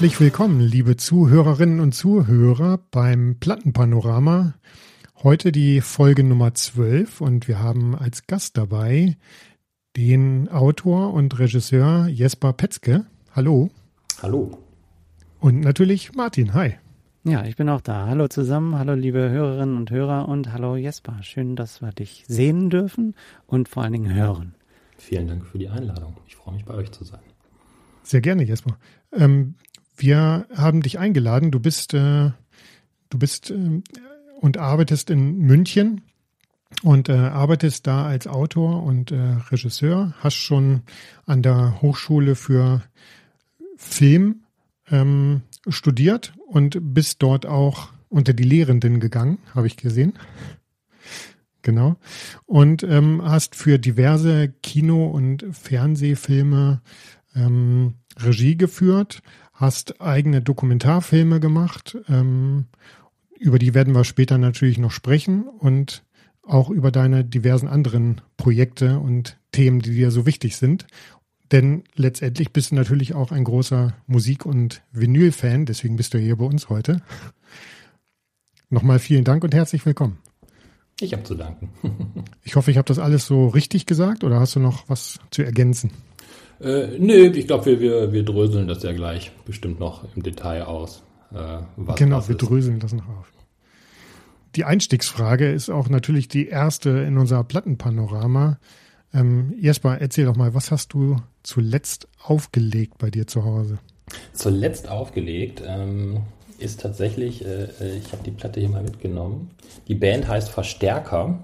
Herzlich willkommen, liebe Zuhörerinnen und Zuhörer beim Plattenpanorama. Heute die Folge Nummer 12 und wir haben als Gast dabei den Autor und Regisseur Jesper Petzke. Hallo. Hallo. Und natürlich Martin. Hi. Ja, ich bin auch da. Hallo zusammen, hallo liebe Hörerinnen und Hörer und hallo Jesper. Schön, dass wir dich sehen dürfen und vor allen Dingen hören. Vielen Dank für die Einladung. Ich freue mich, bei euch zu sein. Sehr gerne, Jesper. Ähm, wir haben dich eingeladen. Du bist, äh, du bist äh, und arbeitest in München und äh, arbeitest da als Autor und äh, Regisseur. Hast schon an der Hochschule für Film ähm, studiert und bist dort auch unter die Lehrenden gegangen, habe ich gesehen. Genau. Und ähm, hast für diverse Kino- und Fernsehfilme ähm, Regie geführt, hast eigene Dokumentarfilme gemacht, ähm, über die werden wir später natürlich noch sprechen und auch über deine diversen anderen Projekte und Themen, die dir so wichtig sind. Denn letztendlich bist du natürlich auch ein großer Musik- und Vinyl-Fan, deswegen bist du hier bei uns heute. Nochmal vielen Dank und herzlich willkommen. Ich habe zu danken. ich hoffe, ich habe das alles so richtig gesagt oder hast du noch was zu ergänzen? Äh, nö, ich glaube, wir, wir, wir dröseln das ja gleich bestimmt noch im Detail aus. Äh, was, genau, was wir ist. dröseln das noch auf. Die Einstiegsfrage ist auch natürlich die erste in unser Plattenpanorama. Ähm, Jesper, erzähl doch mal, was hast du zuletzt aufgelegt bei dir zu Hause? Zuletzt aufgelegt ähm, ist tatsächlich, äh, äh ich habe die Platte hier mal mitgenommen. Die Band heißt Verstärker.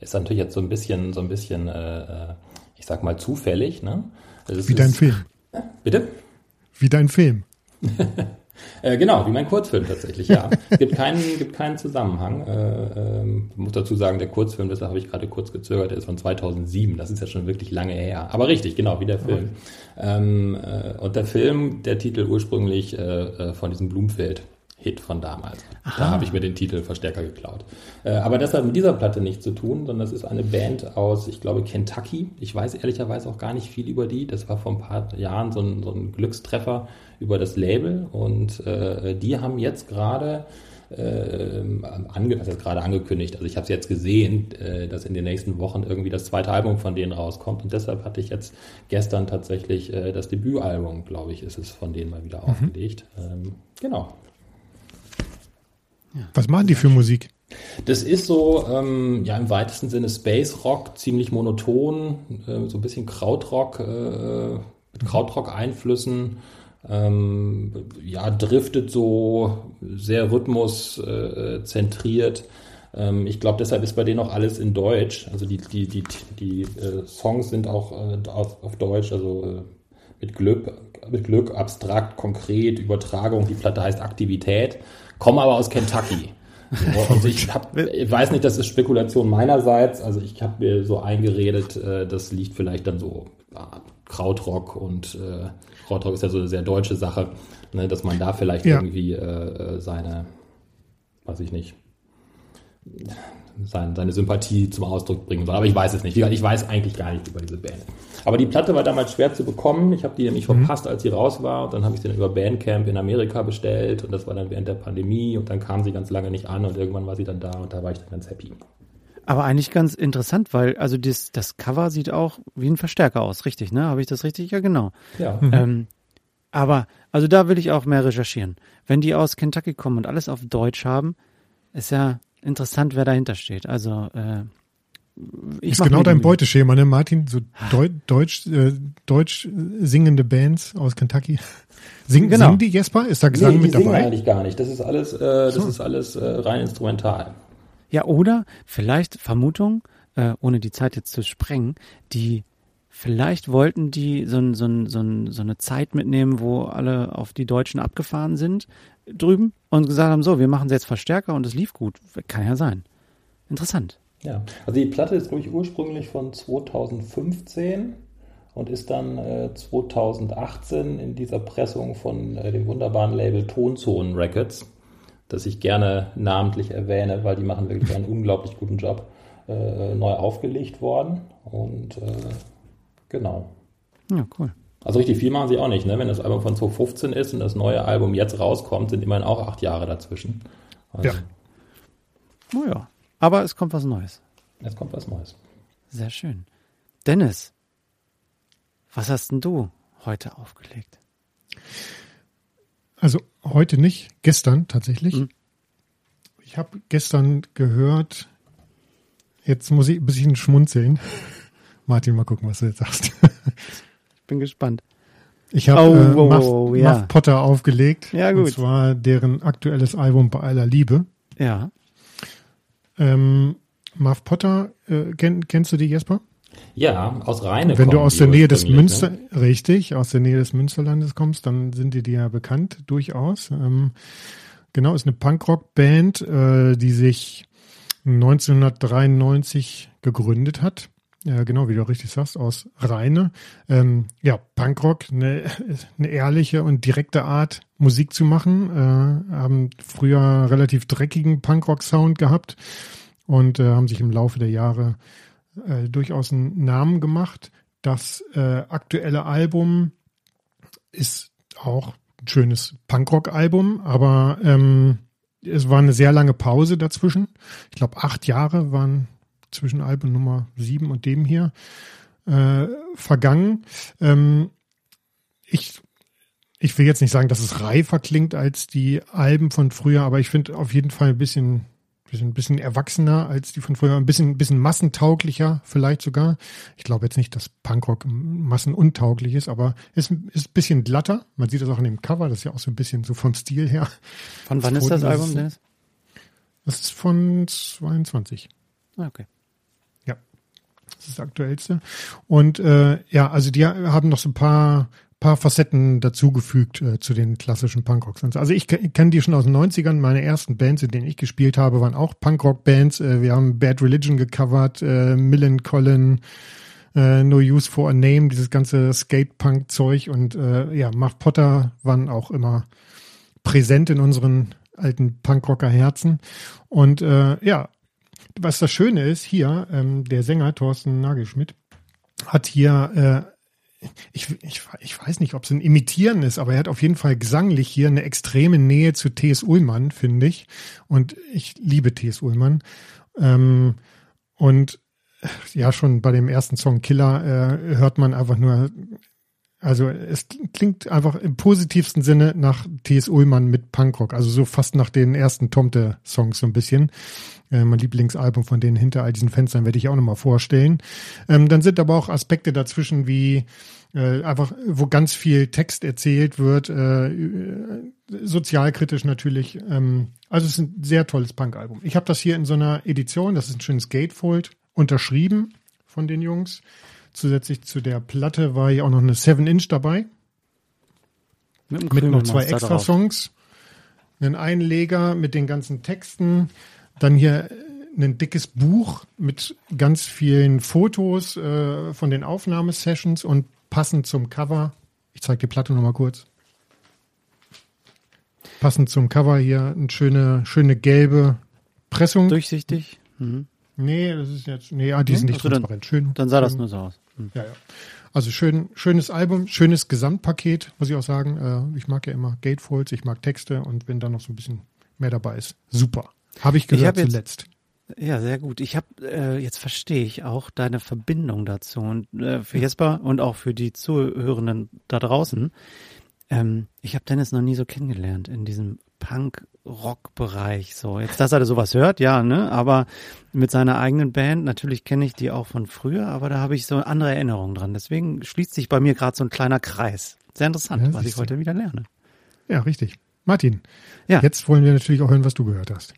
Ist natürlich jetzt so ein bisschen, so ein bisschen, äh, äh ich sag mal zufällig. Ne? Also Wie dein Film. Bitte? Wie dein Film. Äh, genau, wie mein Kurzfilm tatsächlich, ja. Es gibt keinen, gibt keinen Zusammenhang. Äh, ich muss dazu sagen, der Kurzfilm, deshalb habe ich gerade kurz gezögert, der ist von 2007. Das ist ja schon wirklich lange her. Aber richtig, genau, wie der Film. Ähm, äh, und der Film, der Titel ursprünglich äh, äh, von diesem Blumfeld. Hit von damals. Aha. Da habe ich mir den Titel Verstärker geklaut. Äh, aber das hat mit dieser Platte nichts zu tun, sondern das ist eine Band aus, ich glaube, Kentucky. Ich weiß ehrlicherweise auch gar nicht viel über die. Das war vor ein paar Jahren so ein, so ein Glückstreffer über das Label und äh, die haben jetzt gerade äh, ange also gerade angekündigt, also ich habe es jetzt gesehen, äh, dass in den nächsten Wochen irgendwie das zweite Album von denen rauskommt und deshalb hatte ich jetzt gestern tatsächlich äh, das Debütalbum, glaube ich, ist es von denen mal wieder mhm. aufgelegt. Ähm, genau. Ja. Was machen die für Musik? Das ist so, ähm, ja, im weitesten Sinne Space Rock, ziemlich monoton, äh, so ein bisschen Krautrock, äh, mit Krautrock-Einflüssen ähm, ja, driftet so sehr rhythmuszentriert. Äh, ähm, ich glaube, deshalb ist bei denen auch alles in Deutsch. Also die, die, die, die äh, Songs sind auch äh, auf, auf Deutsch, also äh, mit Glück, mit Glück, abstrakt, konkret, Übertragung. Die Platte heißt Aktivität, kommen aber aus Kentucky. und ich, hab, ich weiß nicht, das ist Spekulation meinerseits. Also ich habe mir so eingeredet, äh, das liegt vielleicht dann so Krautrock und äh, Krautrock ist ja so eine sehr deutsche Sache, ne, dass man da vielleicht ja. irgendwie äh, äh seine, weiß ich nicht, sein, seine Sympathie zum Ausdruck bringen soll. Aber ich weiß es nicht. Ich weiß eigentlich gar nicht über diese Band. Aber die Platte war damals schwer zu bekommen. Ich habe die nämlich mhm. verpasst, als sie raus war. Und dann habe ich sie dann über Bandcamp in Amerika bestellt. Und das war dann während der Pandemie. Und dann kam sie ganz lange nicht an. Und irgendwann war sie dann da. Und da war ich dann ganz happy. Aber eigentlich ganz interessant, weil also das, das Cover sieht auch wie ein Verstärker aus, richtig, ne? Habe ich das richtig? Ja, genau. Ja. Ähm, aber, also da will ich auch mehr recherchieren. Wenn die aus Kentucky kommen und alles auf Deutsch haben, ist ja interessant, wer dahinter steht. Also, äh, ich ist genau dein Beuteschema, ne, Martin? So Deu Deutsch, äh, Deutsch singende Bands aus Kentucky. Sing, genau. Singen die Jesper? Ist da Gesang nee, mit dabei? Singen eigentlich gar nicht. Das ist alles, äh, das so. ist alles äh, rein instrumental. Ja, oder vielleicht Vermutung, äh, ohne die Zeit jetzt zu sprengen, die vielleicht wollten die so, ein, so, ein, so, ein, so eine Zeit mitnehmen, wo alle auf die Deutschen abgefahren sind drüben und gesagt haben, so, wir machen jetzt Verstärker und es lief gut. Kann ja sein. Interessant. Ja, also die Platte ist, glaube ich, ursprünglich von 2015 und ist dann äh, 2018 in dieser Pressung von äh, dem wunderbaren Label Tonzonen Records das ich gerne namentlich erwähne, weil die machen wirklich einen unglaublich guten Job, äh, neu aufgelegt worden. Und äh, genau. Ja, cool. Also richtig viel machen sie auch nicht, ne? Wenn das Album von 2015 ist und das neue Album jetzt rauskommt, sind immerhin auch acht Jahre dazwischen. Also, Ja. Oh ja. Aber es kommt was Neues. Jetzt kommt was Neues. Sehr schön. Dennis, was hast denn du heute aufgelegt? Also heute nicht, gestern tatsächlich. Mhm. Ich habe gestern gehört, jetzt muss ich ein bisschen schmunzeln. Martin, mal gucken, was du jetzt sagst. Bin gespannt. Ich habe Oh, äh, oh, Muff, oh, ja. Muff Potter aufgelegt. Ja, gut. Und zwar deren aktuelles Album bei aller Liebe. Ja. Ähm, Muff Potter, äh, kenn, kennst du die, Jesper? Ja, aus Rheine Wenn du aus die der Nähe des ursprünglich, Münster, Ne? richtig, aus der Nähe des Münsterlandes kommst, dann sind die dir ja bekannt, durchaus. Ähm, genau, ist eine Punkrock-Band, äh, die sich 1993 gegründet hat. Ja, genau, wie du richtig sagst, aus Rheine. Ähm, ja, Punkrock, eine, eine ehrliche und direkte Art, Musik zu machen. Äh, haben früher relativ dreckigen Punkrock-Sound gehabt und äh, haben sich im Laufe der Jahre äh, durchaus einen Namen gemacht. Das äh, aktuelle Album ist auch ein schönes Punkrock-Album, aber ähm, es war eine sehr lange Pause dazwischen. Ich glaube, acht Jahre waren zwischen Album Nummer sieben und dem hier äh, vergangen. Ähm, ich, ich will jetzt nicht sagen, dass es reifer klingt als die Alben von früher, aber ich finde auf jeden Fall ein bisschen, ein bisschen erwachsener als die von früher, ein bisschen, ein bisschen massentauglicher vielleicht sogar. Ich glaube jetzt nicht, dass Punkrock massenuntauglich ist, aber es ist, ist ein bisschen glatter. Man sieht das auch in dem Cover, das ist ja auch so ein bisschen so vom Stil her. Von wann ist das Foto, das Album, ist- Dennis? Das ist von 22. Ah, Okay. Das ist das aktuellste. Und äh, ja, also die haben noch so ein paar, paar Facetten dazugefügt äh, zu den klassischen Punkrocks. Also ich ke- kenne die schon aus den 90ern. Meine ersten Bands, in denen ich gespielt habe, waren auch Punkrock-Bands. Äh, wir haben Bad Religion gecovert, äh, Millen Collin, äh, No Use for a Name, dieses ganze Skate-Punk-Zeug. Und äh, ja, Muff Potter waren auch immer präsent in unseren alten Punkrocker-Herzen. Und äh, ja, was das Schöne ist, hier, ähm, der Sänger Thorsten Nagelschmidt hat hier, äh, ich, ich, ich weiß nicht, ob es ein Imitieren ist, aber er hat auf jeden Fall gesanglich hier eine extreme Nähe zu T.S. Ullmann, finde ich. Und ich liebe T.S. Ullmann. Ähm, und äh, ja, schon bei dem ersten Song Killer äh, hört man einfach nur, also es klingt einfach im positivsten Sinne nach T.S. Ullmann mit Punkrock, also so fast nach den ersten Tomte-Songs so ein bisschen. Äh, mein Lieblingsalbum von denen hinter all diesen Fenstern werde ich auch nochmal vorstellen. Ähm, dann sind aber auch Aspekte dazwischen wie äh, einfach, wo ganz viel Text erzählt wird, äh, äh, sozialkritisch natürlich. Ähm, also es ist ein sehr tolles Punk-Album. Ich habe das hier in so einer Edition, das ist ein schönes Gatefold, unterschrieben von den Jungs. Zusätzlich zu der Platte war hier auch noch eine 7-Inch dabei Mit, mit noch zwei extra drauf. Songs, einen Einleger mit den ganzen Texten, dann hier ein dickes Buch mit ganz vielen Fotos äh, von den Aufnahmesessions und passend zum Cover, ich zeige die Platte nochmal kurz. Passend zum Cover hier eine schöne, schöne gelbe Pressung. Durchsichtig. Mhm. nee, das ist jetzt, nee, ah, die sind Hm? nicht Ach so, dann- transparent. Schön. Dann sah das nur so aus. Mhm. Ja, ja. Also schön, schönes Album, schönes Gesamtpaket, muss ich auch sagen. Äh, ich mag ja immer Gatefolds, ich mag Texte und wenn da noch so ein bisschen mehr dabei ist, super. Habe ich gehört hab jetzt- zuletzt. Ja, sehr gut. Ich habe äh, jetzt verstehe ich auch deine Verbindung dazu und äh, für Jesper und auch für die Zuhörenden da draußen. Ähm, ich habe Dennis noch nie so kennengelernt in diesem Punk-Rock-Bereich. So jetzt, dass er sowas hört, ja, ne? Aber mit seiner eigenen Band natürlich kenne ich die auch von früher, aber da habe ich so andere Erinnerungen dran. Deswegen schließt sich bei mir gerade so ein kleiner Kreis. Sehr interessant, Ja, was ich heute wieder lerne. Ja, richtig. Martin, Ja. jetzt wollen wir natürlich auch hören, was du gehört hast.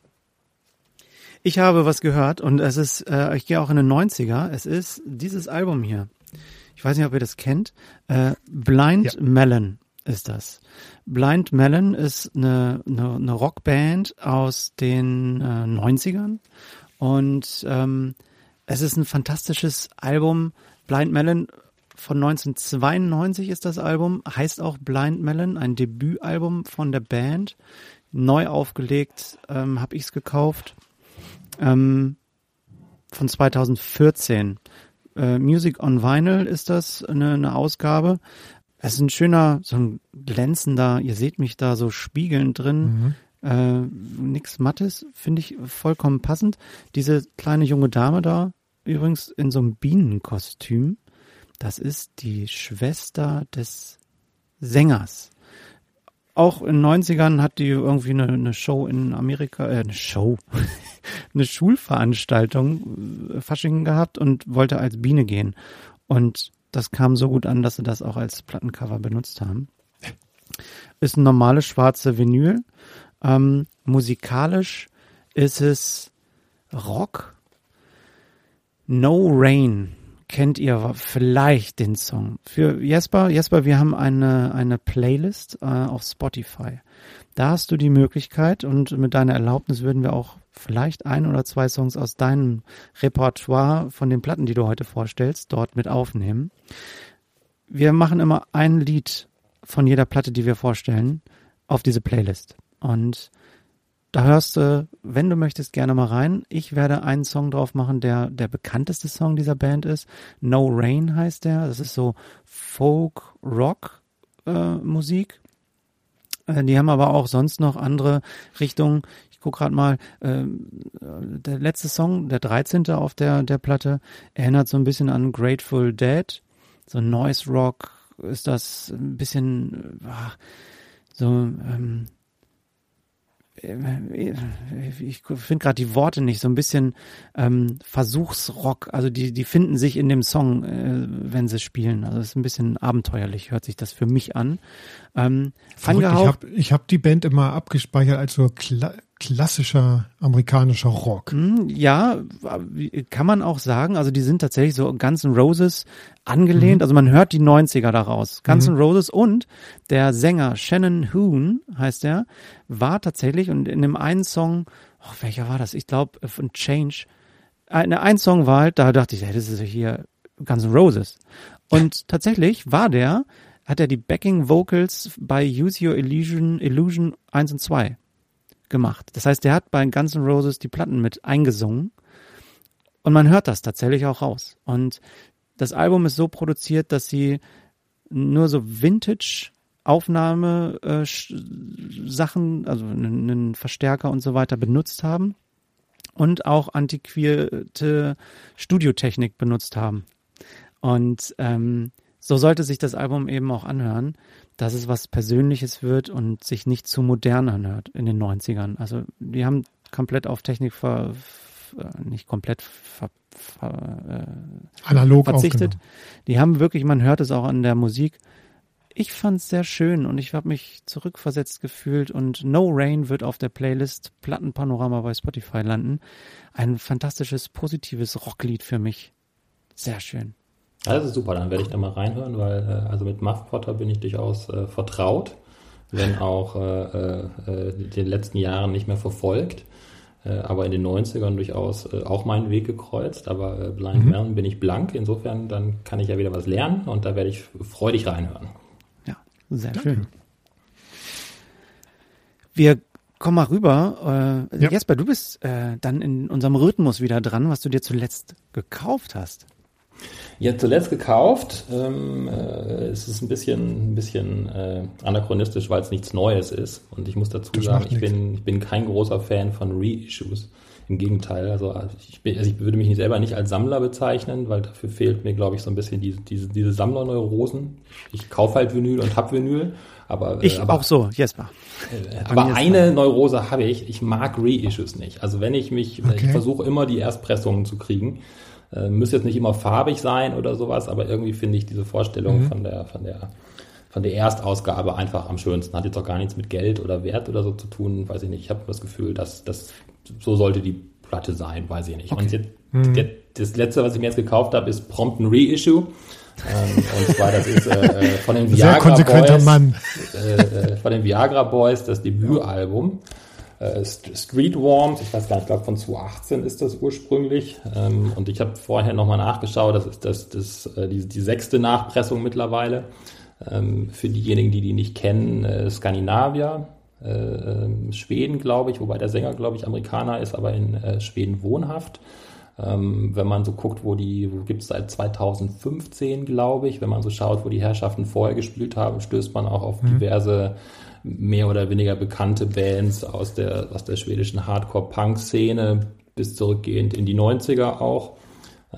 Ich habe was gehört und es ist, äh, ich gehe auch in den 90er, es ist dieses Album hier. Ich weiß nicht, ob ihr das kennt. Äh, Blind Ja. Melon ist das. Blind Melon ist eine, eine, eine Rockband aus den äh, 90ern und ähm, es ist ein fantastisches Album. Blind Melon von 1992 ist das Album, heißt auch Blind Melon, ein Debütalbum von der Band. Neu aufgelegt, ähm, habe ich es gekauft ähm, von 2014. Äh, Music on Vinyl ist das eine, eine Ausgabe. Es ist ein schöner, so ein glänzender, ihr seht mich da so spiegelnd drin. Mhm. Äh, nix Mattes, finde ich vollkommen passend. Diese kleine junge Dame da, übrigens in so einem Bienenkostüm, das ist die Schwester des Sängers. Auch in den 90ern hat die irgendwie eine, eine Show in Amerika, äh, eine Show, eine Schulveranstaltung äh, Fasching gehabt und wollte als Biene gehen. Und das kam so gut an, dass sie das auch als Plattencover benutzt haben. Ist ein normales schwarze Vinyl. Ähm, musikalisch ist es Rock. No Rain kennt ihr vielleicht den Song. Für Jesper, Jesper, wir haben eine, eine Playlist äh, auf Spotify. Da hast du die Möglichkeit und mit deiner Erlaubnis würden wir auch vielleicht ein oder zwei Songs aus deinem Repertoire von den Platten, die du heute vorstellst, dort mit aufnehmen. Wir machen immer ein Lied von jeder Platte, die wir vorstellen, auf diese Playlist. Und da hörst du, wenn du möchtest, gerne mal rein. Ich werde einen Song drauf machen, der der bekannteste Song dieser Band ist. No Rain heißt der. Das ist so Folk-Rock-Musik. Äh, die haben aber auch sonst noch andere Richtungen. Ich guck gerade mal, äh, der letzte Song, der 13. auf der, der Platte, erinnert so ein bisschen an Grateful Dead. So Noise Rock ist das ein bisschen, äh, so, ähm, ich finde gerade die Worte nicht, so ein bisschen ähm, Versuchsrock. Also die, die finden sich in dem Song, äh, wenn sie spielen. Also es ist ein bisschen abenteuerlich, hört sich das für mich an. Ähm, Verrückt, ich habe ich hab die Band immer abgespeichert als so kla klassischer amerikanischer Rock. Hm, ja, kann man auch sagen. Also die sind tatsächlich so Guns N' Roses angelehnt. Mhm. Also man hört die 90er daraus. Guns mhm. N' Roses und der Sänger Shannon Hoon heißt er, war tatsächlich und in dem einen Song, oh, welcher war das? Ich glaube von Change. Eine, ein Song war halt, da dachte ich, hey, das ist hier Guns N' Roses. Und tatsächlich war der, hat er die Backing Vocals bei Use Your Illusion, Illusion 1 und 2 gemacht. Das heißt, der hat bei Guns N' Roses die Platten mit eingesungen. Und man hört das tatsächlich auch raus. Und das Album ist so produziert, dass sie nur so Vintage Aufnahme äh, also einen Verstärker und so weiter benutzt haben und auch antiquierte Studiotechnik benutzt haben. Und ähm, so sollte sich das Album eben auch anhören, dass es was Persönliches wird und sich nicht zu modern anhört in den 90ern. Also die haben komplett auf Technik ver, nicht komplett ver, ver, äh, analog verzichtet. Die haben wirklich, man hört es auch an der Musik. Ich fand es sehr schön und ich habe mich zurückversetzt gefühlt und No Rain wird auf der Playlist Plattenpanorama bei Spotify landen. Ein fantastisches, positives Rocklied für mich. Sehr schön. Das ist super, dann werde ich da mal reinhören, weil äh, also mit Muff Potter bin ich durchaus äh, vertraut, wenn auch äh, äh, in den letzten Jahren nicht mehr verfolgt, äh, aber in den 90ern durchaus äh, auch meinen Weg gekreuzt, aber äh, Blind mhm. Melon bin ich blank, insofern dann kann ich ja wieder was lernen und da werde ich freudig reinhören. Ja, sehr Danke. schön. Wir komm mal rüber. Äh, ja. Jesper, du bist äh, dann in unserem Rhythmus wieder dran, was du dir zuletzt gekauft hast. Ja, zuletzt gekauft. Ähm, äh, es ist ein bisschen, ein bisschen äh, anachronistisch, weil es nichts Neues ist. Und ich muss dazu das sagen, ich bin, ich bin kein großer Fan von Reissues. Im Gegenteil, also, also ich, bin, also ich würde mich selber nicht als Sammler bezeichnen, weil dafür fehlt mir, glaube ich, so ein bisschen diese, diese, diese Sammlerneurosen. Ich kaufe halt Vinyl und hab Vinyl, aber äh, ich aber, auch so, Jesper. Äh, aber eine Neurose habe ich. Ich mag Reissues nicht. Also wenn ich mich, okay. ich versuche immer die Erstpressungen zu kriegen. Äh, müsste jetzt nicht immer farbig sein oder sowas, aber irgendwie finde ich diese Vorstellung mhm. von der, von der, von der Erstausgabe einfach am schönsten. Hat jetzt auch gar nichts mit Geld oder Wert oder so zu tun, weiß ich nicht. Ich habe das Gefühl, dass das so sollte die Platte sein, weiß ich nicht. Okay. Und jetzt, mhm. der, das letzte, was ich mir jetzt gekauft habe, ist prompt ein Reissue. ähm, und zwar, das ist äh, äh von den Viagra Boys. Mann. Äh, äh, von den Viagra Boys das Debütalbum äh, Street Warms, ich weiß gar nicht, ich glaube von 2018 ist das ursprünglich. Ähm, und ich habe vorher nochmal nachgeschaut, das ist das, das, äh, die, die sechste Nachpressung mittlerweile. Ähm, für diejenigen, die die nicht kennen, äh, Skandinavier, äh, ähm, Schweden, glaube ich, wobei der Sänger, glaube ich, Amerikaner ist, aber in äh, Schweden wohnhaft. Wenn man so guckt, wo die, wo gibt's seit 2015, glaube ich, wenn man so schaut, wo die Herrschaften vorher gespielt haben, stößt man auch auf mhm. Mehr oder weniger bekannte Bands aus der, aus der schwedischen Hardcore-Punk-Szene bis zurückgehend in die 90er auch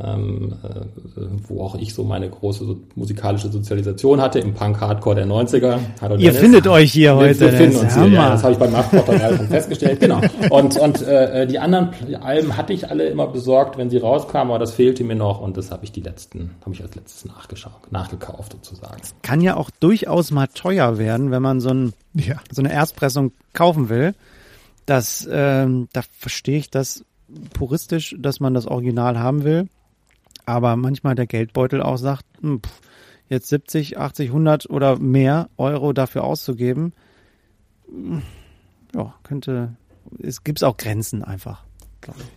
ähm, äh, wo auch ich so meine große so musikalische Sozialisation hatte im Punk-Hardcore der 90er. Ihr Dennis. findet euch hier wir, heute. Wir finden uns hier, ja, das habe ich beim Nachportal schon festgestellt. Genau. Und, und äh, die anderen Alben hatte ich alle immer besorgt, wenn sie rauskamen, aber das fehlte mir noch und das habe ich die letzten, habe ich als letztes nachgeschaut, nachgekauft sozusagen. Kann ja auch durchaus mal teuer werden, wenn man so, ein, ja. so eine Erstpressung kaufen will. Das, ähm, da verstehe ich das puristisch, dass man das Original haben will aber manchmal der Geldbeutel auch sagt, hm, pff, jetzt 70, 80, 100 oder mehr Euro dafür auszugeben, hm, ja, könnte, es gibt auch Grenzen einfach.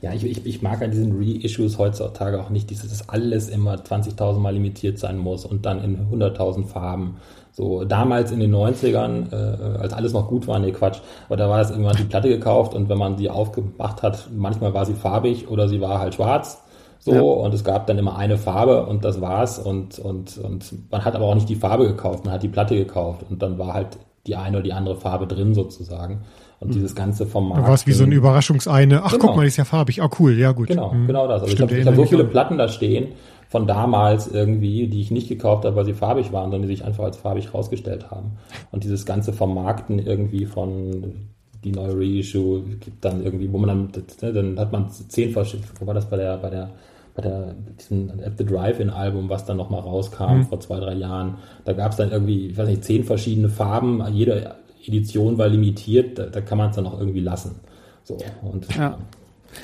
Ja, ich, ich, ich mag an diesen Reissues heutzutage auch nicht, dieses, dass alles immer 20.000 Mal limitiert sein muss und dann in 100.000 Farben. So damals in den 90ern, äh, als alles noch gut war, nee Quatsch, aber da war es irgendwann die Platte gekauft und wenn man sie aufgemacht hat, manchmal war sie farbig oder sie war halt schwarz so, ja. und es gab dann immer eine Farbe und das war's. Und, und, und man hat aber auch nicht die Farbe gekauft, man hat die Platte gekauft und dann war halt die eine oder die andere Farbe drin sozusagen. Und mhm. dieses ganze Format. Du warst wie so ein Überraschungseine. Ach, genau. guck mal, ist ja farbig. Ah, cool, ja gut. Genau, mhm. genau das. Also Stimmt, ich habe hab so viele Platten da stehen von damals irgendwie, die ich nicht gekauft habe, weil sie farbig waren, sondern die sich einfach als farbig rausgestellt haben. Und dieses ganze Vermarkten irgendwie von die neue Reissue gibt dann irgendwie, wo man dann, ne, dann hat man zehn verschiedene, wo war das bei der, bei der bei der, diesem At the Drive-In-Album, was dann nochmal rauskam mhm. vor zwei, drei Jahren, da gab es dann irgendwie, ich weiß nicht, zehn verschiedene Farben, jede Edition war limitiert, da, da kann man es dann auch irgendwie lassen. So, und ja.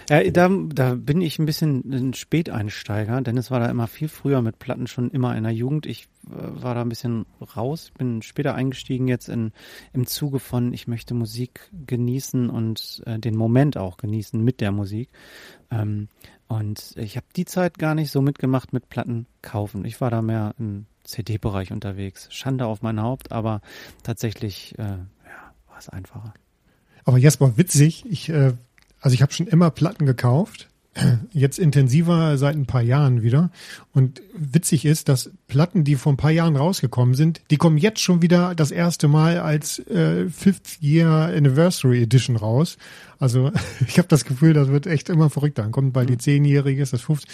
Ja, da, da bin ich ein bisschen ein Späteinsteiger. Dennis war da immer viel früher mit Platten schon immer in der Jugend. Ich war da ein bisschen raus, bin später eingestiegen jetzt in, im Zuge von, ich möchte Musik genießen und äh, den Moment auch genießen mit der Musik. Ähm, und ich habe die Zeit gar nicht so mitgemacht mit Platten kaufen. Ich war da mehr im CD-Bereich unterwegs. Schande auf mein Haupt, aber tatsächlich äh, ja, war es einfacher. Aber Jasper, witzig, ich, äh, also ich habe schon immer Platten gekauft jetzt intensiver seit ein paar Jahren wieder. Und witzig ist, dass Platten, die vor ein paar Jahren rausgekommen sind, die kommen jetzt schon wieder das erste Mal als äh, Fifth Year Anniversary Edition raus. Also ich habe das Gefühl, das wird echt immer verrückter. Dann kommt bald die zehnjährige, ist das 50.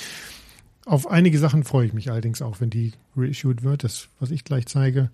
Auf einige Sachen freue ich mich allerdings auch, wenn die reissued wird. Das, was ich gleich zeige,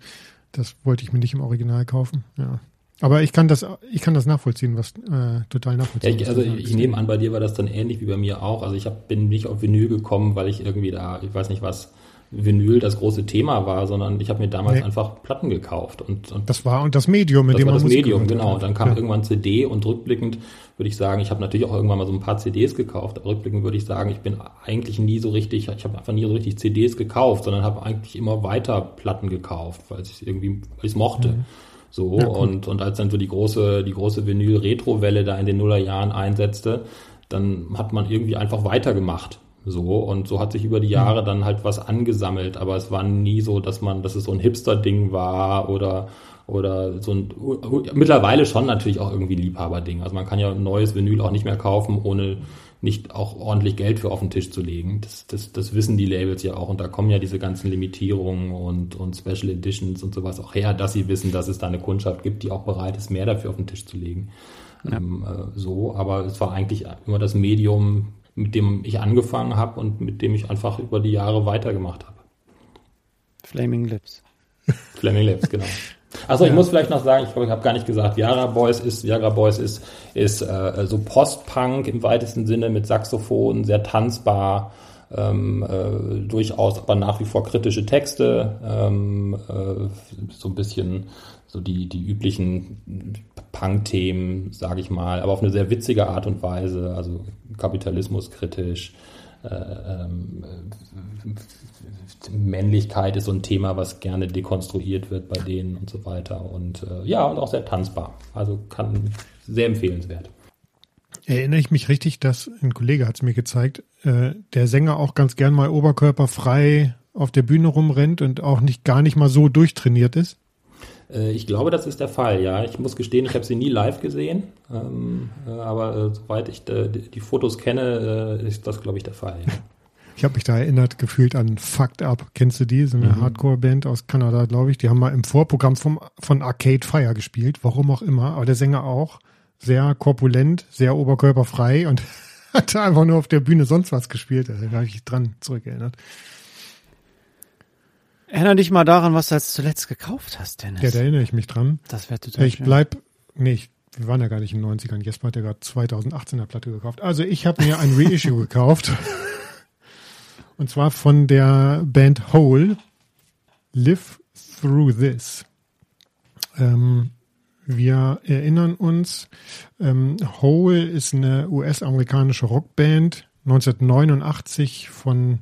das wollte ich mir nicht im Original kaufen. Ja. Aber ich kann das, ich kann das nachvollziehen, was äh, total nachvollziehen. Ja, ich, also ich, ich nehme an, bei dir war das dann ähnlich wie bei mir auch. Also ich hab, bin nicht auf Vinyl gekommen, weil ich irgendwie da, ich weiß nicht was, Vinyl das große Thema war, sondern ich habe mir damals nee. einfach Platten gekauft und, und das war und das Medium, mit das dem war man das Medium, genau. Und dann kam ja. irgendwann CD und rückblickend würde ich sagen, ich habe natürlich auch irgendwann mal so ein paar CDs gekauft. Aber rückblickend würde ich sagen, ich bin eigentlich nie so richtig, ich habe einfach nie so richtig CDs gekauft, sondern habe eigentlich immer weiter Platten gekauft, weil ich irgendwie, weil ich es mochte. Mhm. So, ja, und, und als dann so die große, die große Vinyl-Retro-Welle da in den Nullerjahren einsetzte, dann hat man irgendwie einfach weitergemacht. So, und so hat sich über die Jahre dann halt was angesammelt, aber es war nie so, dass man, dass es so ein Hipster-Ding war oder, oder so ein, mittlerweile schon natürlich auch irgendwie Liebhaber-Ding. Also man kann ja ein neues Vinyl auch nicht mehr kaufen, ohne nicht auch ordentlich Geld für auf den Tisch zu legen. Das, das, das wissen die Labels ja auch und da kommen ja diese ganzen Limitierungen und, und Special Editions und sowas auch her, dass sie wissen, dass es da eine Kundschaft gibt, die auch bereit ist, mehr dafür auf den Tisch zu legen. Ja. Ähm, äh, so, aber es war eigentlich immer das Medium, mit dem ich angefangen habe und mit dem ich einfach über die Jahre weitergemacht habe. Flaming Lips. Flaming Lips, genau. Achso, ich muss vielleicht noch sagen, ich glaube, ich habe gar nicht gesagt, Viagra Boys ist, Viagra Boys ist, ist äh, so Post-Punk im weitesten Sinne mit Saxophon, sehr tanzbar, ähm, äh, durchaus aber nach wie vor kritische Texte, ähm, äh, so ein bisschen so die, die üblichen Punk-Themen, sage ich mal, aber auf eine sehr witzige Art und Weise, also Kapitalismus kritisch, äh, ähm, Männlichkeit ist so ein Thema, was gerne dekonstruiert wird bei denen und so weiter. Und äh, ja, und auch sehr tanzbar. Also kann sehr empfehlenswert. Erinnere ich mich richtig, dass ein Kollege hat es mir gezeigt, äh, der Sänger auch ganz gern mal oberkörperfrei auf der Bühne rumrennt und auch nicht gar nicht mal so durchtrainiert ist? Äh, ich glaube, das ist der Fall, ja. Ich muss gestehen, ich habe sie nie live gesehen, ähm, äh, aber äh, soweit ich äh, die, Fotos kenne, äh, ist das, glaube ich, der Fall. Ja. Ich habe mich da erinnert gefühlt an Fucked Up. Kennst du die? So eine mhm. Hardcore-Band aus Kanada, glaube ich. Die haben mal im Vorprogramm vom, von Arcade Fire gespielt, warum auch immer. Aber der Sänger auch. Sehr korpulent, sehr oberkörperfrei und hat einfach nur auf der Bühne sonst was gespielt. Da habe ich mich dran zurückerinnert. Erinnere dich mal daran, was du als zuletzt gekauft hast, Dennis. Ja, da erinnere ich mich dran. Das wäre total Ich bleib, nee, ich, wir waren ja gar nicht in den 90ern. Jesper hat ja gerade 2018 eine Platte gekauft. Also ich habe mir ein Reissue gekauft. Und zwar von der Band Hole, Live Through This. Ähm, wir erinnern uns, ähm, Hole ist eine US-amerikanische Rockband, 1989 von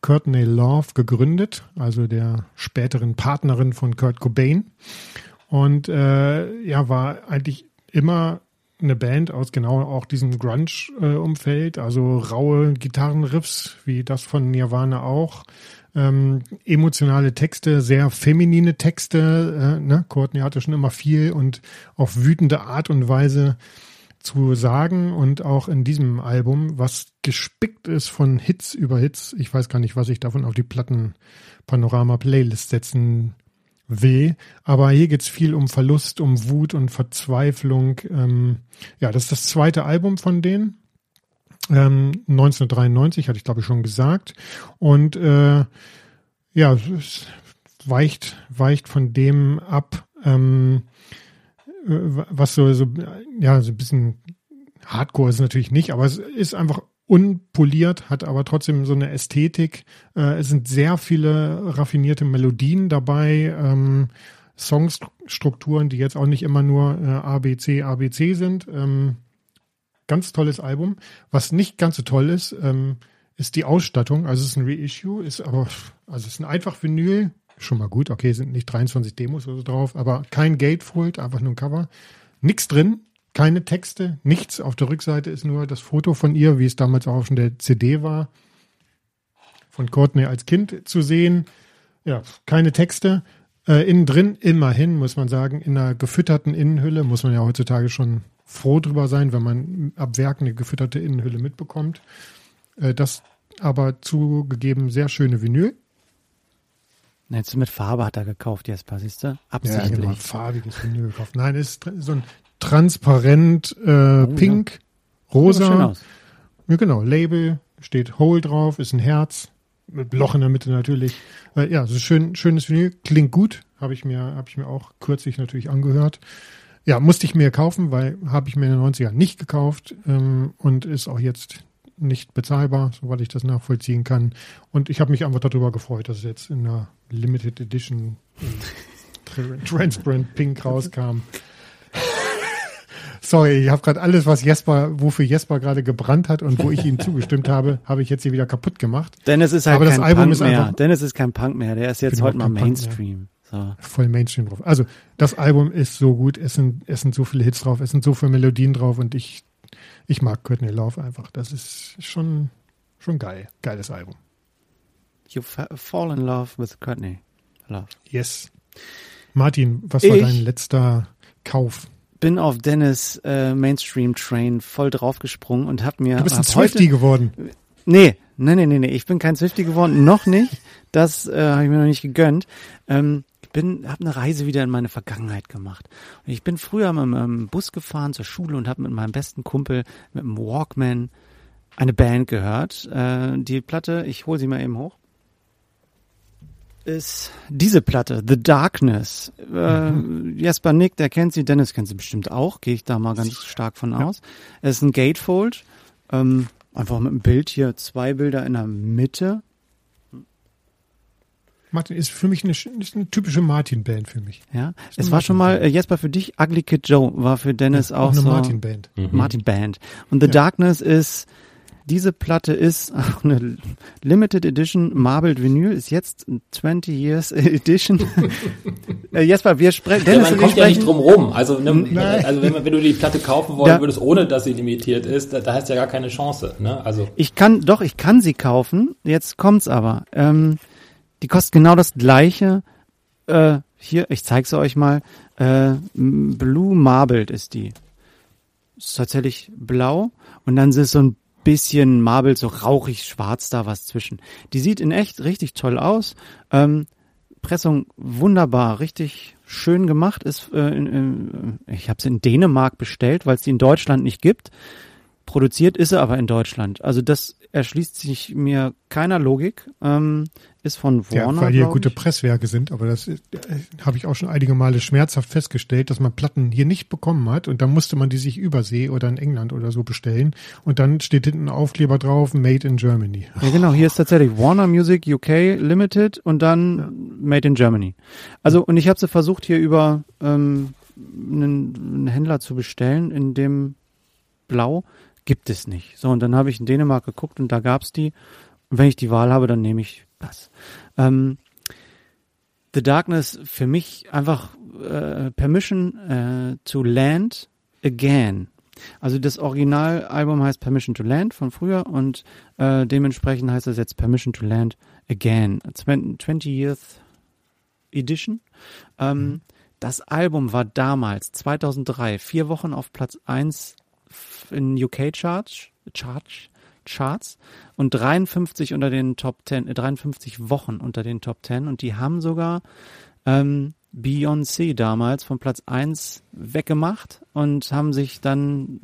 Courtney Love gegründet, also der späteren Partnerin von Kurt Cobain. Und äh, ja, war eigentlich immer eine Band aus genau auch diesem Grunge-Umfeld, also raue Gitarrenriffs, wie das von Nirvana auch. Ähm, emotionale Texte, sehr feminine Texte. Äh, ne? Courtney hatte schon immer viel und auf wütende Art und Weise zu sagen und auch in diesem Album, was gespickt ist von Hits über Hits. Ich weiß gar nicht, was ich davon auf die Platten Panorama Playlist setzen weh. Aber hier geht's viel um Verlust, um Wut und Verzweiflung. Ähm, ja, das ist das zweite Album von denen. Ähm, 1993 hatte ich glaube ich schon gesagt. Und äh, ja, es weicht, weicht von dem ab, ähm, äh, was so, so, ja, so ein bisschen Hardcore ist natürlich nicht, aber es ist einfach unpoliert, hat aber trotzdem so eine Ästhetik. Äh, es sind sehr viele raffinierte Melodien dabei, ähm, Songstrukturen, die jetzt auch nicht immer nur äh, ABC, ABC sind. Ähm, ganz tolles Album. Was nicht ganz so toll ist, ähm, ist die Ausstattung. Also es ist ein Reissue, ist aber, also es ist ein einfach Vinyl, schon mal gut. Okay, sind nicht 23 Demos oder so drauf, aber kein Gatefold, einfach nur ein Cover. Nichts drin, keine Texte, nichts. Auf der Rückseite ist nur das Foto von ihr, wie es damals auch auf der CD war, von Courtney als Kind zu sehen. Ja, keine Texte. Äh, innen drin, immerhin, muss man sagen, in einer gefütterten Innenhülle, muss man ja heutzutage schon froh drüber sein, wenn man ab Werk eine gefütterte Innenhülle mitbekommt. Äh, das aber zugegeben sehr schöne Vinyl. Jetzt mit Farbe hat er gekauft, Jesper, siehst du? Absichtlich. Ja, genau, farbiges Vinyl gekauft. Nein, ist so ein transparent äh, oh, pink, ja. rosa. Ja, genau. Label steht Hole drauf, ist ein Herz mit Loch in der Mitte natürlich. Äh, ja, so schön, schönes Vinyl, klingt gut. Habe ich mir, habe ich mir auch kürzlich natürlich angehört. Ja, musste ich mir kaufen, weil habe ich mir in den 90ern nicht gekauft ähm, und ist auch jetzt nicht bezahlbar, soweit ich das nachvollziehen kann. Und ich habe mich einfach darüber gefreut, dass es jetzt in einer Limited Edition Transparent Pink rauskam. Sorry, ich habe gerade alles, was Jesper, wofür Jesper gerade gebrannt hat und wo ich ihm zugestimmt habe, habe ich jetzt hier wieder kaputt gemacht. Dennis ist halt Aber kein das Album Punk ist mehr. Einfach, Dennis ist kein Punk mehr. Der ist jetzt heute mal Mainstream. So. Voll Mainstream drauf. Also das Album ist so gut. Es sind, es sind so viele Hits drauf. Es sind so viele Melodien drauf und ich, ich mag Courtney Love einfach. Das ist schon, schon geil. Geiles Album. You fall in love with Courtney Love. Yes. Martin, was war ich, dein letzter Kauf? Bin auf Dennis äh, Mainstream Train voll draufgesprungen und habe mir. Du bist ein Swifty geworden. Nee, nee, nee, nee, nee. Ich bin kein Swifty geworden, noch nicht. Das äh, habe ich mir noch nicht gegönnt. Ähm, ich bin, habe eine Reise wieder in meine Vergangenheit gemacht. Und ich bin früher mit einem Bus gefahren zur Schule und habe mit meinem besten Kumpel mit einem Walkman eine Band gehört. Äh, die Platte, ich hole sie mal eben hoch ist diese Platte, The Darkness. Äh, mhm. Jesper Nick, der kennt sie, Dennis kennt sie bestimmt auch, gehe ich da mal ganz stark von aus. Ja. Es ist ein Gatefold, ähm, einfach mit einem Bild hier, zwei Bilder in der Mitte. Martin ist für mich eine, eine typische Martin-Band für mich. Ja, es war schon mal, äh, Jesper, für dich, Ugly Kid Joe war für Dennis ja, auch, auch eine so. Martin-Band. Mhm. Martin-Band. Und The ja. Darkness ist diese Platte ist eine Limited Edition Marbled Vinyl, ist jetzt 20 Years Edition. äh, Jesper, wir sprechen. Ja, man kommt ja nicht drum rum. Also, ne, also wenn, wenn, du die Platte kaufen wollen da, würdest, ohne dass sie limitiert ist, da, da hast du ja gar keine Chance. Ne? Also. Ich kann, doch, ich kann sie kaufen. Jetzt kommt's aber. Ähm, die kostet genau das gleiche. Äh, hier, ich zeig's euch mal. Äh, Blue Marbled ist die. Ist tatsächlich blau und dann ist so ein bisschen Marbled, so rauchig schwarz da was zwischen. Die sieht in echt richtig toll aus. Ähm, Pressung wunderbar, richtig schön gemacht. Ist, äh, in, in, ich habe sie in Dänemark bestellt, weil es die in Deutschland nicht gibt. Produziert ist sie aber in Deutschland. Also das erschließt sich mir keiner Logik. Ähm, ist von Warner. Ja, weil hier gute Presswerke sind, aber das äh, habe ich auch schon einige Male schmerzhaft festgestellt, dass man Platten hier nicht bekommen hat und dann musste man die sich übersee oder in England oder so bestellen und dann steht hinten ein Aufkleber drauf, Made in Germany. Ja genau, hier ist tatsächlich Warner Music UK Limited und dann ja. Made in Germany. Also und ich habe sie versucht hier über ähm, einen, einen Händler zu bestellen, in dem Blau gibt es nicht. So und dann habe ich in Dänemark geguckt und da gab's die. Und wenn ich die Wahl habe, dann nehme ich das. Ähm, The Darkness für mich einfach äh, Permission äh, to Land Again. Also das Originalalbum heißt Permission to Land von früher und äh, dementsprechend heißt es jetzt Permission to Land Again. 20th Edition. Ähm, mhm. Das Album war damals, 2003, vier Wochen auf Platz 1 in UK Charts, Charts, Charts und 53 unter den Top 10, äh, 53 Wochen unter den Top 10 und die haben sogar ähm, Beyoncé damals von Platz 1 weggemacht und haben sich dann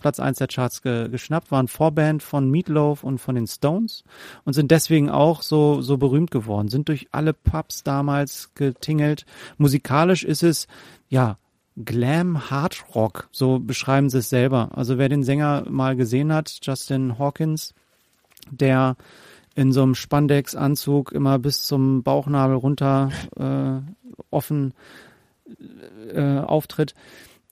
Platz 1 der Charts ge geschnappt, waren Vorband von Meatloaf und von den Stones und sind deswegen auch so, so berühmt geworden, sind durch alle Pubs damals getingelt. Musikalisch ist es, ja, Glam Hard Rock, so beschreiben sie es selber. Also wer den Sänger mal gesehen hat, Justin Hawkins, der in so einem Spandex-Anzug immer bis zum Bauchnabel runter äh, offen äh, auftritt.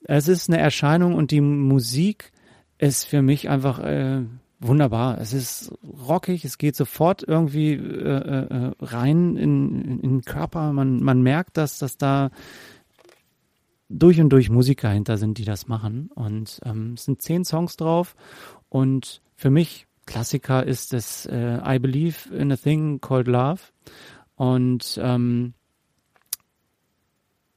Es ist eine Erscheinung und die Musik ist für mich einfach äh, wunderbar. Es ist rockig, es geht sofort irgendwie äh, äh, rein in, in, in den Körper. Man, man merkt, dass, dass da durch und durch Musiker hinter sind, die das machen. Und ähm, es sind zehn Songs drauf. Und für mich Klassiker ist es äh, I Believe in a Thing Called Love und ähm,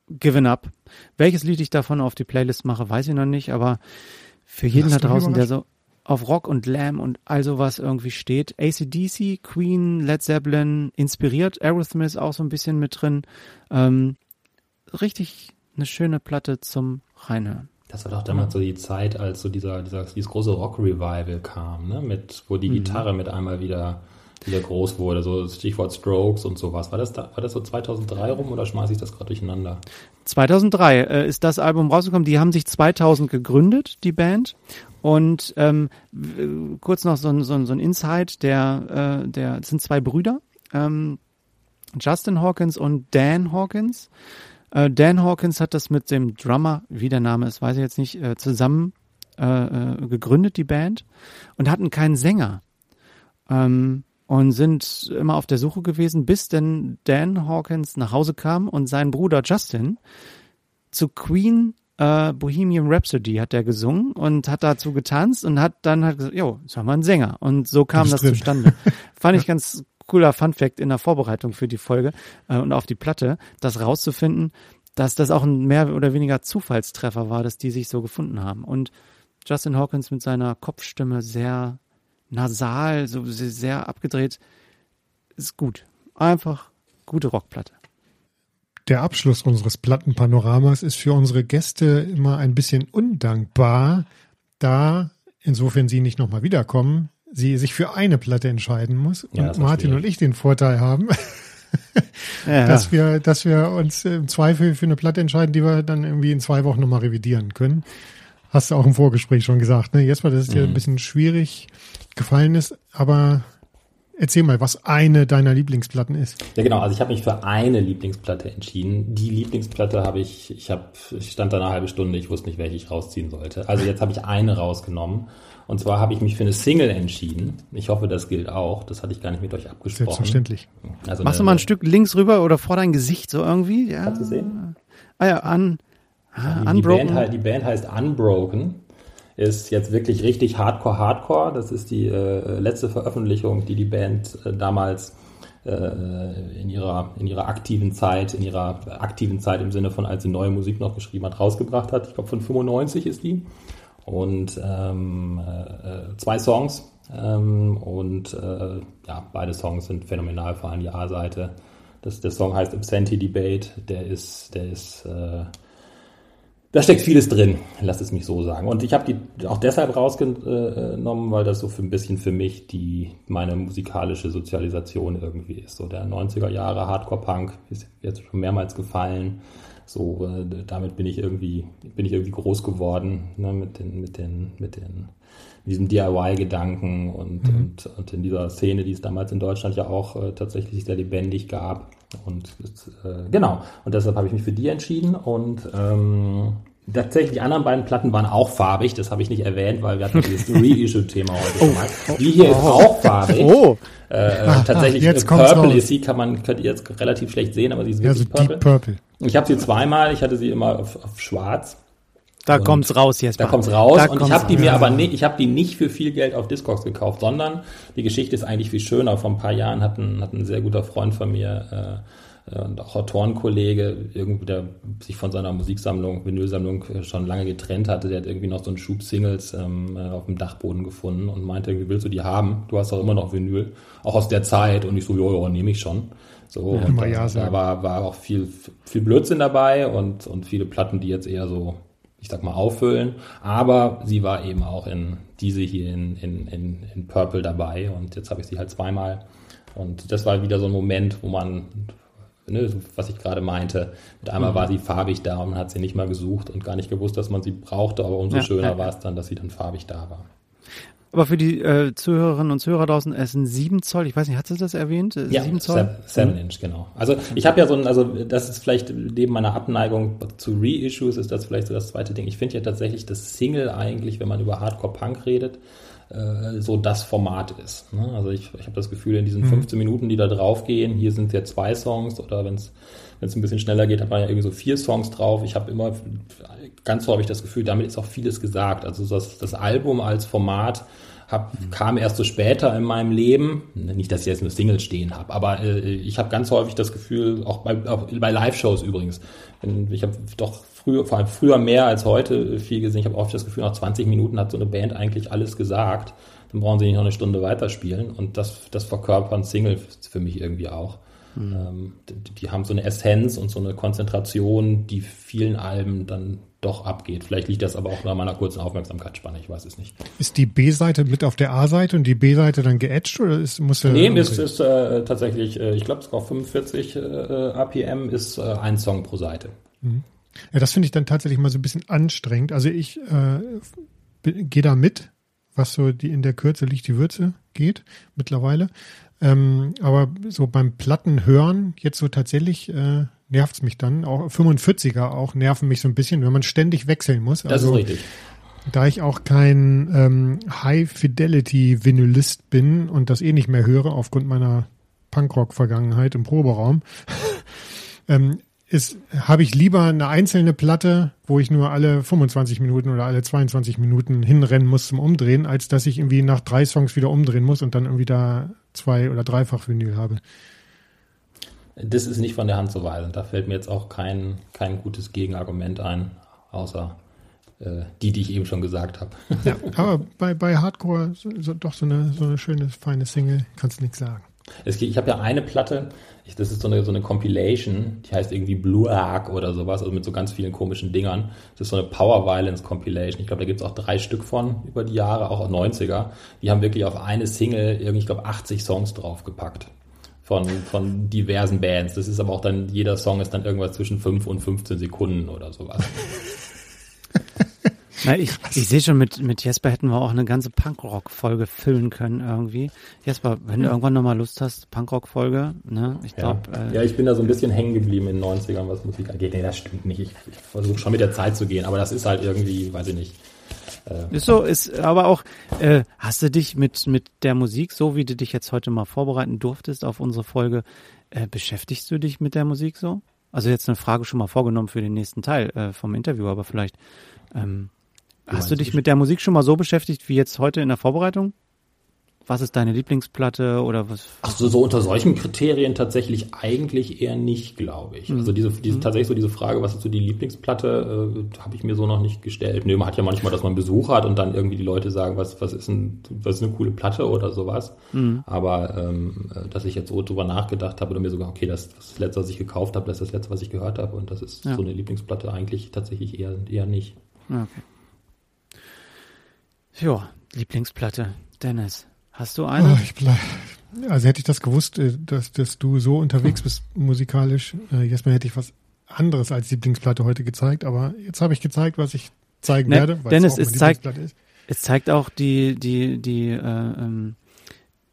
Given Up. Welches Lied ich davon auf die Playlist mache, weiß ich noch nicht, aber für jeden Lass da draußen, der so auf Rock und Lamb und all sowas irgendwie steht. ACDC, Queen, Led Zeppelin, inspiriert, Aerosmith auch so ein bisschen mit drin. Ähm, richtig eine schöne Platte zum Reinhören. Das war doch damals so die Zeit, als so dieser, dieser dieses große Rock-Revival kam, ne? Mit, wo die mhm. Gitarre mit einmal wieder, wieder groß wurde. So Stichwort Strokes und sowas. War das da, war das so 2003 rum oder schmeiße ich das gerade durcheinander? 2003 äh, ist das Album rausgekommen. Die haben sich 2000 gegründet, die Band. Und ähm, kurz noch so ein, so ein, so ein Insight, der, äh, der sind zwei Brüder, ähm, Justin Hawkins und Dan Hawkins. Äh, Dan Hawkins hat das mit dem Drummer, wie der Name ist, weiß ich jetzt nicht, äh, zusammen äh, gegründet, die Band, und hatten keinen Sänger. Ähm, und sind immer auf der Suche gewesen, bis denn Dan Hawkins nach Hause kam und sein Bruder Justin zu Queen äh, Bohemian Rhapsody hat er gesungen und hat dazu getanzt und hat dann halt gesagt, jo, jetzt haben wir einen Sänger. Und so kam das, das zustande. Fand ich ganz cooler Funfact in der Vorbereitung für die Folge äh, und auf die Platte, das rauszufinden, dass das auch ein mehr oder weniger Zufallstreffer war, dass die sich so gefunden haben. Und Justin Hawkins mit seiner Kopfstimme sehr nasal, so sehr abgedreht, ist gut. Einfach gute Rockplatte. Der Abschluss unseres Plattenpanoramas ist für unsere Gäste immer ein bisschen undankbar, da, insofern sie nicht nochmal wiederkommen, sie sich für eine Platte entscheiden muss ja, und Martin und ich den Vorteil haben, ja. dass wir, dass wir uns im Zweifel für eine Platte entscheiden, die wir dann irgendwie in zwei Wochen nochmal revidieren können. Hast du auch im Vorgespräch schon gesagt, ne? Jetzt mal, dass es dir mhm. ein bisschen schwierig gefallen ist, aber Erzähl mal, was eine deiner Lieblingsplatten ist. Ja, genau. Also ich habe mich für eine Lieblingsplatte entschieden. Die Lieblingsplatte habe ich, ich habe, ich stand da eine halbe Stunde, ich wusste nicht, welche ich rausziehen sollte. Also jetzt habe ich eine rausgenommen. Und zwar habe ich mich für eine Single entschieden. Ich hoffe, das gilt auch. Das hatte ich gar nicht mit euch abgesprochen. Selbstverständlich. Also Machst du mal ein Stück links rüber oder vor dein Gesicht so irgendwie? Ja. Kannst du sehen? Ah ja, un, ah, die, Unbroken. Die Band, die Band heißt Unbroken ist jetzt wirklich richtig Hardcore Hardcore. Das ist die äh, letzte Veröffentlichung, die die Band äh, damals äh, in ihrer, in ihrer aktiven Zeit, in ihrer aktiven Zeit im Sinne von, als sie neue Musik noch geschrieben hat, rausgebracht hat. Ich glaube, von 95 ist die. Und ähm, äh, zwei Songs. Ähm, und äh, ja, beide Songs sind phänomenal, vor allem die A-Seite. Das, der Song heißt Absentee Debate. Der ist, der ist äh, da steckt vieles drin, lass es mich so sagen. Und ich habe die auch deshalb rausgenommen, weil das so für ein bisschen für mich die meine musikalische Sozialisation irgendwie ist. So der 90er Jahre Hardcore-Punk ist jetzt schon mehrmals gefallen. So äh, damit bin ich irgendwie bin ich irgendwie groß geworden ne, mit den mit den mit den diesem DIY-Gedanken und, mhm. und, und in dieser Szene, die es damals in Deutschland ja auch äh, tatsächlich sehr lebendig gab. Und äh, genau, und deshalb habe ich mich für die entschieden und ähm, Tatsächlich, die anderen beiden Platten waren auch farbig, das habe ich nicht erwähnt, weil wir hatten dieses Reissue-Thema heute schon mal. Oh. Die hier oh. ist auch farbig. Oh. Äh, ah, tatsächlich, ah, Purple raus. ist sie, kann man, könnt ihr jetzt relativ schlecht sehen, aber sie ist wirklich ja, so Purple. Purple. Ich habe sie zweimal, ich hatte sie immer auf, auf schwarz. Da und kommt's raus jetzt. Da kommt's raus da und ich habe die mir aber nicht, ich habe die nicht für viel Geld auf Discogs gekauft, sondern die Geschichte ist eigentlich viel schöner. Vor ein paar Jahren hat ein, hat ein sehr guter Freund von mir äh, und auch Autorenkollege, irgendwie der sich von seiner Musiksammlung, Vinylsammlung äh, schon lange getrennt hatte, der hat irgendwie noch so einen Schub Singles ähm, äh, auf dem Dachboden gefunden und meinte, wie willst du die haben? Du hast doch immer noch Vinyl, auch aus der Zeit und ich so, jo, jo, nehme ich schon. So, ja, und da, ja da war, war auch viel, viel Blödsinn dabei und, und viele Platten, die jetzt eher so ich sag mal, auffüllen. Aber sie war eben auch in diese hier in, in, in, in Purple dabei und jetzt habe ich sie halt zweimal. Und das war wieder so ein Moment, wo man, ne, was ich gerade meinte, mit einmal mhm. war sie farbig da und man hat sie nicht mal gesucht und gar nicht gewusst, dass man sie brauchte, aber umso ja, schöner ja. war es dann, dass sie dann farbig da war. Aber für die äh, Zuhörerinnen und Zuhörer draußen, es sind sieben Zoll, ich weiß nicht, hat sie das erwähnt? Ja, sieben Zoll? Seven Inch, genau. Also ich habe ja so ein, also das ist vielleicht neben meiner Abneigung zu Reissues, ist das vielleicht so das zweite Ding. Ich finde ja tatsächlich das Single eigentlich, wenn man über Hardcore-Punk redet, äh, so das Format ist. Ne? Also ich, ich habe das Gefühl, in diesen mhm. 15 Minuten, die da draufgehen, hier sind ja zwei Songs oder wenn es wenn es ein bisschen schneller geht, hat man ja irgendwie so vier Songs drauf. Ich habe immer ganz häufig das Gefühl, damit ist auch vieles gesagt. Also das, das Album als Format hab, kam erst so später in meinem Leben. Nicht, dass ich jetzt eine Single stehen habe, aber äh, ich habe ganz häufig das Gefühl, auch bei, auch bei Live-Shows übrigens, ich habe doch früher, vor allem früher mehr als heute viel gesehen. Ich habe oft das Gefühl, nach 20 Minuten hat so eine Band eigentlich alles gesagt. Dann brauchen sie nicht noch eine Stunde weiterspielen. Und das, das verkörpern Single für mich irgendwie auch. Mhm. Ähm, die, die, haben so eine Essenz und so eine Konzentration, die vielen Alben dann doch abgeht. Vielleicht liegt das aber auch nach meiner kurzen Aufmerksamkeitsspanne, ich weiß es nicht. Ist die B-Seite mit auf der A-Seite und die B-Seite dann geedged oder ist, muss Nee, ist, ist äh, tatsächlich, äh, ich glaube, es auf 45 äh, APM ist äh, ein Song pro Seite. Mhm. Ja, das finde ich dann tatsächlich mal so ein bisschen anstrengend. Also ich äh, gehe da mit, was so die in der Kürze liegt die Würze geht mittlerweile. Ähm, aber so beim Plattenhören jetzt so tatsächlich äh, nervt's mich dann. Auch 45er auch nerven mich so ein bisschen, wenn man ständig wechseln muss. Das also, ist richtig. Da ich auch kein ähm, High-Fidelity-Vinylist bin und das eh nicht mehr höre aufgrund meiner Punkrock-Vergangenheit im Proberaum, ähm, ist, habe ich lieber eine einzelne Platte, wo ich nur alle 25 Minuten oder alle 22 Minuten hinrennen muss zum Umdrehen, als dass ich irgendwie nach drei Songs wieder umdrehen muss und dann irgendwie da zwei oder dreifach Vinyl habe. Das ist nicht von der Hand zu weisen. Da fällt mir jetzt auch kein, kein gutes Gegenargument ein, außer äh, die, die ich eben schon gesagt habe. Ja, aber bei, bei Hardcore so, doch so eine, so eine schöne, feine Single, kannst du nichts sagen. Es, ich habe ja eine Platte, ich, das ist so eine, so eine Compilation, die heißt irgendwie Blue Arc oder sowas, also mit so ganz vielen komischen Dingern. Das ist so eine Power Violence Compilation. Ich glaube, da gibt es auch drei Stück von über die Jahre, auch 90er. Die haben wirklich auf eine Single irgendwie, ich glaube, 80 Songs draufgepackt von, von diversen Bands. Das ist aber auch dann, jeder Song ist dann irgendwas zwischen 5 und 15 Sekunden oder sowas. Na, ich, ich sehe schon, mit, mit Jesper hätten wir auch eine ganze Punkrock-Folge füllen können irgendwie. Jesper, wenn du irgendwann nochmal Lust hast, Punkrock-Folge, ne? Ich glaube. Ja. Äh, ja. ich bin da so ein bisschen hängen geblieben in den 90ern, was Musik angeht. Nee, das stimmt nicht. Ich, ich versuche schon mit der Zeit zu gehen, aber das ist halt irgendwie, weiß ich nicht. Äh, ist so, ist aber auch, äh, hast du dich mit, mit der Musik, so wie du dich jetzt heute mal vorbereiten durftest auf unsere Folge, äh, beschäftigst du dich mit der Musik so? Also jetzt eine Frage schon mal vorgenommen für den nächsten Teil äh, vom Interview, aber vielleicht ähm, hast du dich mit der Musik schon mal so beschäftigt wie jetzt heute in der Vorbereitung? was ist deine Lieblingsplatte oder was? Ach so, so unter solchen Kriterien tatsächlich eigentlich eher nicht, glaube ich. Mhm. Also diese, diese mhm. tatsächlich so diese Frage, was ist so die Lieblingsplatte, äh, habe ich mir so noch nicht gestellt. Nö, man hat ja manchmal, dass man Besuch hat und dann irgendwie die Leute sagen, was, was ist ein, was ist eine coole Platte oder sowas. Mhm. Aber ähm, dass ich jetzt so drüber nachgedacht habe oder mir sogar, okay, das, das letzte, was ich gekauft habe, das ist das letzte, was ich gehört habe und das ist ja. so eine Lieblingsplatte eigentlich tatsächlich eher, eher nicht. Okay. Ja, Lieblingsplatte. Dennis. Hast du eine? Oh, also hätte ich das gewusst, äh, dass, dass du so unterwegs bist musikalisch, äh, jetzt mal hätte ich was anderes als Lieblingsplatte heute gezeigt, aber jetzt habe ich gezeigt, was ich zeigen ne, werde. Dennis, es, es zeigt, es zeigt auch die, die, die, äh, ähm,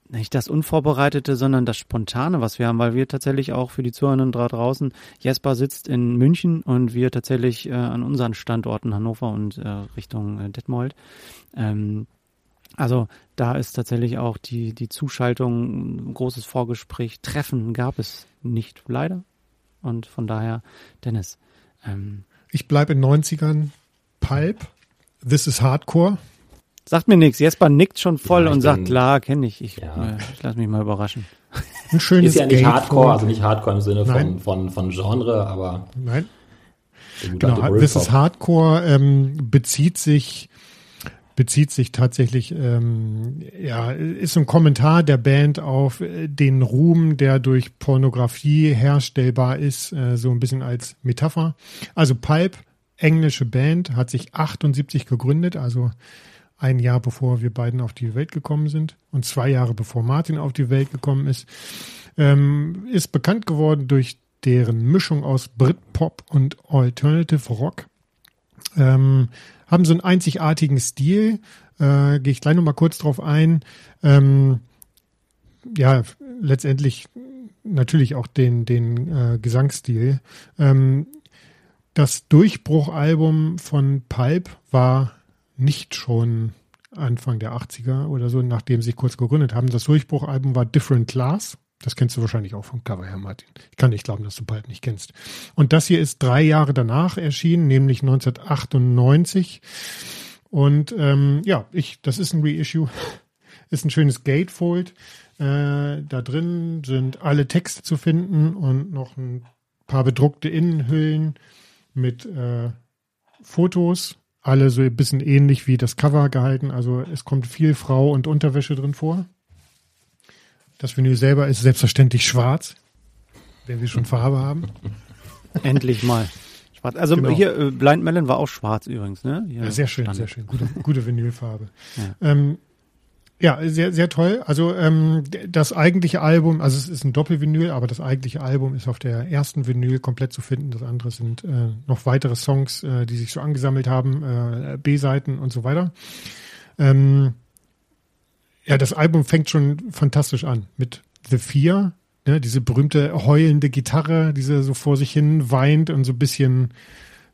nicht das Unvorbereitete, sondern das Spontane, was wir haben, weil wir tatsächlich auch für die Zuhörenden da draußen, Jesper sitzt in München und wir tatsächlich äh, an unseren Standorten Hannover und äh, Richtung äh, Detmold. Ähm, also da ist tatsächlich auch die, die Zuschaltung, großes Vorgespräch, Treffen gab es nicht, leider. Und von daher, Dennis. Ähm, ich bleibe in 90ern Pulp, This is Hardcore. Sagt mir nichts. Jesper nickt schon voll ja, und sagt, klar, kenne ich. Ich, ja. äh, ich lasse mich mal überraschen. Ein schönes Ist ja nicht Hardcore, also nicht Hardcore im Sinne von, von, von Genre, aber. Nein. Genau, This is Hardcore ähm, bezieht sich bezieht sich tatsächlich, ähm, ja, ist ein Kommentar der Band auf äh, den Ruhm, der durch Pornografie herstellbar ist, äh, so ein bisschen als Metapher. Also Pulp, englische Band, hat sich 78 gegründet, also ein Jahr bevor wir beiden auf die Welt gekommen sind und zwei Jahre bevor Martin auf die Welt gekommen ist, ähm, ist bekannt geworden durch deren Mischung aus Britpop und Alternative Rock. Ähm, haben so einen einzigartigen Stil. Äh, Gehe ich gleich nochmal kurz drauf ein. Ähm, ja, letztendlich natürlich auch den, den äh, Gesangsstil. Ähm, das Durchbruchalbum von Pulp war nicht schon Anfang der 80er oder so, nachdem sie sich kurz gegründet haben. Das Durchbruchalbum war Different Class. Das kennst du wahrscheinlich auch vom Cover her, Martin. Ich kann nicht glauben, dass du bald nicht kennst. Und das hier ist drei Jahre danach erschienen, nämlich 1998. Und ähm, ja, ich, das ist ein Reissue. Ist ein schönes Gatefold. Äh, da drin sind alle Texte zu finden und noch ein paar bedruckte Innenhüllen mit äh, Fotos. Alle so ein bisschen ähnlich wie das Cover gehalten. Also es kommt viel Frau und Unterwäsche drin vor. Das Vinyl selber ist selbstverständlich schwarz, wenn wir schon Farbe haben. Endlich mal. Schwarz. Also genau. hier, äh, Blind Melon war auch schwarz übrigens, ne? Ja, sehr schön, sehr schön. Gute, gute Vinylfarbe. Ja. Ähm, ja, sehr, sehr toll. Also ähm, das eigentliche Album, also es ist ein Doppelvinyl, aber das eigentliche Album ist auf der ersten Vinyl komplett zu finden. Das andere sind äh, noch weitere Songs, äh, die sich so angesammelt haben, äh, B-Seiten und so weiter. Ähm, ja, das Album fängt schon fantastisch an mit The Fear, ne, diese berühmte heulende Gitarre, die so vor sich hin weint und so ein bisschen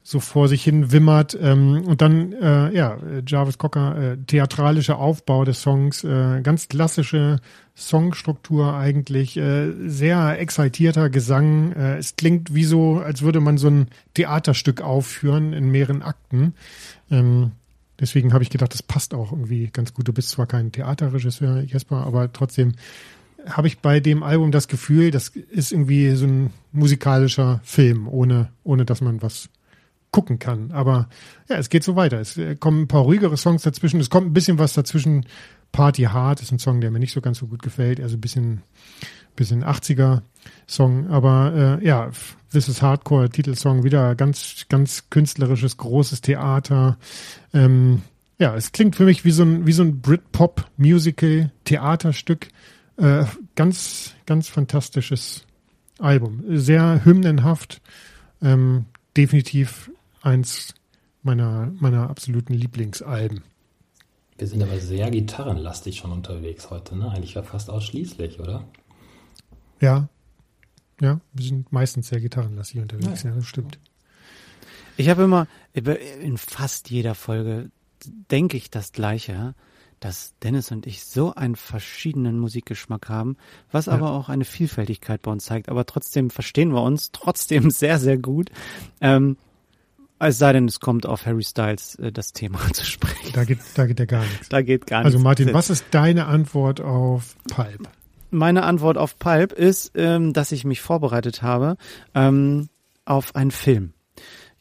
so vor sich hin wimmert. Ähm, und dann, äh, ja, Jarvis Cocker, äh, theatralischer Aufbau des Songs, äh, ganz klassische Songstruktur eigentlich, äh, sehr exaltierter Gesang. Äh, es klingt wie so, als würde man so ein Theaterstück aufführen in mehreren Akten. Ähm, Deswegen habe ich gedacht, das passt auch irgendwie ganz gut. Du bist zwar kein Theaterregisseur, Jesper, aber trotzdem habe ich bei dem Album das Gefühl, das ist irgendwie so ein musikalischer Film, ohne, ohne dass man was gucken kann. Aber ja, es geht so weiter. Es kommen ein paar ruhigere Songs dazwischen. Es kommt ein bisschen was dazwischen. Party Hard ist ein Song, der mir nicht so ganz so gut gefällt. Also ein bisschen, bisschen 80er Song. Aber äh, ja, This is Hardcore, Titelsong, wieder ganz, ganz künstlerisches, großes Theater. Ähm, ja, es klingt für mich wie so ein, wie so ein Britpop-Musical, Theaterstück. Äh, ganz, ganz fantastisches Album. Sehr hymnenhaft. Ähm, definitiv eins meiner, meiner absoluten Lieblingsalben. Wir sind aber sehr gitarrenlastig schon unterwegs heute, ne? Eigentlich ja fast ausschließlich, oder? Ja, ja, wir sind meistens sehr gitarrenlastig unterwegs, ja, ja das stimmt. Ich habe immer, in fast jeder Folge denke ich das Gleiche, dass Dennis und ich so einen verschiedenen Musikgeschmack haben, was ja. aber auch eine Vielfältigkeit bei uns zeigt. Aber trotzdem verstehen wir uns trotzdem sehr, sehr gut. Ähm, Es sei denn, es kommt auf Harry Styles äh, das Thema zu sprechen. Da geht, da geht ja gar nichts. Da geht gar Also nichts. Martin, was ist deine Antwort auf Pulp? Meine Antwort auf Pulp ist, ähm, dass ich mich vorbereitet habe ähm, auf einen Film.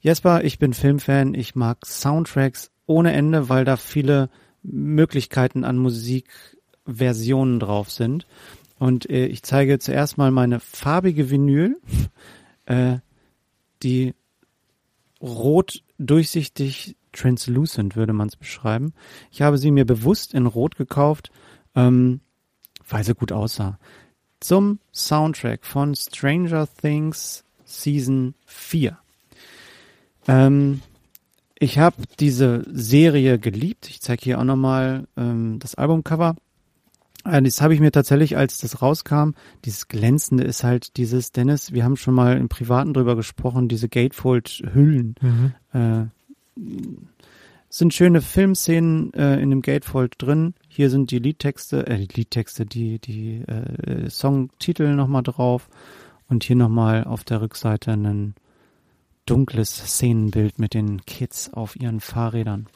Jesper, ich bin Filmfan, ich mag Soundtracks ohne Ende, weil da viele Möglichkeiten an Musikversionen drauf sind. Und äh, ich zeige zuerst mal meine farbige Vinyl, äh, die rot durchsichtig translucent würde man es beschreiben. Ich habe sie mir bewusst in rot gekauft, ähm, weil sie gut aussah. Zum Soundtrack von Stranger Things Season 4. Ähm, ich habe diese Serie geliebt. Ich zeige hier auch nochmal ähm, das Albumcover. Äh, das habe ich mir tatsächlich, als das rauskam, dieses Glänzende ist halt dieses, Dennis, wir haben schon mal im Privaten drüber gesprochen, diese Gatefold-Hüllen. Mhm. Äh, sind schöne Filmszenen äh, in dem Gatefold drin. Hier sind die Liedtexte, äh, die Liedtexte, die, die äh, Songtitel nochmal drauf. Und hier nochmal auf der Rückseite ein dunkles Szenenbild mit den Kids auf ihren Fahrrädern.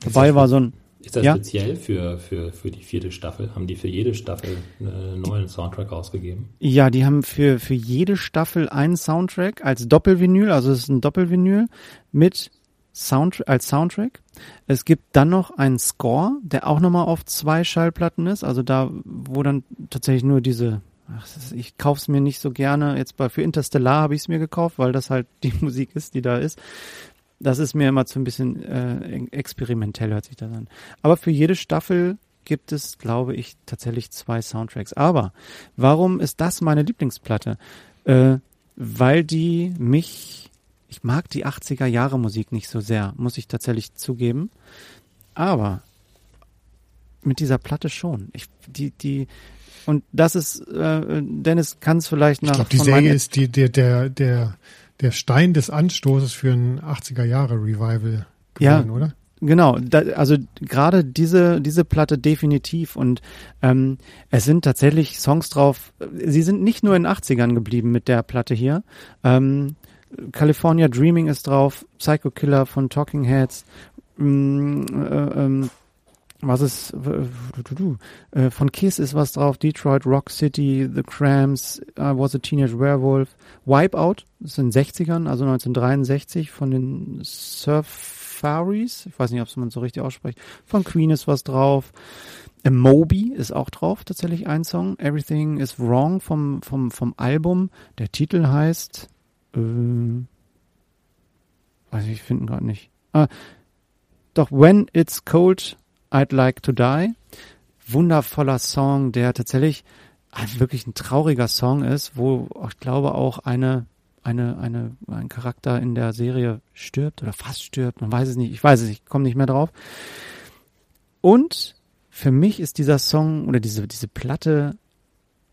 Dabei war so ein, Ist das Ja. speziell für, für, für die vierte Staffel? Haben die für jede Staffel einen neuen Soundtrack rausgegeben? ja, die haben für, für jede Staffel einen Soundtrack als Doppelvinyl, also es ist ein Doppelvinyl mit Sound, als Soundtrack. Es gibt dann noch einen Score, der auch nochmal auf zwei Schallplatten ist, also da, wo dann tatsächlich nur diese, ach, ich kauf's mir nicht so gerne, jetzt bei, für Interstellar habe ich es mir gekauft, weil das halt die Musik ist, die da ist. Das ist mir immer zu ein bisschen äh, experimentell, hört sich das an. Aber für jede Staffel gibt es, glaube ich, tatsächlich zwei Soundtracks. Aber warum ist das meine Lieblingsplatte? Äh, weil die mich, ich mag die 80er Jahre Musik nicht so sehr, muss ich tatsächlich zugeben. Aber mit dieser Platte schon. Ich, die, die, und das ist, äh, Dennis kann es vielleicht nach Ich glaube, die Serie ist die, der, der, der, der Stein des Anstoßes für ein 80er Jahre Revival Ja. geworden, oder? Genau, da, also gerade diese diese Platte definitiv und ähm, es sind tatsächlich Songs drauf. Sie sind nicht nur in den 80ern geblieben mit der Platte hier. Ähm, California Dreaming ist drauf, Psycho Killer von Talking Heads. Mm, äh, ähm, was ist äh, äh, von Kiss ist was drauf, Detroit Rock City, The Cramps, I Was a Teenage Werewolf, Wipeout, das ist in den 60ern, also 1963 von den Surfaris, ich weiß nicht, ob es man so richtig ausspricht, von Queen ist was drauf, A Moby ist auch drauf, tatsächlich ein Song, Everything is Wrong vom, vom, vom Album, der Titel heißt, äh, weiß ich, ich finde gerade nicht. Ah, doch When It's Cold, I'd Like to Die. Wundervoller Song, der tatsächlich wirklich ein trauriger Song ist, wo ich glaube auch eine, eine, eine, ein Charakter in der Serie stirbt oder fast stirbt. Man weiß es nicht. Ich weiß es nicht. Ich komme nicht mehr drauf. Und für mich ist dieser Song oder diese, diese Platte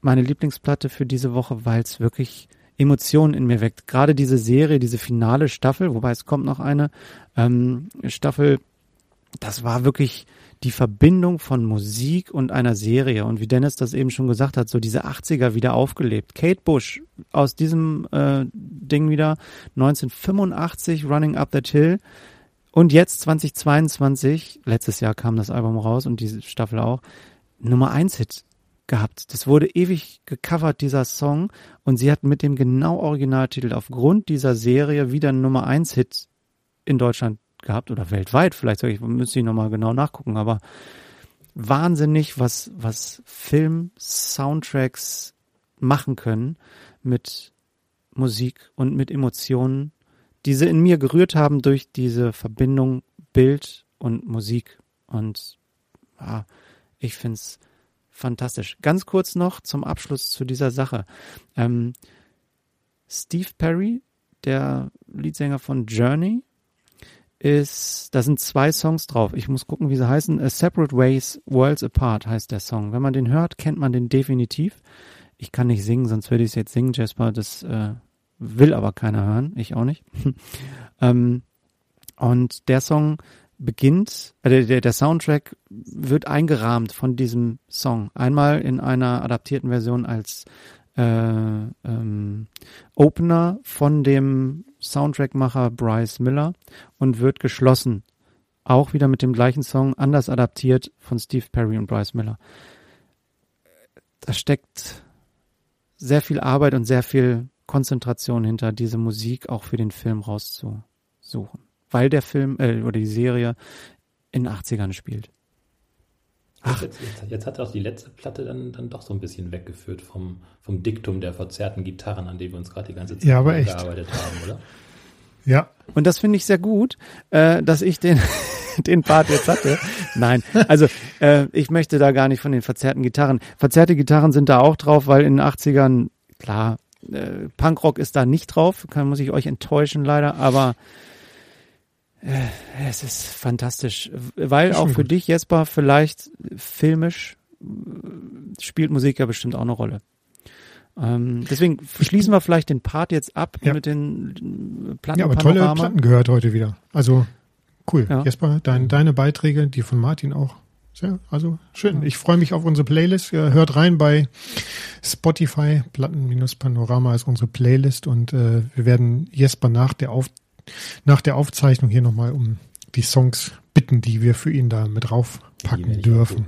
meine Lieblingsplatte für diese Woche, weil es wirklich Emotionen in mir weckt. Gerade diese Serie, diese finale Staffel, wobei es kommt noch eine ähm, Staffel, das war wirklich die Verbindung von Musik und einer Serie. Und wie Dennis das eben schon gesagt hat, so diese 80er wieder aufgelebt. Kate Bush aus diesem äh, Ding wieder 1985, Running Up That Hill. Und jetzt 2022, letztes Jahr kam das Album raus und diese Staffel auch, Nummer 1 Hit gehabt. Das wurde ewig gecovert, dieser Song. Und sie hat mit dem genau Originaltitel aufgrund dieser Serie wieder einen Nummer 1 Hit in Deutschland gehabt oder weltweit. Vielleicht ich, müsste ich nochmal genau nachgucken, aber wahnsinnig, was, was Film, Soundtracks machen können mit Musik und mit Emotionen, die sie in mir gerührt haben durch diese Verbindung Bild und Musik. Und ja, ich find's fantastisch. Ganz kurz noch zum Abschluss zu dieser Sache. Ähm, Steve Perry, der Leadsänger von Journey, ist, da sind zwei Songs drauf. Ich muss gucken, wie sie heißen. A Separate Ways, Worlds Apart heißt der Song. Wenn man den hört, kennt man den definitiv. Ich kann nicht singen, sonst würde ich es jetzt singen, Jasper. Das äh, will aber keiner hören. Ich auch nicht. ähm, und der Song beginnt, äh, der, der Soundtrack wird eingerahmt von diesem Song. Einmal in einer adaptierten Version als äh, ähm, Opener von dem Soundtrackmacher Bryce Miller und wird geschlossen. Auch wieder mit dem gleichen Song, anders adaptiert von Steve Perry und Bryce Miller. Da steckt sehr viel Arbeit und sehr viel Konzentration hinter, diese Musik auch für den Film rauszusuchen. Weil der Film äh, oder die Serie in den 80ern spielt. Ach. Jetzt, jetzt, jetzt, hat auch die letzte Platte dann, dann doch so ein bisschen weggeführt vom, vom Diktum der verzerrten Gitarren, an dem wir uns gerade die ganze Zeit ja, gearbeitet haben, oder? Ja. Und das finde ich sehr gut, äh, dass ich den, den Part jetzt hatte. Nein, also äh, ich möchte da gar nicht von den verzerrten Gitarren. Verzerrte Gitarren sind da auch drauf, weil in den 80ern, klar, äh, Punkrock ist da nicht drauf, kann, muss ich euch enttäuschen leider, aber äh, es ist fantastisch, weil auch für dich, Jesper, vielleicht filmisch äh, spielt Musik ja bestimmt auch eine Rolle. Ähm, deswegen schließen wir vielleicht den Part jetzt ab ja. mit den Platten. Ja, aber tolle Platten gehört heute wieder. Also cool. Ja. Jesper, dein, deine Beiträge, die von Martin auch. Sehr, also schön. Ich freue mich auf unsere Playlist. Hört rein bei Spotify. Platten-Panorama ist unsere Playlist und äh, wir werden Jesper nach der Auf nach der Aufzeichnung hier nochmal um die Songs bitten, die wir für ihn da mit raufpacken dürfen.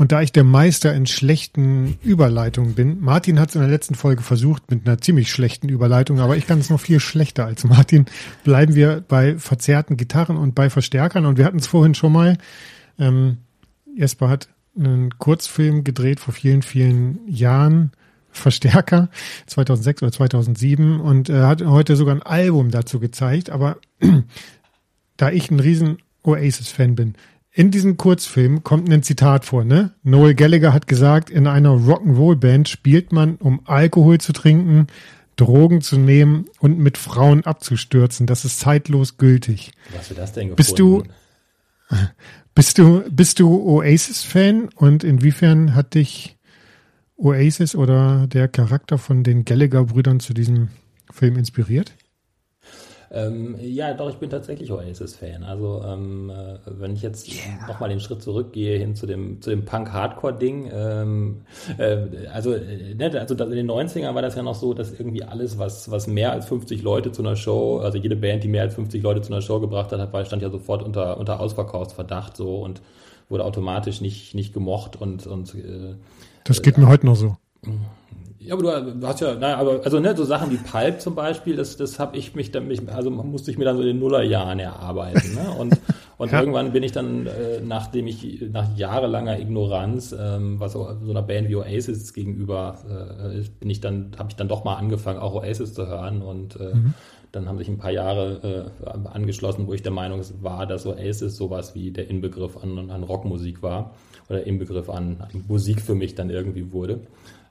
Und da ich der Meister in schlechten Überleitungen bin, Martin hat es in der letzten Folge versucht mit einer ziemlich schlechten Überleitung, aber ich kann es noch viel schlechter als Martin, bleiben wir bei verzerrten Gitarren und bei Verstärkern. Und wir hatten es vorhin schon mal. Ähm, Jesper hat einen Kurzfilm gedreht vor vielen, vielen Jahren Verstärker 2006 oder 2007 und er hat heute sogar ein Album dazu gezeigt. Aber da ich ein riesen Oasis-Fan bin, in diesem Kurzfilm kommt ein Zitat vor, ne? Noel Gallagher hat gesagt, in einer Rock'n'Roll-Band spielt man, um Alkohol zu trinken, Drogen zu nehmen und mit Frauen abzustürzen. Das ist zeitlos gültig. Was für das denn gefunden? Bist du, bist du, bist du Oasis-Fan und inwiefern hat dich Oasis oder der Charakter von den Gallagher-Brüdern zu diesem Film inspiriert? Ähm, ja, doch, ich bin tatsächlich Oasis-Fan. Also ähm, äh, wenn ich jetzt yeah. nochmal den Schritt zurückgehe hin zu dem, zu dem Punk-Hardcore-Ding, ähm, äh, also, äh, ne, also in den 90ern war das ja noch so, dass irgendwie alles, was, was mehr als 50 Leute zu einer Show, also jede Band, die mehr als 50 Leute zu einer Show gebracht hat, stand ja sofort unter, unter Ausverkaufsverdacht so und wurde automatisch nicht, nicht gemocht und, und äh, das geht mir heute noch so. Ja, aber du hast ja, naja, aber also ne, so Sachen wie Pulp zum Beispiel, das, das habe ich mich dann, mich, also musste ich mir dann so in den Nullerjahren erarbeiten. Ne? Und, und ja. irgendwann bin ich dann, äh, nachdem ich nach jahrelanger Ignoranz, ähm, was so, so einer Band wie Oasis gegenüber äh, bin ich dann, habe ich dann doch mal angefangen, auch Oasis zu hören und äh, mhm. Dann haben sich ein paar Jahre äh, angeschlossen, wo ich der Meinung war, dass Oasis sowas wie der Inbegriff an, an Rockmusik war oder Inbegriff an, an Musik für mich dann irgendwie wurde.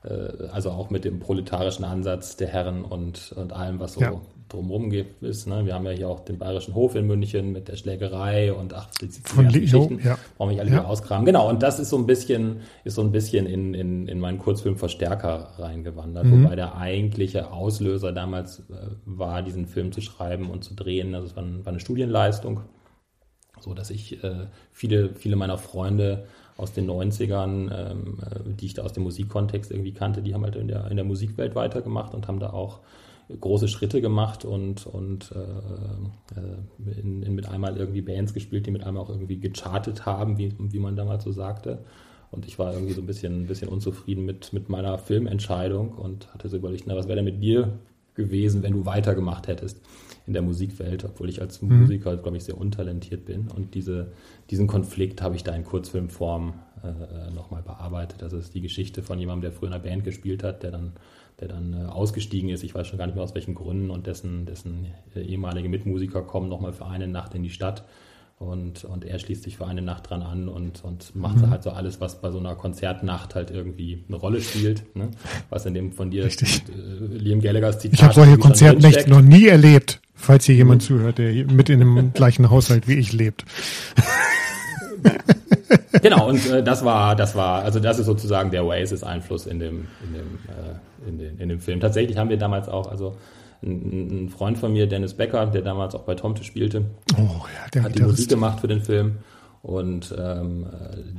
Äh, also auch mit dem proletarischen Ansatz der Herren und, und allem, was so ja. drumherum ist. Ne? Wir haben ja hier auch den Bayerischen Hof in München mit der Schlägerei und ach, die, die Von Geschichten. Ja. Brauche ich alle ja. auskramen. Genau, und das ist so ein bisschen, ist so ein bisschen in, in, in meinen Kurzfilm Verstärker reingewandert, mhm. wobei der eigentliche Auslöser damals äh, war, diesen Film zu schreiben und zu drehen. Also es war, war eine Studienleistung, so dass ich äh, viele, viele meiner Freunde aus den 90ern, ähm, äh, die ich da aus dem Musikkontext irgendwie kannte, die haben halt in der, in der Musikwelt weitergemacht und haben da auch große Schritte gemacht und, und äh, äh, in, in mit einmal irgendwie Bands gespielt, die mit einmal auch irgendwie gechartet haben, wie, wie man damals so sagte. Und ich war irgendwie so ein bisschen, ein bisschen unzufrieden mit, mit meiner Filmentscheidung und hatte so überlegt, na, was wäre denn mit dir gewesen, wenn du weitergemacht hättest in der Musikwelt, obwohl ich als mhm. Musiker, glaube ich, sehr untalentiert bin. Und diese, diesen Konflikt habe ich da in Kurzfilmform äh, nochmal bearbeitet. Das ist die Geschichte von jemandem, der früher in einer Band gespielt hat, der dann, der dann äh, ausgestiegen ist. Ich weiß schon gar nicht mehr aus welchen Gründen und dessen, dessen äh, ehemalige Mitmusiker kommen nochmal für eine Nacht in die Stadt. Und, und er schließt sich für eine Nacht dran an und, und macht mhm. halt so alles, was bei so einer Konzertnacht halt irgendwie eine Rolle spielt. Ne? Was in dem von dir Richtig. Äh, Liam Gallaghers Zitat. Ich habe solche Konzertnächte noch nie erlebt, falls hier jemand mhm. zuhört, der mit in dem gleichen Haushalt wie ich lebt. genau, und äh, das war, das war, also das ist sozusagen der Oasis-Einfluss in dem, in dem, äh, in, den, in dem Film. Tatsächlich haben wir damals auch, also ein, ein Freund von mir, Dennis Becker, der damals auch bei Tomte spielte, oh, ja, der hat die Musik gemacht für den Film. und ähm,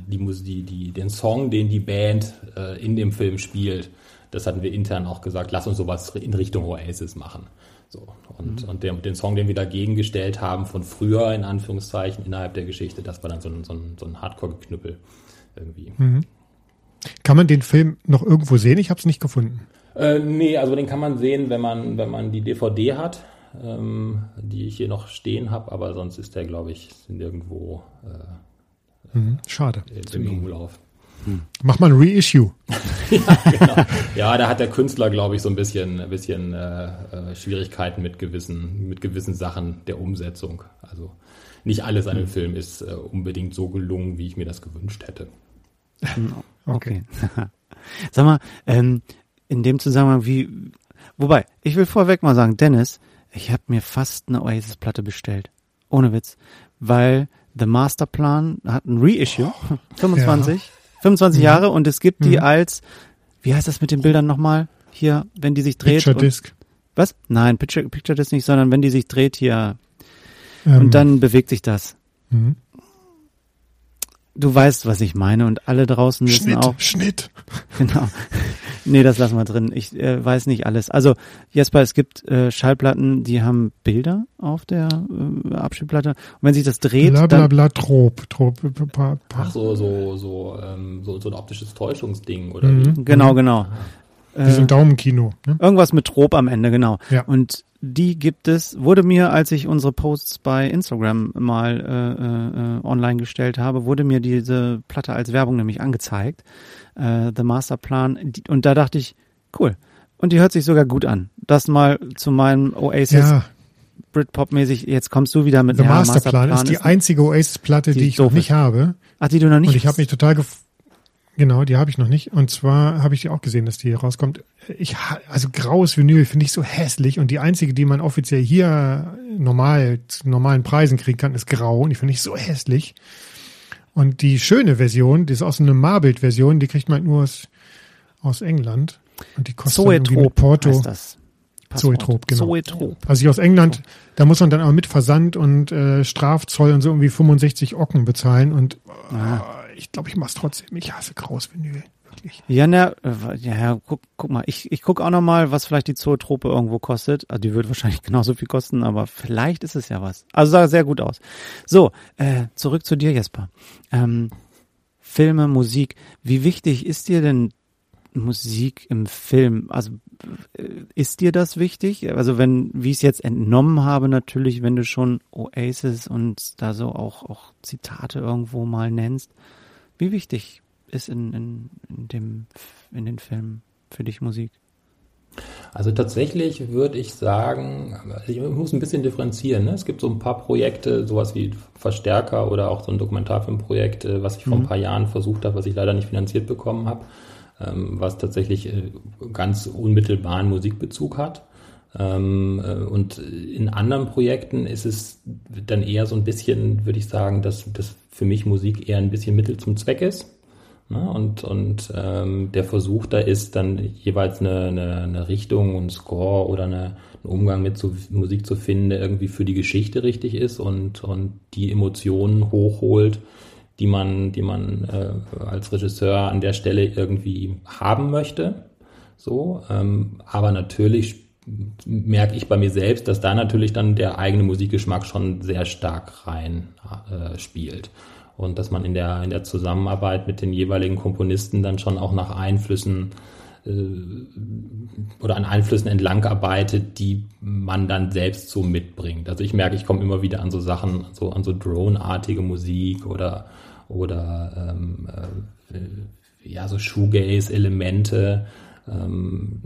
die, die, die, den Song, den die Band äh, in dem Film spielt, das hatten wir intern auch gesagt, lass uns sowas in Richtung Oasis machen. So, und, mhm. und der, den Song, den wir dagegen gestellt haben, von früher, in Anführungszeichen, innerhalb der Geschichte, das war dann so ein, so ein, so ein Hardcore-Geknüppel irgendwie. Mhm. Kann man den Film noch irgendwo sehen? Ich habe es nicht gefunden. Äh, nee, also den kann man sehen, wenn man, wenn man die DVD hat ähm, die ich hier noch stehen habe, aber sonst ist der, glaube ich, nirgendwo äh, mhm, schade. im Umlauf. Hm. Mach mal ein Reissue. ja, genau. ja, da hat der Künstler, glaube ich, so ein bisschen, ein bisschen äh, äh, Schwierigkeiten mit gewissen, mit gewissen Sachen der Umsetzung. Also nicht alles an dem hm. Film ist äh, unbedingt so gelungen, wie ich mir das gewünscht hätte. Hm, okay. Sag mal, ähm, in dem Zusammenhang, wie, wobei, ich will vorweg mal sagen, Dennis, ich habe mir fast eine Oasis-Platte bestellt. Ohne Witz. Weil The Masterplan hat ein Reissue, 25, ja. 25 mhm. Jahre und es gibt mhm. die als, wie heißt das mit den Bildern nochmal? Hier, wenn die sich dreht. Picture Disc. Was? Nein, Picture, Picture Disc nicht, sondern wenn die sich dreht hier. Ähm. Und dann bewegt sich das. Mhm. Du weißt, was ich meine und alle draußen wissen Schnitt, auch. Schnitt. Genau. Nee, das lassen wir drin. Ich äh, weiß nicht alles. Also Jesper, es gibt äh, Schallplatten, die haben Bilder auf der äh, Abspielplatte. Und wenn sich das dreht, bla bla bla trop, trop, pa, pa. Ach so, so, so, ähm, so, so ein optisches Täuschungsding oder mhm. wie? Genau, genau. Wie so ein Daumenkino. Ne? Irgendwas mit Trop am Ende, genau. Ja. Und die gibt es, wurde mir, als ich unsere Posts bei Instagram mal äh, äh, online gestellt habe, wurde mir diese Platte als Werbung nämlich angezeigt, äh, The Masterplan. Und da dachte ich, cool. Und die hört sich sogar gut an. Das mal zu meinem Oasis ja. Britpop-mäßig. Jetzt kommst du wieder mit The ja, Masterplan, Masterplan ist die einzige Oasis-Platte, die, die ich noch nicht habe. Ach, die du noch nicht Und ich habe mich total Genau, die habe ich noch nicht. Und zwar habe ich die auch gesehen, dass die hier rauskommt. Ich, also graues Vinyl finde ich so hässlich. Und die einzige, die man offiziell hier normal zu normalen Preisen kriegen kann, ist grau. Und die finde ich so hässlich. Und die schöne Version, die ist aus einer Marbled-Version, die kriegt man nur aus, aus England. Und die kostet Zoetrop Porto. Heißt das. Zoetrop, genau. Zoetrop. Also ich aus England, da muss man dann aber mit Versand und äh, Strafzoll und so irgendwie 65 Ocken bezahlen. Und äh, ich glaube, ich mache es trotzdem. Ich hasse graues Vinyl. Wirklich. Ja, na, äh, ja, guck, guck mal, ich, ich guck auch noch mal, was vielleicht die Zootrope irgendwo kostet. Also die wird wahrscheinlich genauso viel kosten, aber vielleicht ist es ja was. Also sah sehr gut aus. So, äh, zurück zu dir, Jesper. Ähm, Filme, Musik. Wie wichtig ist dir denn Musik im Film? Also äh, ist dir das wichtig? Also wenn, wie ich es jetzt entnommen habe, natürlich, wenn du schon Oasis und da so auch, auch Zitate irgendwo mal nennst, wie wichtig ist in, in, in, dem, in den Filmen für dich Musik? Also tatsächlich würde ich sagen, ich muss ein bisschen differenzieren. Ne? Es gibt so ein paar Projekte, sowas wie Verstärker oder auch so ein Dokumentarfilmprojekt, äh, was ich vor mhm. ein paar Jahren versucht habe, was ich leider nicht finanziert bekommen habe, ähm, was tatsächlich äh, ganz unmittelbaren Musikbezug hat. Ähm, äh, und in anderen Projekten ist es dann eher so ein bisschen, würde ich sagen, dass, dass für mich Musik eher ein bisschen Mittel zum Zweck ist. Ne? Und, und ähm, der Versuch da ist, dann jeweils eine, eine, eine Richtung, ein Score oder eine, einen Umgang mit so Musik zu finden, der irgendwie für die Geschichte richtig ist und, und die Emotionen hochholt, die man, die man äh, als Regisseur an der Stelle irgendwie haben möchte. So, ähm, aber natürlich merke ich bei mir selbst, dass da natürlich dann der eigene Musikgeschmack schon sehr stark rein äh, spielt. Und dass man in der, in der Zusammenarbeit mit den jeweiligen Komponisten dann schon auch nach Einflüssen äh, oder an Einflüssen entlang arbeitet, die man dann selbst so mitbringt. Also ich merke, ich komme immer wieder an so Sachen, so an so Drone-artige Musik oder oder ähm, äh, ja so Shoegaze-Elemente, ähm,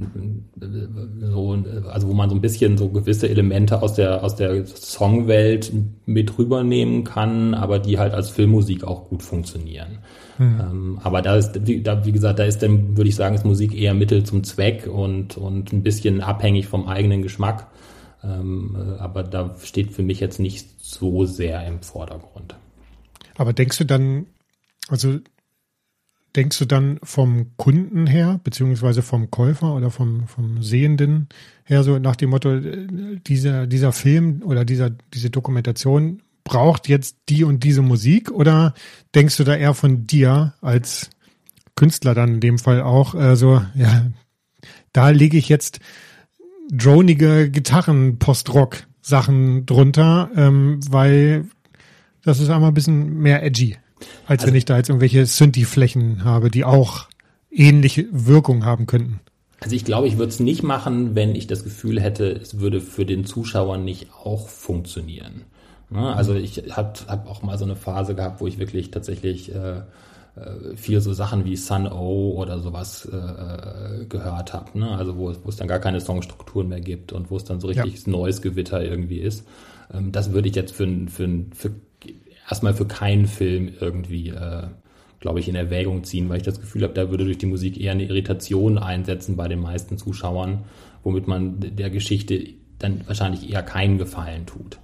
so, also wo man so ein bisschen so gewisse Elemente aus der, aus der Songwelt mit rübernehmen kann, aber die halt als Filmmusik auch gut funktionieren. Mhm. Ähm, aber da ist, wie, da, wie gesagt, da ist dann, würde ich sagen, ist Musik eher Mittel zum Zweck und, und ein bisschen abhängig vom eigenen Geschmack. Ähm, äh, aber da steht für mich jetzt nicht so sehr im Vordergrund. Aber denkst du dann, also denkst du dann vom Kunden her, beziehungsweise vom Käufer oder vom, vom Sehenden her, so nach dem Motto, dieser, dieser Film oder dieser, diese Dokumentation braucht jetzt die und diese Musik? Oder denkst du da eher von dir als Künstler dann in dem Fall auch, äh, so, ja, da lege ich jetzt dronige Gitarren-Post-Rock-Sachen drunter, ähm, weil das ist einmal ein bisschen mehr edgy, als also, wenn ich da jetzt irgendwelche Synthi-Flächen habe, die auch ähnliche Wirkung haben könnten. Also ich glaube, ich würde es nicht machen, wenn ich das Gefühl hätte, es würde für den Zuschauer nicht auch funktionieren. Ne? Also ich habe hab auch mal so eine Phase gehabt, wo ich wirklich tatsächlich äh, äh, viel so Sachen wie Sun O oder sowas äh, äh gehört habe. Ne? Also wo, wo es dann gar keine Songstrukturen mehr gibt und wo es dann so richtig ja. neues Gewitter irgendwie ist. Ähm, das würde ich jetzt für, für, für erstmal für keinen Film irgendwie, äh, glaube ich, in Erwägung ziehen, weil ich das Gefühl habe, da würde durch die Musik eher eine Irritation einsetzen bei den meisten Zuschauern, womit man der Geschichte dann wahrscheinlich eher keinen Gefallen tut.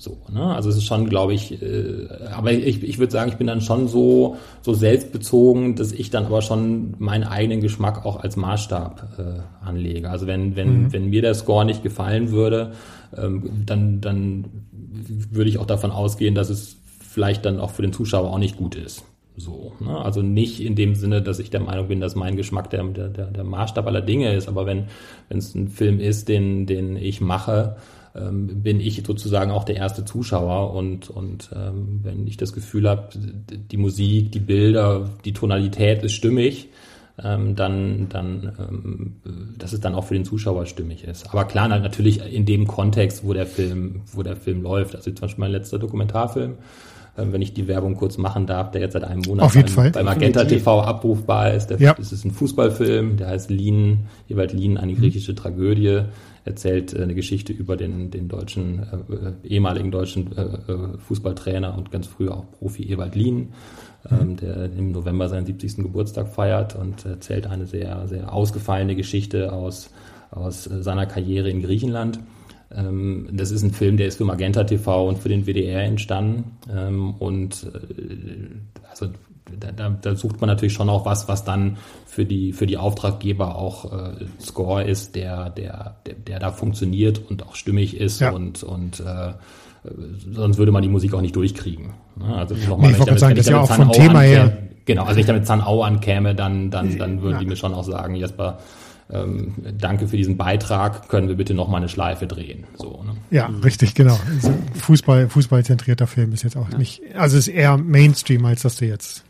So, ne? Also es ist schon, glaube ich, äh, aber ich, ich würde sagen, ich bin dann schon so, so selbstbezogen, dass ich dann aber schon meinen eigenen Geschmack auch als Maßstab äh, anlege. Also wenn, wenn, mhm. wenn mir der Score nicht gefallen würde, ähm, dann, dann würde ich auch davon ausgehen, dass es vielleicht dann auch für den Zuschauer auch nicht gut ist. So, ne? Also nicht in dem Sinne, dass ich der Meinung bin, dass mein Geschmack der, der, der Maßstab aller Dinge ist, aber wenn es ein Film ist, den, den ich mache, ähm, bin ich sozusagen auch der erste Zuschauer und, und ähm, wenn ich das Gefühl habe, die Musik, die Bilder, die Tonalität ist stimmig, ähm, dann, dann ähm, dass es dann auch für den Zuschauer stimmig ist. Aber klar, natürlich in dem Kontext, wo der Film, wo der Film läuft. Also zum Beispiel mein letzter Dokumentarfilm, wenn ich die Werbung kurz machen darf, der jetzt seit einem Monat beim, bei Magenta TV abrufbar ist. Der, ja. Das ist ein Fußballfilm, der heißt Lean, jeweils Lean, eine griechische Tragödie erzählt äh, eine Geschichte über den, den deutschen, äh, ehemaligen deutschen äh, äh, Fußballtrainer und ganz früher auch Profi Ewald Lien, ähm, mhm. der im November seinen 70. Geburtstag feiert und erzählt eine sehr, sehr ausgefallene Geschichte aus, aus äh, seiner Karriere in Griechenland. Ähm, das ist ein Film, der ist für Magenta TV und für den WDR entstanden. Ähm, und äh, also da, da, sucht man natürlich schon auch was, was dann für die, für die Auftraggeber auch äh, Score ist, der, der, der, der da funktioniert und auch stimmig ist ja. und, und äh, sonst würde man die Musik auch nicht durchkriegen. Ne? Also nochmal, nee, ich wollte sagen, das ist ja auch vom Thema her. Genau, also wenn ich damit Zanau ankäme, dann, dann, dann würden ja. die mir schon auch sagen, Jesper, ähm, danke für diesen Beitrag, können wir bitte noch mal eine Schleife drehen. So, ne? Ja, richtig, genau. Also Fußball, fußballzentrierter Film ist jetzt auch ja. nicht, also ist eher Mainstream, als dass du jetzt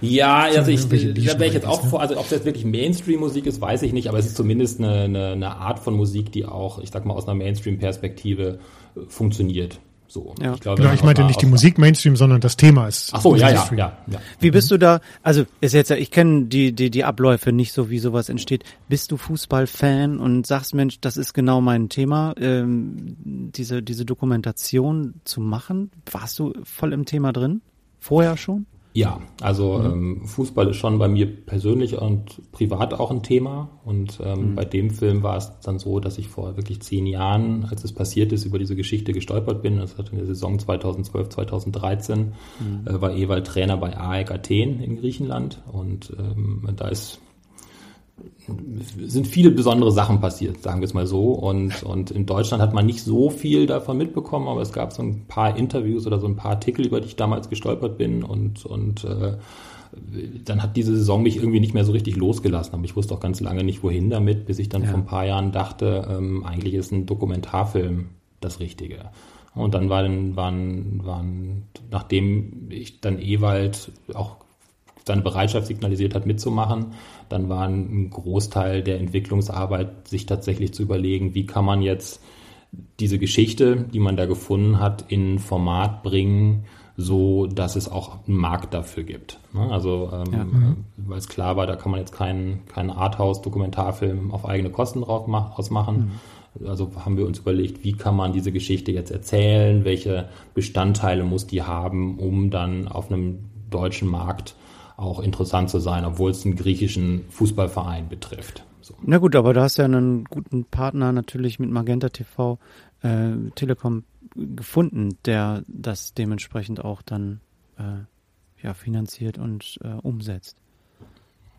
ja, also ich, da wäre ich jetzt auch ne? vor, also ob das wirklich Mainstream-Musik ist, weiß ich nicht, aber es ist zumindest eine, eine, eine Art von Musik, die auch, ich sag mal, aus einer Mainstream-Perspektive äh, funktioniert. So. Ja. Ich glaube, genau, ich meinte nicht die Musik Mainstream, sondern das Thema ist. Ach so, ja, ja, ja, ja. Wie bist du da? Also ist jetzt, ich kenne die die die Abläufe nicht so, wie sowas entsteht. Bist du Fußballfan und sagst, Mensch, das ist genau mein Thema, ähm, diese diese Dokumentation zu machen? Warst du voll im Thema drin? Vorher schon? Ja, also mhm. ähm, Fußball ist schon bei mir persönlich und privat auch ein Thema. Und ähm, mhm. bei dem Film war es dann so, dass ich vor wirklich zehn Jahren, als es passiert ist, über diese Geschichte gestolpert bin. Das hat in der Saison 2012, 2013, mhm. äh, war Ewald Trainer bei AEK Athen in Griechenland. Und ähm, da ist sind viele besondere Sachen passiert, sagen wir es mal so. Und, und in Deutschland hat man nicht so viel davon mitbekommen, aber es gab so ein paar Interviews oder so ein paar Artikel, über die ich damals gestolpert bin. Und, und äh, dann hat diese Saison mich irgendwie nicht mehr so richtig losgelassen. Aber ich wusste auch ganz lange nicht, wohin damit, bis ich dann ja. vor ein paar Jahren dachte, ähm, eigentlich ist ein Dokumentarfilm das Richtige. Und dann waren, waren, waren, nachdem ich dann Ewald auch seine Bereitschaft signalisiert hat, mitzumachen, dann war ein Großteil der Entwicklungsarbeit, sich tatsächlich zu überlegen, wie kann man jetzt diese Geschichte, die man da gefunden hat, in ein Format bringen, so dass es auch einen Markt dafür gibt. Ne? Also ähm, ja. Mhm. weil es klar war, da kann man jetzt keinen keinen Arthouse-Dokumentarfilm auf eigene Kosten drauf ausmachen. Mhm. Also haben wir uns überlegt, wie kann man diese Geschichte jetzt erzählen, welche Bestandteile muss die haben, um dann auf einem deutschen Markt auch interessant zu sein, obwohl es einen griechischen Fußballverein betrifft. So. Na gut, aber du hast ja einen guten Partner natürlich mit Magenta TV, äh, Telekom gefunden, der das dementsprechend auch dann äh, ja, finanziert und äh, umsetzt.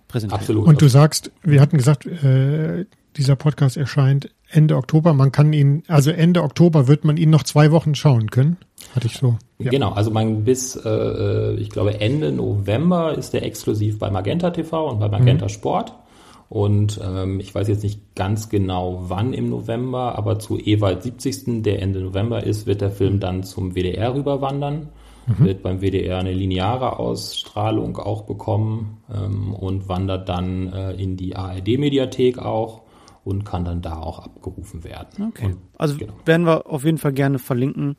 Präsentiert. Absolut. Und du sagst, wir hatten gesagt, äh, dieser Podcast erscheint Ende Oktober. Man kann ihn, also Ende Oktober wird man ihn noch zwei Wochen schauen können. Hatte ich so. Ja. Genau, also man bis, äh, ich glaube, Ende November ist der exklusiv bei Magenta TV und bei Magenta mhm. Sport. Und ähm, ich weiß jetzt nicht ganz genau wann im November, aber zu Ewald 70. der Ende November ist, wird der Film dann zum WDR rüberwandern. Mhm. Wird beim WDR eine lineare Ausstrahlung auch bekommen ähm, und wandert dann äh, in die ARD-Mediathek auch und kann dann da auch abgerufen werden. Okay. Und, also genau. werden wir auf jeden Fall gerne verlinken.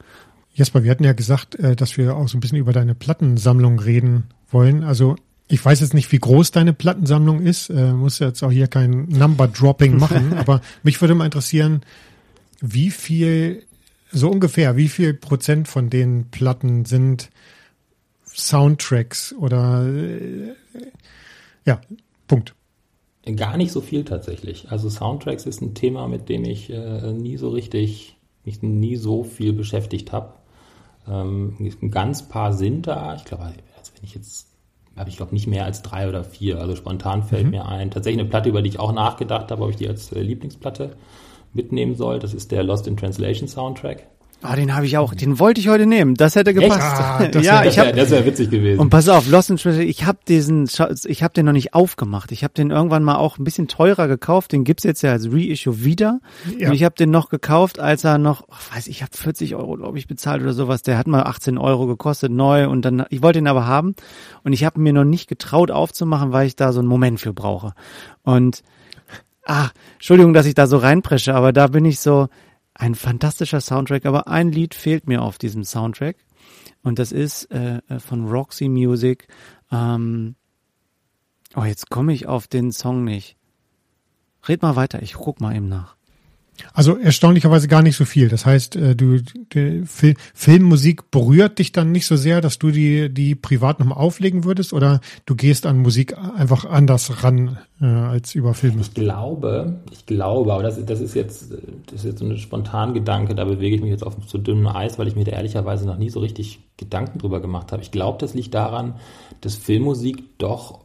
Jesper, wir hatten ja gesagt, äh, dass wir auch so ein bisschen über deine Plattensammlung reden wollen. Also ich weiß jetzt nicht, wie groß deine Plattensammlung ist, äh, muss jetzt auch hier kein Number-Dropping machen, aber mich würde mal interessieren, wie viel, so ungefähr, wie viel Prozent von den Platten sind Soundtracks oder äh, ja, Punkt. Gar nicht so viel tatsächlich. Also Soundtracks ist ein Thema, mit dem ich äh, nie so richtig, mich nie so viel beschäftigt habe. Ähm, ein ganz paar sind da. Ich glaube, also wenn ich jetzt habe ich glaube nicht mehr als drei oder vier. Also spontan fällt mhm. mir ein. Tatsächlich eine Platte, über die ich auch nachgedacht habe, ob ich die als äh, Lieblingsplatte mitnehmen soll. Das ist der Lost in Translation Soundtrack. Ah, den habe ich auch. Den wollte ich heute nehmen. Das hätte gepasst. Ah, das ja, wär, ich habe. Das wäre witzig gewesen. Und pass auf, Lost in Translation. Ich habe diesen, ich habe den noch nicht aufgemacht. Ich habe den irgendwann mal auch ein bisschen teurer gekauft. Den gibt's jetzt ja als Reissue wieder. Ja. Und ich habe den noch gekauft, als er noch, ach, weiß ich, habe 40 Euro, glaube ich, bezahlt oder sowas. Der hat mal 18 Euro gekostet neu und dann, ich wollte ihn aber haben und ich habe mir noch nicht getraut aufzumachen, weil ich da so einen Moment für brauche. Und ah, Entschuldigung, dass ich da so reinpresche, aber da bin ich so ein fantastischer Soundtrack, aber ein Lied fehlt mir auf diesem Soundtrack. Und das ist äh, äh von Roxy Music. Ähm, oh, jetzt komme ich auf den Song nicht. Red mal weiter, ich guck mal eben nach. Also erstaunlicherweise gar nicht so viel. Das heißt, äh, du die Fil Filmmusik berührt dich dann nicht so sehr, dass du die die privat nochmal auflegen würdest, oder du gehst an Musik einfach anders ran äh, als über Filme. Ich glaube, ich glaube, aber das, das ist jetzt das ist jetzt so ein spontan Gedanke. Da bewege ich mich jetzt auf zu dünnem Eis, weil ich mir da ehrlicherweise noch nie so richtig Gedanken drüber gemacht habe. Ich glaube, das liegt daran, dass Filmmusik doch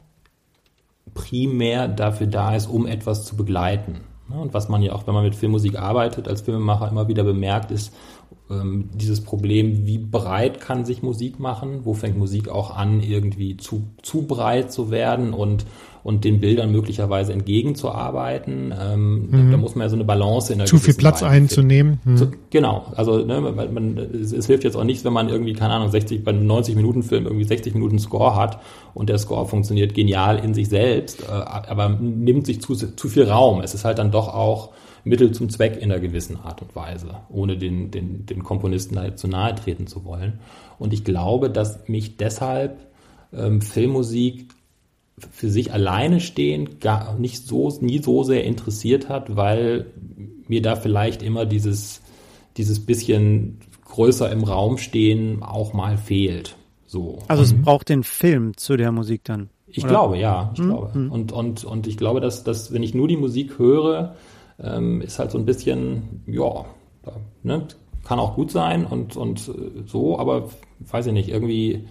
primär dafür da ist, um etwas zu begleiten. Ne? Und was man ja auch, wenn man mit Filmmusik arbeitet, als Filmemacher immer wieder bemerkt, ist ähm, dieses Problem, wie breit kann sich Musik machen? Wo fängt Musik auch an, irgendwie zu, zu breit zu werden und, und den Bildern möglicherweise entgegenzuarbeiten? Ähm, mhm. Da muss man ja so eine Balance in der Zu viel Platz Weise einzunehmen. Mhm. So, genau. Also ne, man, man, es, es, hilft jetzt auch nichts, wenn man irgendwie, keine Ahnung, 60, bei einem 90-Minuten-Film irgendwie 60 Minuten Score hat und der Score funktioniert genial in sich selbst, äh, aber nimmt sich zu, zu viel Raum. Es ist halt dann doch auch Mittel zum Zweck in einer gewissen Art und Weise, ohne den, den, den Komponisten halt zu nahe treten zu wollen. Und ich glaube, dass mich deshalb ähm, Filmmusik für sich alleine stehend gar nicht so, nie so sehr interessiert hat, weil mir da vielleicht immer dieses, dieses bisschen größer im Raum stehen auch mal fehlt. So. Also es mhm. braucht den Film zu der Musik dann. Ich oder? glaube, ja, ich mhm. glaube. Mhm. Und, und, und ich glaube, dass, dass wenn ich nur die Musik höre, ähm, ist halt so ein bisschen, ja, ne, kann auch gut sein und, und äh, so, aber weiß ich nicht, irgendwie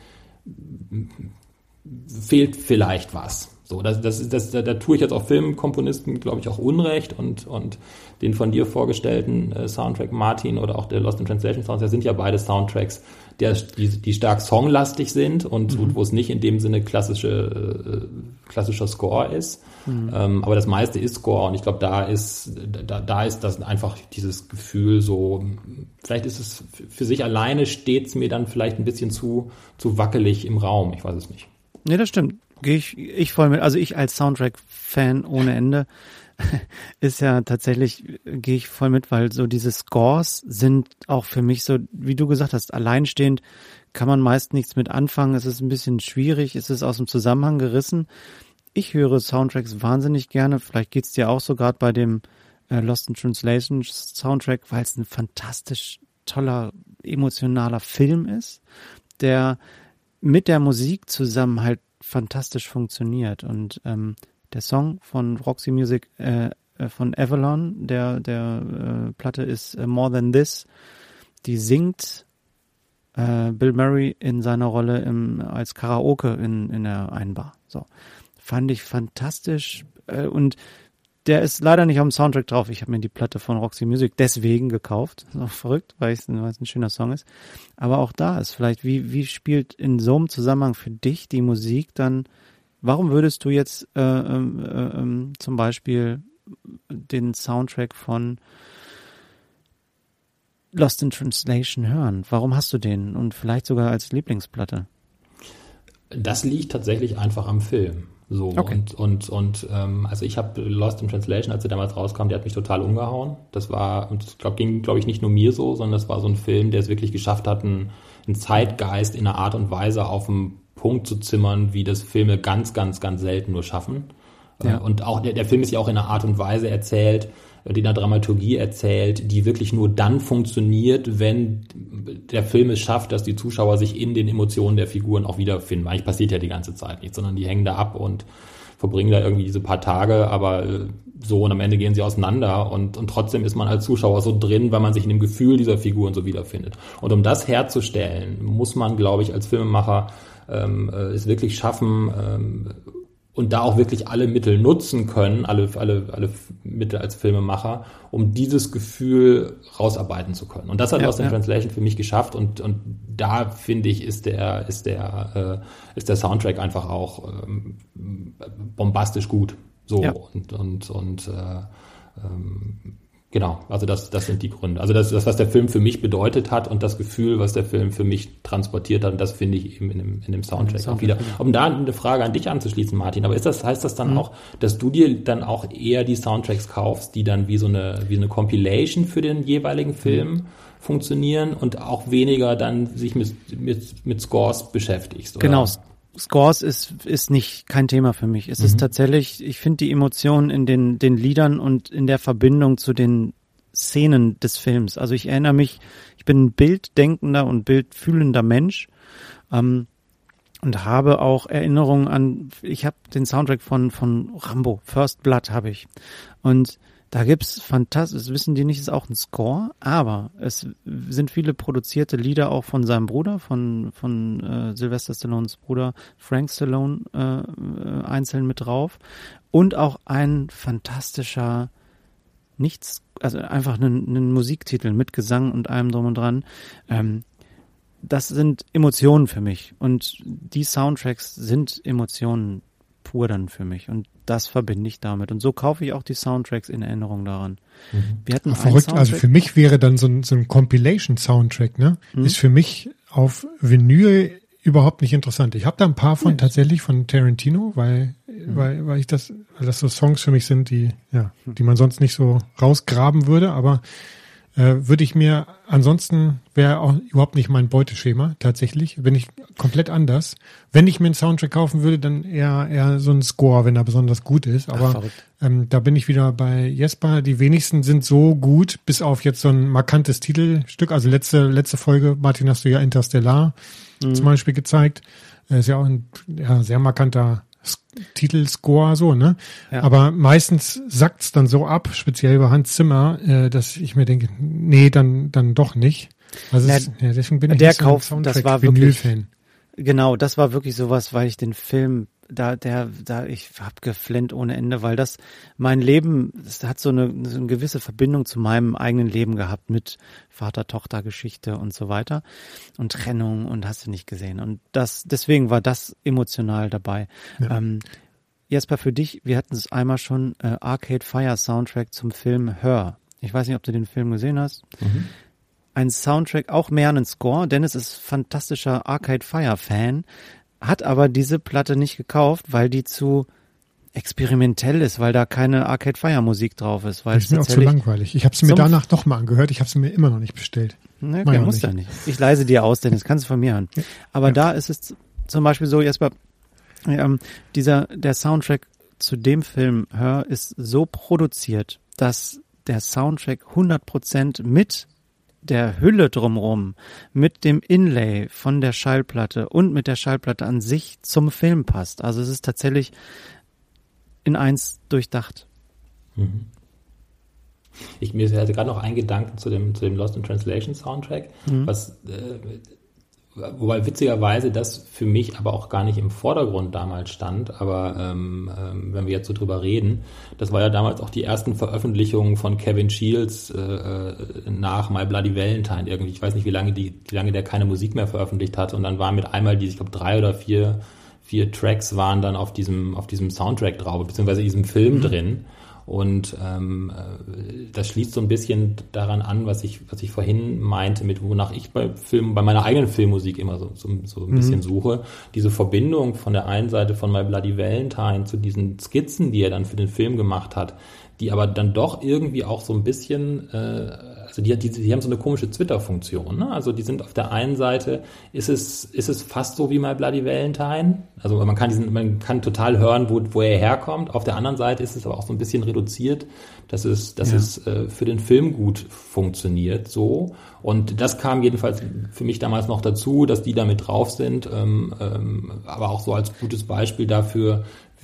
fehlt vielleicht was. So, das, das, das, da, da tue ich jetzt auch Filmkomponisten, glaube ich, auch Unrecht und, und den von dir vorgestellten äh, Soundtrack Martin oder auch der Lost in Translation Sounds, das sind ja beide Soundtracks, der, die, die stark songlastig sind und, mhm. wo es nicht in dem Sinne klassische, äh, klassischer Score ist. Mhm. Ähm, aber das meiste ist Score und ich glaube, da ist, da, da ist das einfach dieses Gefühl so, vielleicht ist es für sich alleine steht es mir dann vielleicht ein bisschen zu, zu wackelig im Raum. Ich weiß es nicht. Nee, das stimmt. Gehe ich, ich voll mit. Also ich als Soundtrack-Fan ohne Ende ist ja tatsächlich, gehe ich voll mit, weil so diese Scores sind auch für mich so, wie du gesagt hast, alleinstehend kann man meist nichts mit anfangen. Es ist ein bisschen schwierig, es ist aus dem Zusammenhang gerissen. Ich höre Soundtracks wahnsinnig gerne. Vielleicht geht's dir auch so gerade bei dem äh, Lost in Translation Soundtrack, weil es ein fantastisch toller, emotionaler Film ist, der mit der Musik zusammen halt fantastisch funktioniert. Und ähm, der Song von Roxy Music äh, äh, von Avalon, der, der äh, Platte ist äh, More Than This. Die singt äh, Bill Murray in seiner Rolle im, als Karaoke in, in der Einbar. So. Fand ich fantastisch. Äh, und der ist leider nicht auf dem Soundtrack drauf. Ich habe mir die Platte von Roxy Music deswegen gekauft. Ist auch verrückt, weil es ein schöner Song ist. Aber auch da ist vielleicht, wie, wie spielt in so einem Zusammenhang für dich die Musik dann, warum würdest du jetzt äh, ähm, äh, äh, zum Beispiel den Soundtrack von Lost in Translation hören? Warum hast du den und vielleicht sogar als Lieblingsplatte? Das liegt tatsächlich einfach am Film. So okay. und und und ähm, also ich habe Lost in Translation, als er damals rauskam, der hat mich total umgehauen. Das war und das glaub, ging glaube ich nicht nur mir so, sondern das war so ein Film, der es wirklich geschafft hat, einen, einen Zeitgeist in einer Art und Weise auf den Punkt zu zimmern, wie das Filme ganz ganz ganz selten nur schaffen. Ja. Und auch der, der Film ist ja auch in einer Art und Weise erzählt, die einer Dramaturgie erzählt, die wirklich nur dann funktioniert, wenn der Film es schafft, dass die Zuschauer sich in den Emotionen der Figuren auch wiederfinden. Eigentlich passiert ja die ganze Zeit nicht, sondern die hängen da ab und verbringen da irgendwie diese paar Tage, aber äh, so und am Ende gehen sie auseinander und, und trotzdem ist man als Zuschauer so drin, weil man sich in dem Gefühl dieser Figuren so wiederfindet. Und um das herzustellen, muss man, glaube ich, als Filmemacher ähm, äh, es wirklich schaffen, ähm, und da auch wirklich alle Mittel nutzen können, alle, alle, alle Mittel als Filmemacher, um dieses Gefühl rausarbeiten zu können. Und das hat ja, Lost in ja. Translation für mich geschafft und, und da finde ich, ist der, ist der, äh, ist der Soundtrack einfach auch ähm, bombastisch gut. So ja. und, und, und äh, ähm, Genau, also das, das sind die Gründe. Also das, das, was der Film für mich bedeutet hat und das Gefühl, was der Film für mich transportiert hat, das finde ich eben in dem, in dem Soundtrack, Soundtrack auch wieder. Um da eine Frage an dich anzuschließen, Martin, aber ist das, heißt das dann mhm. auch, dass du dir dann auch eher die Soundtracks kaufst, die dann wie so eine, wie eine Compilation für den jeweiligen Film mhm. funktionieren und auch weniger dann sich mit, mit, mit Scores beschäftigst? Oder? Genau, Scores ist, ist nicht kein Thema für mich. Es mhm. ist tatsächlich, ich finde die Emotionen in den, den Liedern und in der Verbindung zu den Szenen des Films. Also ich erinnere mich, ich bin ein bilddenkender und bildfühlender Mensch ähm, und habe auch Erinnerungen an, ich habe den Soundtrack von, von Rambo, First Blood habe ich. Und da gibt's fantastisch, das wissen die nicht, ist auch ein Score, aber es sind viele produzierte Lieder auch von seinem Bruder, von, von äh, Sylvester Stallones Bruder Frank Stallone äh, äh, einzeln mit drauf. Und auch ein fantastischer nichts, also einfach einen, einen Musiktitel mit Gesang und allem drum und dran. Ähm, das sind Emotionen für mich. Und die Soundtracks sind Emotionen pur dann für mich und das verbinde ich damit. Und so kaufe ich auch die Soundtracks in Erinnerung daran. Mhm. Wir hatten Ach, verrückt, also für mich wäre dann so ein, so ein Compilation-Soundtrack, ne? Mhm. Ist für mich auf Vinyl überhaupt nicht interessant. Ich habe da ein paar von ja. tatsächlich von Tarantino, weil, mhm. weil, weil ich das, weil das so Songs für mich sind, die, ja, die man sonst nicht so rausgraben würde, aber äh, würde ich mir, ansonsten wäre auch überhaupt nicht mein Beuteschema, tatsächlich. Bin ich komplett anders. Wenn ich mir einen Soundtrack kaufen würde, dann eher, eher so ein Score, wenn er besonders gut ist. Aber Ach, ähm, da bin ich wieder bei Jesper. Die wenigsten sind so gut, bis auf jetzt so ein markantes Titelstück. Also letzte, letzte Folge, Martin, hast du ja Interstellar mhm. zum Beispiel gezeigt. Äh, ist ja auch ein ja, sehr markanter Titelscore so, ne? Ja. Aber meistens sackt's dann so ab, speziell bei Hans Zimmer, äh, dass ich mir denke, nee, dann dann doch nicht. Also Na, ist, ja, deswegen bin ich der Kauf, so das war wirklich, Genau, das war wirklich sowas, weil ich den Film da, der, da, ich hab geflennt ohne Ende, weil das mein Leben, das hat so eine, so eine gewisse Verbindung zu meinem eigenen Leben gehabt mit Vater-Tochter-Geschichte und so weiter und Trennung und hast du nicht gesehen. Und das, deswegen war das emotional dabei. Ja. Ähm, Jesper, für dich, wir hatten es einmal schon, äh, Arcade Fire Soundtrack zum Film Her. Ich weiß nicht, ob du den Film gesehen hast. Mhm. Ein Soundtrack, auch mehr ein Score. Dennis ist fantastischer Arcade Fire Fan hat aber diese Platte nicht gekauft, weil die zu experimentell ist, weil da keine Arcade Fire Musik drauf ist. Weil das ist mir auch zu langweilig. Ich habe es mir danach doch mal angehört. Ich habe es mir immer noch nicht bestellt. Ne, okay, muss da nicht. Ich leise dir aus, denn das kannst du von mir hören. Aber ja. da ist es zum Beispiel so, Jesper, ähm, dieser, der Soundtrack zu dem Film Hör ist so produziert, dass der Soundtrack 100% mit der Hülle drumrum, mit dem Inlay von der Schallplatte und mit der Schallplatte an sich zum Film passt. Also es ist tatsächlich in eins durchdacht. Mhm. Ich, mir hatte gerade noch ein Gedanke zu dem, zu dem Lost in Translation Soundtrack, mhm. was, äh, Wobei witzigerweise das für mich aber auch gar nicht im Vordergrund damals stand. Aber ähm, ähm, wenn wir jetzt so drüber reden, das war ja damals auch die ersten Veröffentlichungen von Kevin Shields äh, äh, nach My Bloody Valentine irgendwie. Ich weiß nicht, wie lange die, wie lange der keine Musik mehr veröffentlicht hat. Und dann waren mit einmal die, ich glaube, drei oder vier, vier Tracks waren dann auf diesem, auf diesem Soundtrack drauf, beziehungsweise in diesem Film mhm. drin. Und ähm, äh, das schließt so ein bisschen daran an, was ich, was ich vorhin meinte, mit wonach ich bei Film, bei meiner eigenen Filmmusik immer so, so, so ein mhm. bisschen suche. Diese Verbindung von der einen Seite von My Bloody Valentine zu diesen Skizzen, die er dann für den Film gemacht hat, die aber dann doch irgendwie auch so ein bisschen äh, also die, die, die haben so eine komische Twitter-Funktion. Ne? Also die sind auf der einen Seite, ist es, ist es fast so wie My Bloody Valentine. Also man kann diesen, man kann total hören, wo, wo er herkommt. Auf der anderen Seite ist es aber auch so ein bisschen reduziert, dass es, dass ja. es äh, für den Film gut funktioniert. So. Und das kam jedenfalls für mich damals noch dazu, dass die da mit drauf sind. Ähm, ähm, aber auch so als gutes Beispiel dafür,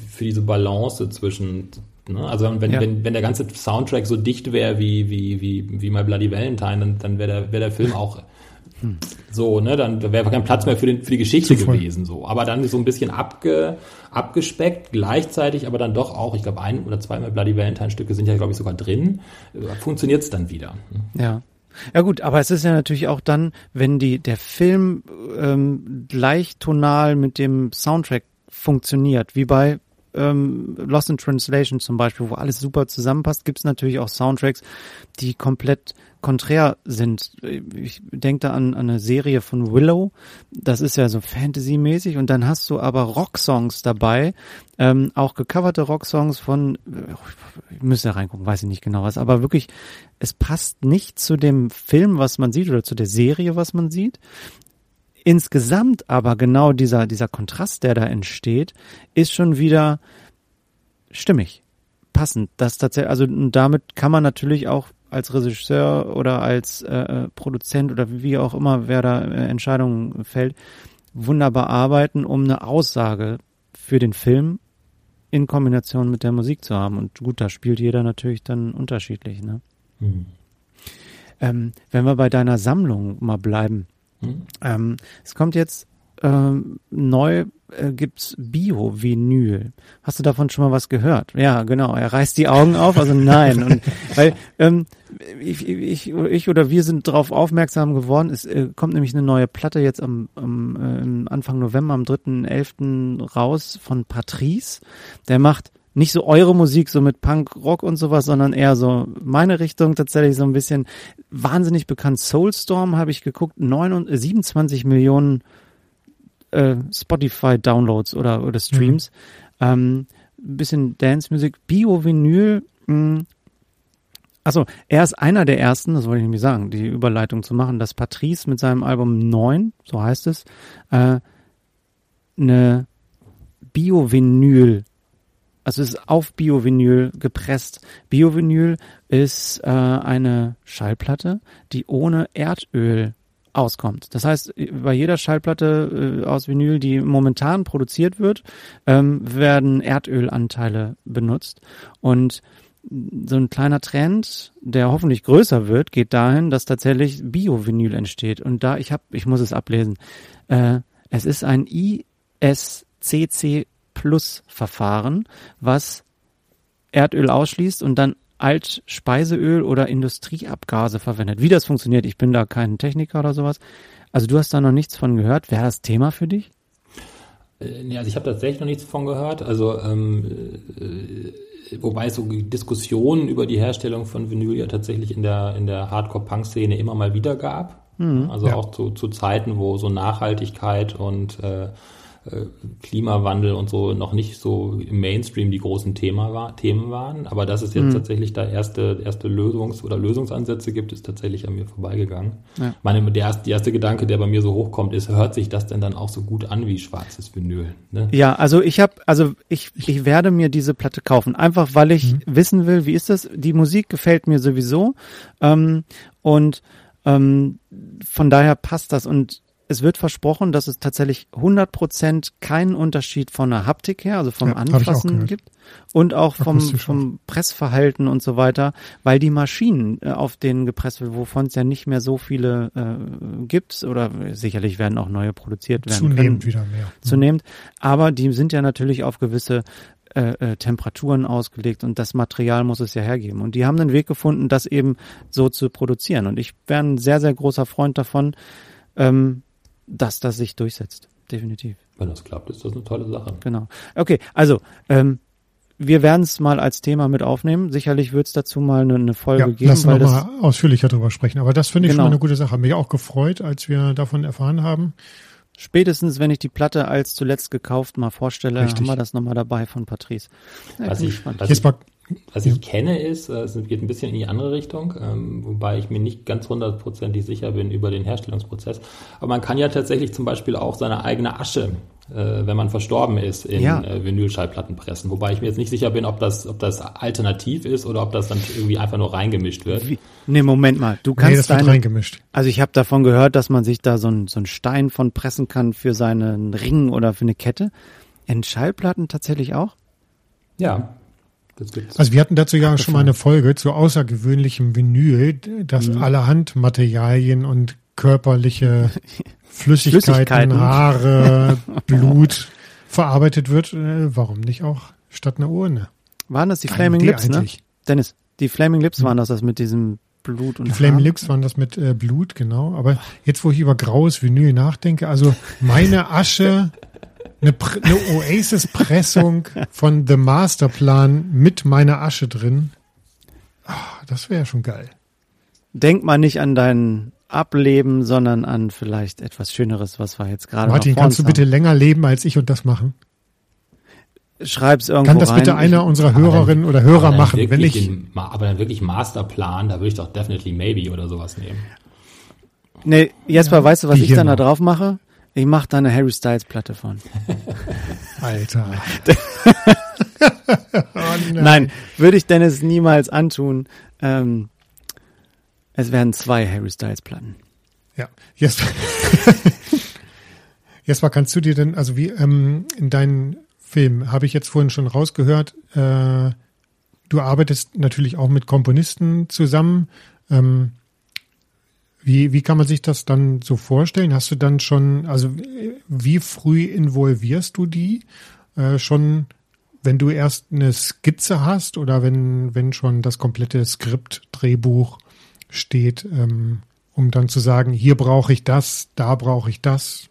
für diese Balance zwischen Ne? Also wenn, ja. wenn, wenn der ganze Soundtrack so dicht wäre wie, wie, wie, wie My Bloody Valentine, dann, dann wäre der, wär der Film auch hm. so, ne, dann wäre kein Platz mehr für, den, für die Geschichte gewesen. So. Aber dann so ein bisschen abge, abgespeckt, gleichzeitig aber dann doch auch, ich glaube, ein oder zwei My Bloody Valentine-Stücke sind ja, glaube ich, sogar drin, funktioniert es dann wieder. Ne? Ja. Ja gut, aber es ist ja natürlich auch dann, wenn die der Film ähm, gleichtonal mit dem Soundtrack funktioniert, wie bei ähm, Lost in Translation zum Beispiel, wo alles super zusammenpasst, gibt es natürlich auch Soundtracks, die komplett konträr sind. Ich denke da an, an eine Serie von Willow, das ist ja so Fantasy-mäßig und dann hast du aber Rocksongs dabei, ähm, auch gecoverte Rocksongs von, ich müsste reingucken, weiß ich nicht genau was, aber wirklich, es passt nicht zu dem Film, was man sieht oder zu der Serie, was man sieht. Insgesamt aber genau dieser, dieser Kontrast, der da entsteht, ist schon wieder stimmig, passend. Das tatsächlich, also damit kann man natürlich auch als Regisseur oder als äh, äh, Produzent oder wie auch immer, wer da äh, Entscheidungen fällt, wunderbar arbeiten, um eine Aussage für den Film in Kombination mit der Musik zu haben. Und gut, da spielt jeder natürlich dann unterschiedlich. Ne? Mhm. Ähm, wenn wir bei deiner Sammlung mal bleiben, hm? Ähm, es kommt jetzt ähm, neu äh, gibt's Bio-Vinyl. Hast du davon schon mal was gehört? Ja, genau. Er reißt die Augen auf, also nein. Und weil ähm, ich, ich, ich oder wir sind darauf aufmerksam geworden. Es äh, kommt nämlich eine neue Platte jetzt am, am äh, Anfang November, am 3.11. raus von Patrice. Der macht nicht so eure Musik, so mit Punk, Rock und sowas, sondern eher so meine Richtung tatsächlich so ein bisschen wahnsinnig bekannt. Soulstorm habe ich geguckt, 29, 27 Millionen äh, Spotify-Downloads oder, oder Streams. Mhm. Ähm, bisschen Dance-Musik. Bio-Vinyl, hm. Achso, er ist einer der ersten, das wollte ich nämlich sagen, die Überleitung zu machen, dass Patrice mit seinem Album 9, so heißt es, äh, eine Bio-Vinyl also es ist auf Biovinyl gepresst. Biovinyl ist äh, eine Schallplatte, die ohne Erdöl auskommt. Das heißt, bei jeder Schallplatte äh, aus Vinyl, die momentan produziert wird, ähm, werden Erdölanteile benutzt. Und so ein kleiner Trend, der hoffentlich größer wird, geht dahin, dass tatsächlich Bio-Vinyl entsteht. Und da, ich habe, ich muss es ablesen, äh, es ist ein ISCC Plus-Verfahren, was Erdöl ausschließt und dann Altspeiseöl oder Industrieabgase verwendet. Wie das funktioniert, ich bin da kein Techniker oder sowas. Also du hast da noch nichts von gehört. Wäre das Thema für dich? Äh, ja, also ich habe tatsächlich noch nichts von gehört. Also ähm, äh, wobei es so Diskussionen über die Herstellung von Vinyl ja tatsächlich in der in der Hardcore-Punk-Szene immer mal wieder gab. Mhm, also ja. auch zu, zu Zeiten, wo so Nachhaltigkeit und äh, Klimawandel und so noch nicht so im Mainstream die großen Thema war, Themen waren. Aber dass es jetzt mhm. tatsächlich da erste, erste Lösungs- oder Lösungsansätze gibt, ist tatsächlich an mir vorbeigegangen. Ja. Meine, der, erste, der erste Gedanke, der bei mir so hochkommt, ist, hört sich das denn dann auch so gut an wie schwarzes Vinyl? Ne? Ja, also ich habe, also ich, ich werde mir diese Platte kaufen, einfach weil ich mhm. wissen will, wie ist das? Die Musik gefällt mir sowieso. Ähm, und ähm, von daher passt das. Und es wird versprochen, dass es tatsächlich 100% keinen Unterschied von der Haptik her, also vom Ja, Anfassen gibt und auch vom, vom Pressverhalten und so weiter, weil die Maschinen, äh, auf denen gepresst wird, wovon es ja nicht mehr so viele äh, gibt oder sicherlich werden auch neue produziert werden Zunehmend können, wieder mehr. zunehmend, aber die sind ja natürlich auf gewisse äh, äh, Temperaturen ausgelegt und das Material muss es ja hergeben. Und die haben einen Weg gefunden, das eben so zu produzieren. Und ich wäre ein sehr, sehr großer Freund davon, ähm, dass das sich durchsetzt. Definitiv. Wenn das klappt, ist das eine tolle Sache. Genau. Okay, also ähm, wir werden es mal als Thema mit aufnehmen. Sicherlich wird es dazu mal eine, eine Folge Ja, geben, lass das mal ausführlicher drüber sprechen. Aber das finde ich Genau. schon mal eine gute Sache. Hat mich auch gefreut, als wir davon erfahren haben. spätestens, wenn ich die Platte als zuletzt gekauft mal vorstelle, Richtig. haben wir das nochmal dabei von Patrice. Ja, Was bin ich, was Jetzt mal, was ich kenne ist, äh, es geht ein bisschen in die andere Richtung, ähm, wobei ich mir nicht ganz hundertprozentig sicher bin über den Herstellungsprozess. Aber man kann ja tatsächlich zum Beispiel auch seine eigene Asche, äh, wenn man verstorben ist, in Ja. äh, Vinylschallplatten pressen. Wobei ich mir jetzt nicht sicher bin, ob das, ob das alternativ ist oder ob das dann irgendwie einfach nur reingemischt wird. Wie, nee, Moment mal. Du nee, kannst das wird deine, reingemischt. also ich habe davon gehört, dass man sich da so ein so ein Stein von pressen kann für seinen Ring oder für eine Kette. In Schallplatten tatsächlich auch? Ja, das. Also wir hatten dazu ja schon mal eine Folge zu außergewöhnlichem Vinyl, das Mhm. allerhand Materialien und körperliche Flüssigkeiten, Flüssigkeiten. Haare, Blut verarbeitet wird. Äh, Warum nicht auch statt einer Urne? Waren das die Flaming Lips, ne? eigentlich. Dennis, die Flaming Lips waren das, das mit diesem Blut und Die Flaming? Lips waren das mit äh, Blut, genau. Aber jetzt, wo ich über graues Vinyl nachdenke, also meine Asche, eine, eine Oasis-Pressung von The Masterplan mit meiner Asche drin. Ah, das wäre schon geil. Denk mal nicht an dein Ableben, sondern an vielleicht etwas Schöneres, was wir jetzt gerade Martin, kannst du uns bitte länger leben als ich und das machen? haben. Schreib's irgendwo Kann das rein. bitte einer unserer dann- Hörerinnen oder Hörer machen? Wenn wirklich ich, den, aber dann wirklich Masterplan, da würde ich doch definitely maybe oder sowas nehmen. nee, Jesper, weißt du, was ich dann da noch. drauf mache? Ich mache da eine Harry Styles Platte von. Alter. oh Nein, würde ich Dennis niemals antun. Ähm, es werden zwei Harry Styles Platten. Ja, Jesper. Jesper, kannst du dir denn, also wie ähm, in deinen Film, habe ich jetzt vorhin schon rausgehört, äh, du arbeitest natürlich auch mit Komponisten zusammen. Ähm, wie, wie kann man sich das dann so vorstellen? Hast du dann schon, also wie früh involvierst du die? Äh, schon, wenn du erst eine Skizze hast oder wenn, wenn schon das komplette Skript, Drehbuch steht, ähm, um dann zu sagen, hier brauche ich das, da brauche ich das.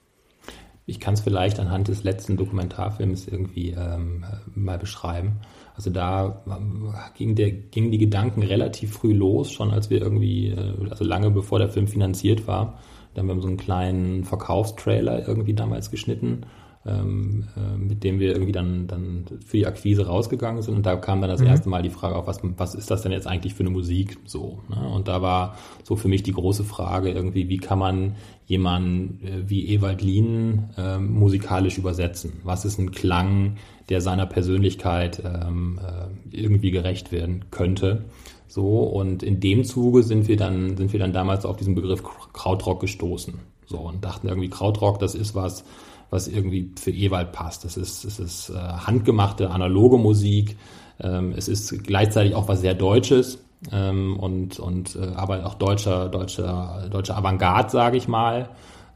Ich kann es vielleicht anhand des letzten Dokumentarfilms irgendwie ähm, äh, mal beschreiben. Also da ähm, ging der, gingen die Gedanken relativ früh los, schon als wir irgendwie, äh, also lange bevor der Film finanziert war. Da haben wir so einen kleinen Verkaufstrailer irgendwie damals geschnitten, ähm, äh, mit dem wir irgendwie dann, dann für die Akquise rausgegangen sind. Und da kam dann das erste Mal die Frage auf, was, was ist das denn jetzt eigentlich für eine Musik so? Ne? Und da war so für mich die große Frage irgendwie, wie kann man jemanden äh, wie Ewald Lien ähm, musikalisch übersetzen? Was ist ein Klang, der seiner Persönlichkeit ähm, äh, irgendwie gerecht werden könnte? So, und in dem Zuge sind wir dann, sind wir dann damals auf diesen Begriff Krautrock gestoßen. So, und dachten irgendwie, Krautrock, das ist was, was irgendwie für Ewald passt. Das ist, es ist äh, handgemachte, analoge Musik. Ähm, es ist gleichzeitig auch was sehr Deutsches ähm, und, und äh, aber auch deutscher, deutscher, deutscher Avantgarde, sage ich mal.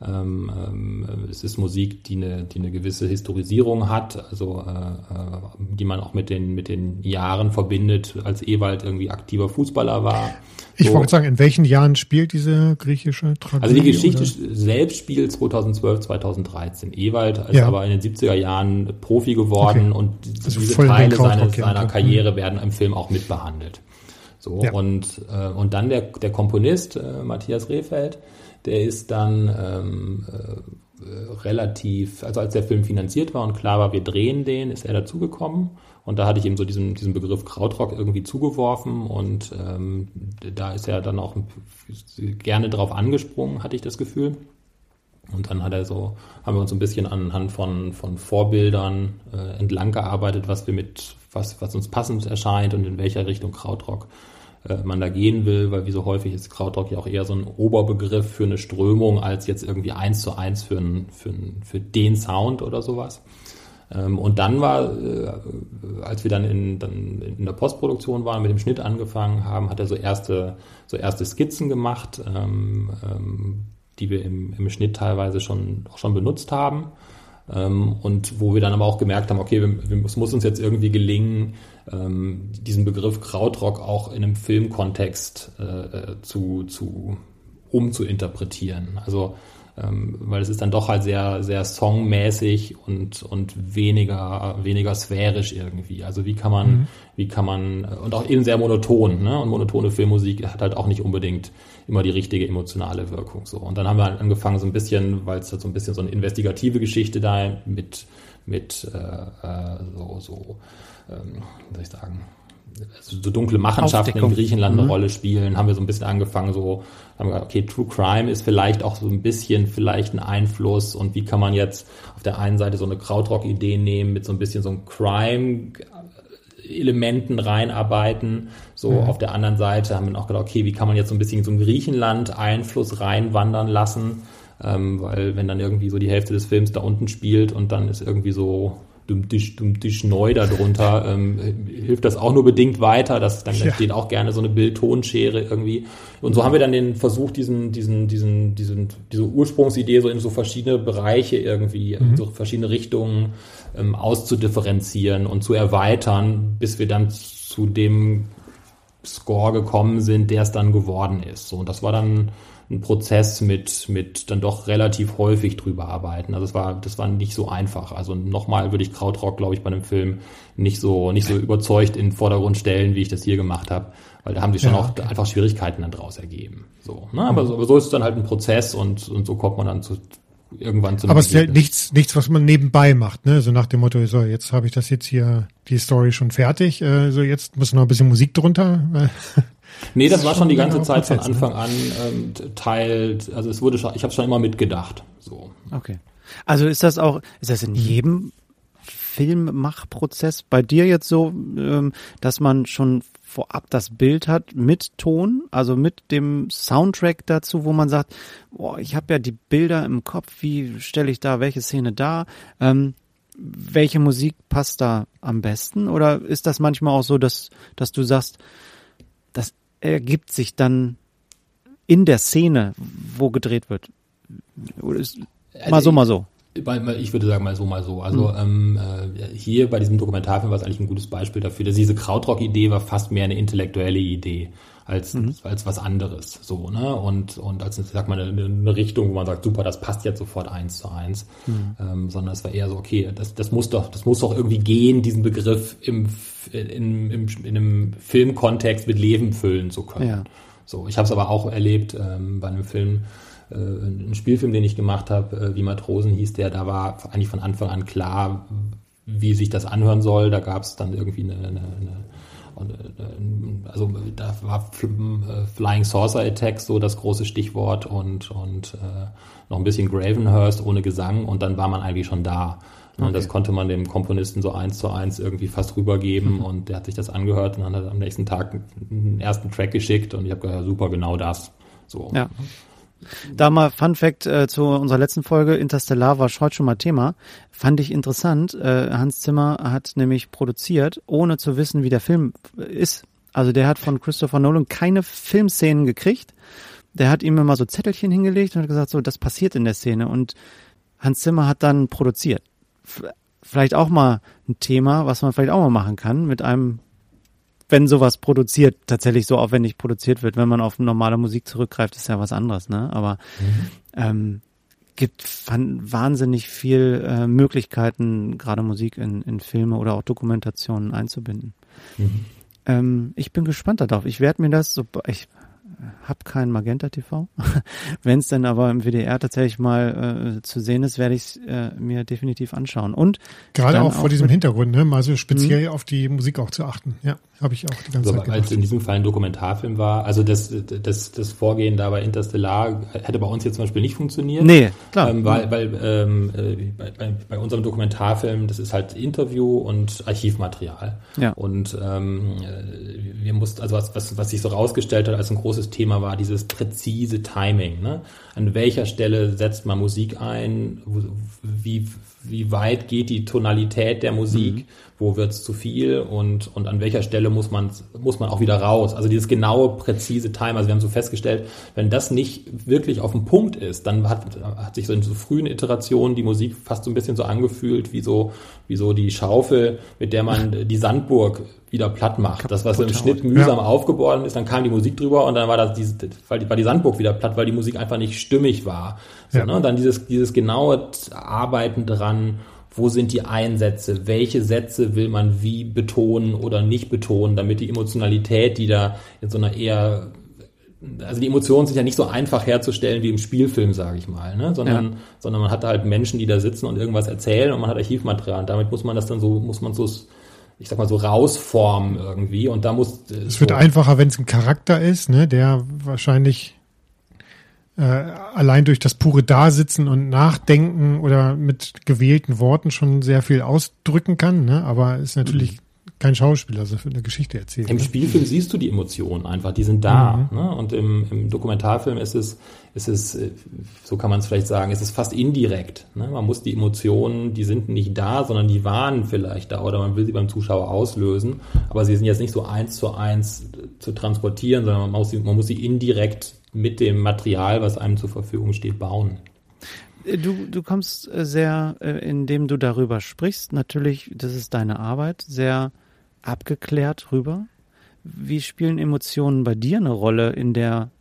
Ähm, ähm, es ist Musik, die eine, die eine gewisse Historisierung hat, also äh, äh, die man auch mit den, mit den Jahren verbindet, als Ewald irgendwie aktiver Fußballer war. Ich So. wollte sagen, in welchen Jahren spielt diese griechische Tragödie? Also die Geschichte oder? selbst spielt 2012, 2013. Ewald ist Ja. aber in den 70er Jahren Profi geworden Okay. und Also diese Teile seines, seiner. Karriere werden im Film auch mitbehandelt. So, Ja. und, äh, und dann der, der Komponist, äh, Matthias Rehfeld, der ist dann ähm, äh, äh, relativ, also als der Film finanziert war und klar war, wir drehen den, ist er dazugekommen. Und da hatte ich ihm so diesen, diesen Begriff Krautrock irgendwie zugeworfen und ähm, da ist er dann auch gerne drauf angesprungen, hatte ich das Gefühl. Und dann hat er so, haben wir uns ein bisschen anhand von, von Vorbildern äh, entlang gearbeitet, was wir mit, was, was uns passend erscheint und in welcher Richtung Krautrock äh, man da gehen will, weil wie so häufig ist Krautrock ja auch eher so ein Oberbegriff für eine Strömung als jetzt irgendwie eins zu eins für, ein, für, ein, für den Sound oder sowas. Ähm, und dann war, äh, als wir dann in, dann in der Postproduktion waren, mit dem Schnitt angefangen haben, hat er so erste, so erste Skizzen gemacht, ähm, ähm, die wir im, im Schnitt teilweise schon, auch schon benutzt haben. Und wo wir dann aber auch gemerkt haben, okay, es muss uns jetzt irgendwie gelingen, diesen Begriff Krautrock auch in einem Filmkontext äh, äh zu, zu umzuinterpretieren. Also ähm, weil es ist dann doch halt sehr, sehr songmäßig und, und weniger, weniger sphärisch irgendwie. Also wie kann man, mhm. wie kann man, und auch eben sehr monoton, ne? Und monotone Filmmusik hat halt auch nicht unbedingt immer die richtige emotionale Wirkung, so. Und dann haben wir halt angefangen so ein bisschen, weil es halt so ein bisschen so eine investigative Geschichte da mit, mit, äh, äh so, so, ähm, wie soll ich sagen, so dunkle Machenschaften Aufdeckung. in Griechenland eine mhm. Rolle spielen, haben wir so ein bisschen angefangen, so, haben wir gesagt, okay, True Crime ist vielleicht auch so ein bisschen vielleicht ein Einfluss und wie kann man jetzt auf der einen Seite so eine Krautrock-Idee nehmen, mit so ein bisschen so einem Crime Elementen reinarbeiten. So mhm. auf der anderen Seite haben wir auch gedacht, okay, wie kann man jetzt so ein bisschen so ein Griechenland Einfluss reinwandern lassen? Ähm, weil wenn dann irgendwie so die Hälfte des Films da unten spielt und dann ist irgendwie so dumm dich neu darunter, ähm, hilft das auch nur bedingt weiter. Das, dann ja. entsteht auch gerne so eine Bild-Tonschere irgendwie. Und so haben wir dann den Versuch, diesen, diesen, diesen, diesen, diese Ursprungsidee so in so verschiedene Bereiche irgendwie, mhm. in so verschiedene Richtungen ähm, auszudifferenzieren und zu erweitern, bis wir dann zu dem Score gekommen sind, der es dann geworden ist. So, und das war dann ein Prozess mit, mit dann doch relativ häufig drüber arbeiten. Also es war, das war nicht so einfach. Also nochmal würde ich Krautrock, glaube ich, bei einem Film nicht so, nicht so überzeugt in den Vordergrund stellen, wie ich das hier gemacht habe. Weil da haben sich schon ja, auch einfach Schwierigkeiten dann draus ergeben. So, ne? aber, so, aber so ist es dann halt ein Prozess und, und so kommt man dann zu, irgendwann zu Aber es ist ja nichts, nichts, was man nebenbei macht, ne? So nach dem Motto, so jetzt habe ich das jetzt hier, die Story schon fertig, äh, so jetzt muss noch ein bisschen Musik drunter. Nee, das, das war schon die ganze Zeit von ne? Anfang an ähm, Teil, also es wurde schon, ich habe schon immer mitgedacht. So. Okay. Also ist das auch, ist das in jedem Filmmachprozess bei dir jetzt so, ähm, dass man schon vorab das Bild hat mit Ton, also mit dem Soundtrack dazu, wo man sagt, boah, ich habe ja die Bilder im Kopf, wie stelle ich da welche Szene dar? Ähm, welche Musik passt da am besten? Oder ist das manchmal auch so, dass, dass du sagst, das ergibt sich dann in der Szene, wo gedreht wird? Also mal so, mal so. Ich würde sagen, mal so, mal so. Also mhm. ähm, äh, hier bei diesem Dokumentarfilm war es eigentlich ein gutes Beispiel dafür, dass diese Krautrock-Idee war fast mehr eine intellektuelle Idee als, mhm. als was anderes. So, ne? Und, und als, sag mal, eine, eine Richtung, wo man sagt, super, das passt jetzt sofort eins zu eins. Mhm. Ähm, sondern es war eher so, okay, das, das muss doch, das muss doch irgendwie gehen, diesen Begriff im, in, im, in einem Filmkontext mit Leben füllen zu können. Ja. So, ich habe es aber auch erlebt ähm, bei einem Film, äh, ein Spielfilm, den ich gemacht habe, äh, wie Matrosen hieß der, da war eigentlich von Anfang an klar, wie sich das anhören soll. Da gab es dann irgendwie eine, eine, eine also da war äh, Flying Saucer Attack so das große Stichwort und, und äh, noch ein bisschen Gravenhurst ohne Gesang und dann war man eigentlich schon da. Okay. Und das konnte man dem Komponisten so eins zu eins irgendwie fast rübergeben mhm. und der hat sich das angehört und dann hat er am nächsten Tag einen ersten Track geschickt und ich habe gesagt, super, genau das. So. Ja. Da mal Fun Fact äh, zu unserer letzten Folge, Interstellar war heute schon mal Thema. Fand ich interessant. Äh, Hans Zimmer hat nämlich produziert, ohne zu wissen, wie der Film ist. Also der hat von Christopher Nolan keine Filmszenen gekriegt. Der hat ihm immer so Zettelchen hingelegt und hat gesagt, so, das passiert in der Szene. Und Hans Zimmer hat dann produziert. Vielleicht auch mal ein Thema, was man vielleicht auch mal machen kann mit einem wenn sowas produziert, tatsächlich so aufwendig produziert wird, wenn man auf normale Musik zurückgreift, ist ja was anderes, ne? Aber mhm. ähm, gibt wahnsinnig viel äh, Möglichkeiten, gerade Musik in, in Filme oder auch Dokumentationen einzubinden. Mhm. Ähm, ich bin gespannt darauf. Ich werde mir das, so, ich habe kein Magenta TV. Wenn es dann aber im WDR tatsächlich mal äh, zu sehen ist, werde ich es äh, mir definitiv anschauen. Und gerade auch vor diesem Hintergrund, ne, mal so speziell auf die Musik auch zu achten. Ja, habe ich auch die ganze so, Zeit gemacht. Als in diesem Fall ein Dokumentarfilm war, also das, das, das Vorgehen da bei Interstellar hätte bei uns jetzt zum Beispiel nicht funktioniert. Nee, klar. Ähm, weil weil ähm, äh, bei, bei, bei unserem Dokumentarfilm, das ist halt Interview und Archivmaterial. Ja. Und ähm, äh, wir mussten, also was, was, was sich so rausgestellt hat als ein großes Thema war dieses präzise Timing. Ne? An welcher Stelle setzt man Musik ein? Wie, wie weit geht die Tonalität der Musik? Mhm. Wo wird's zu viel? Und, und an welcher Stelle muss man, muss man auch wieder raus? Also dieses genaue, präzise Time. Also wir haben so festgestellt, wenn das nicht wirklich auf dem Punkt ist, dann hat, hat sich so in so frühen Iterationen die Musik fast so ein bisschen so angefühlt wie so, wie so die Schaufel, mit der man die Sandburg wieder platt macht. Das, was im Schnitt mühsam ja. aufgeboren ist, dann kam die Musik drüber und dann war das die, war die Sandburg wieder platt, weil die Musik einfach nicht stimmig war. So, ja. ne? Und dann dieses, dieses genaue Arbeiten dran, wo sind die Einsätze, welche Sätze will man wie betonen oder nicht betonen, damit die Emotionalität, die da in so einer eher also die Emotionen sind ja nicht so einfach herzustellen wie im Spielfilm, sage ich mal, ne? sondern, ja. sondern man hat halt Menschen, die da sitzen und irgendwas erzählen und man hat Archivmaterial. Und damit muss man das dann so, muss man so ich sag mal so rausformen irgendwie und da muss äh, es so wird einfacher, wenn es ein Charakter ist, ne, der wahrscheinlich äh, allein durch das pure Dasitzen und Nachdenken oder mit gewählten Worten schon sehr viel ausdrücken kann, ne, aber ist natürlich mhm kein Schauspieler, also für eine Geschichte erzählt. Im ne? Spielfilm siehst du die Emotionen einfach, die sind da. Mhm. Ne? Und im, im, Dokumentarfilm ist es, ist es, äh, so kann man es vielleicht sagen, ist es fast indirekt. Ne? Man muss die Emotionen, die sind nicht da, sondern die waren vielleicht da oder man will sie beim Zuschauer auslösen, aber sie sind jetzt nicht so eins zu eins zu transportieren, sondern man muss sie, man muss sie indirekt mit dem Material, was einem zur Verfügung steht, bauen. Du, du kommst äh, sehr, äh, indem du darüber sprichst, natürlich, das ist deine Arbeit, sehr abgeklärt rüber. Wie spielen Emotionen bei dir eine Rolle in der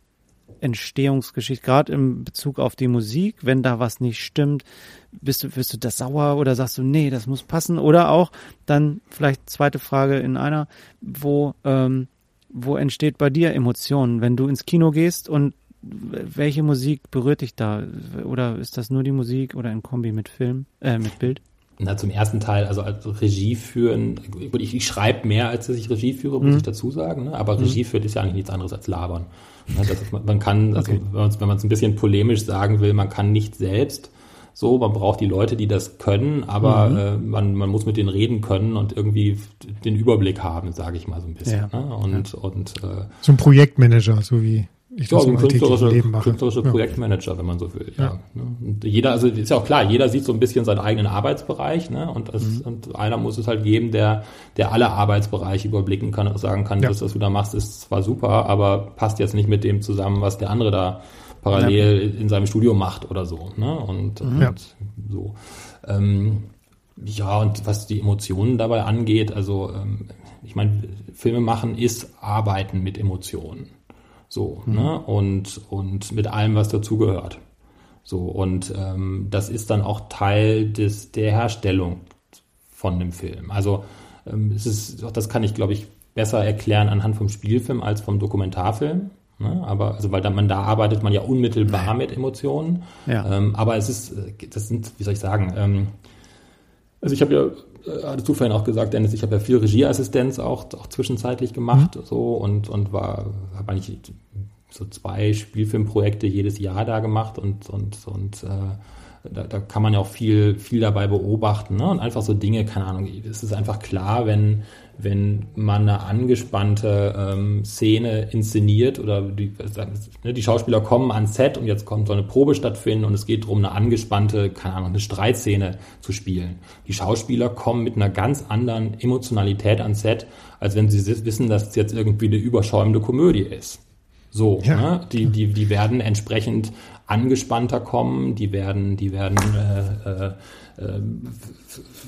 Entstehungsgeschichte, gerade im Bezug auf die Musik, wenn da was nicht stimmt, bist du, bist du das sauer oder sagst du, nee, das muss passen? Oder auch dann vielleicht zweite Frage in einer, wo, ähm, wo entsteht bei dir Emotionen, wenn du ins Kino gehst und welche Musik berührt dich da? Oder ist das nur die Musik oder ein Kombi mit Film, äh, mit Bild? Na, zum ersten Teil, also als Regie führen, ich, ich schreibe mehr, als dass ich Regie führe, muss mhm. ich dazu sagen, ne? aber mhm. Regie führt ist ja eigentlich nichts anderes als labern. Ne? Ist, man kann, also, okay. wenn man es ein bisschen polemisch sagen will, man kann nicht selbst so, man braucht die Leute, die das können, aber mhm. äh, man, man muss mit denen reden können und irgendwie den Überblick haben, sage ich mal so ein bisschen. Ja. Ne? Und, ja. und äh, so ein Projektmanager, so wie ich ja, so ein künstlerischer, künstlerischer Projektmanager, wenn man so will. Ja. ja. Ne? Und jeder, also ist ja auch klar, jeder sieht so ein bisschen seinen eigenen Arbeitsbereich, ne? Und, es, mhm. und einer muss es halt geben, der, der alle Arbeitsbereiche überblicken kann und sagen kann, ja. das, was du da machst, ist zwar super, aber passt jetzt nicht mit dem zusammen, was der andere da parallel ja. in seinem Studio macht oder so. Ne? Und, mhm. und so. Ähm, ja, und was die Emotionen dabei angeht, also ähm, ich meine, Filme machen ist Arbeiten mit Emotionen. So, mhm. ne? Und, und mit allem, was dazugehört. So, und ähm, das ist dann auch Teil des, der Herstellung von dem Film. Also ähm, es ist, das kann ich, glaube ich, besser erklären anhand vom Spielfilm als vom Dokumentarfilm. Ne? Aber also weil da, man da arbeitet man ja unmittelbar mit Emotionen. Ja. Ähm, aber es ist, das sind, wie soll ich sagen, ähm, also ich habe ja äh, hattest du vorhin auch gesagt, Dennis, ich habe ja viel Regieassistenz auch, auch zwischenzeitlich gemacht mhm. so und, und war, habe eigentlich so zwei Spielfilmprojekte jedes Jahr da gemacht und, und, und äh, da, da kann man ja auch viel, viel dabei beobachten ne? und einfach so Dinge, keine Ahnung, es ist einfach klar, wenn, wenn man eine angespannte ähm, Szene inszeniert oder die, ne, die Schauspieler kommen ans Set und jetzt kommt so eine Probe stattfinden und es geht darum, eine angespannte, keine Ahnung, eine Streitszene zu spielen. Die Schauspieler kommen mit einer ganz anderen Emotionalität ans Set, als wenn sie wissen, dass es jetzt irgendwie eine überschäumende Komödie ist. So, ja. ne? die, die, die werden entsprechend angespannter kommen, die werden, die werden äh, äh,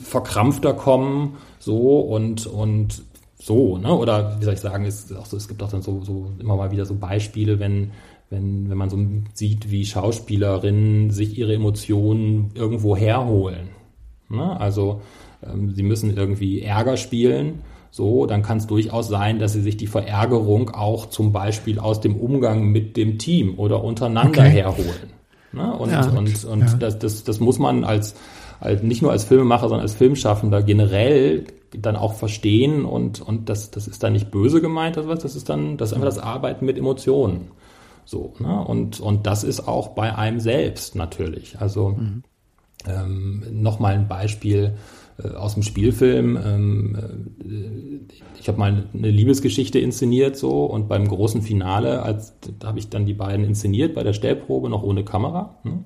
verkrampfter kommen, so und und so, ne? Oder wie soll ich sagen, ist auch so, es gibt auch dann so, so immer mal wieder so Beispiele, wenn wenn, wenn man so sieht, wie Schauspielerinnen sich ihre Emotionen irgendwo herholen. Ne? Also ähm, sie müssen irgendwie Ärger spielen so, dann kann es durchaus sein, dass sie sich die Verärgerung auch zum Beispiel aus dem Umgang mit dem Team oder untereinander okay. herholen. Ne? Und, ja. und, und ja. das, das, das muss man als, als nicht nur als Filmemacher, sondern als Filmschaffender generell dann auch verstehen und, und das, das ist dann nicht böse gemeint, das, das ist dann das ist einfach das Arbeiten mit Emotionen. So, ne? und, und das ist auch bei einem selbst natürlich. Also mhm. ähm, nochmal ein Beispiel, aus dem Spielfilm. Ähm, äh, ich habe mal eine Liebesgeschichte inszeniert so und beim großen Finale, als da habe ich dann die beiden inszeniert bei der Stellprobe noch ohne Kamera. Ne?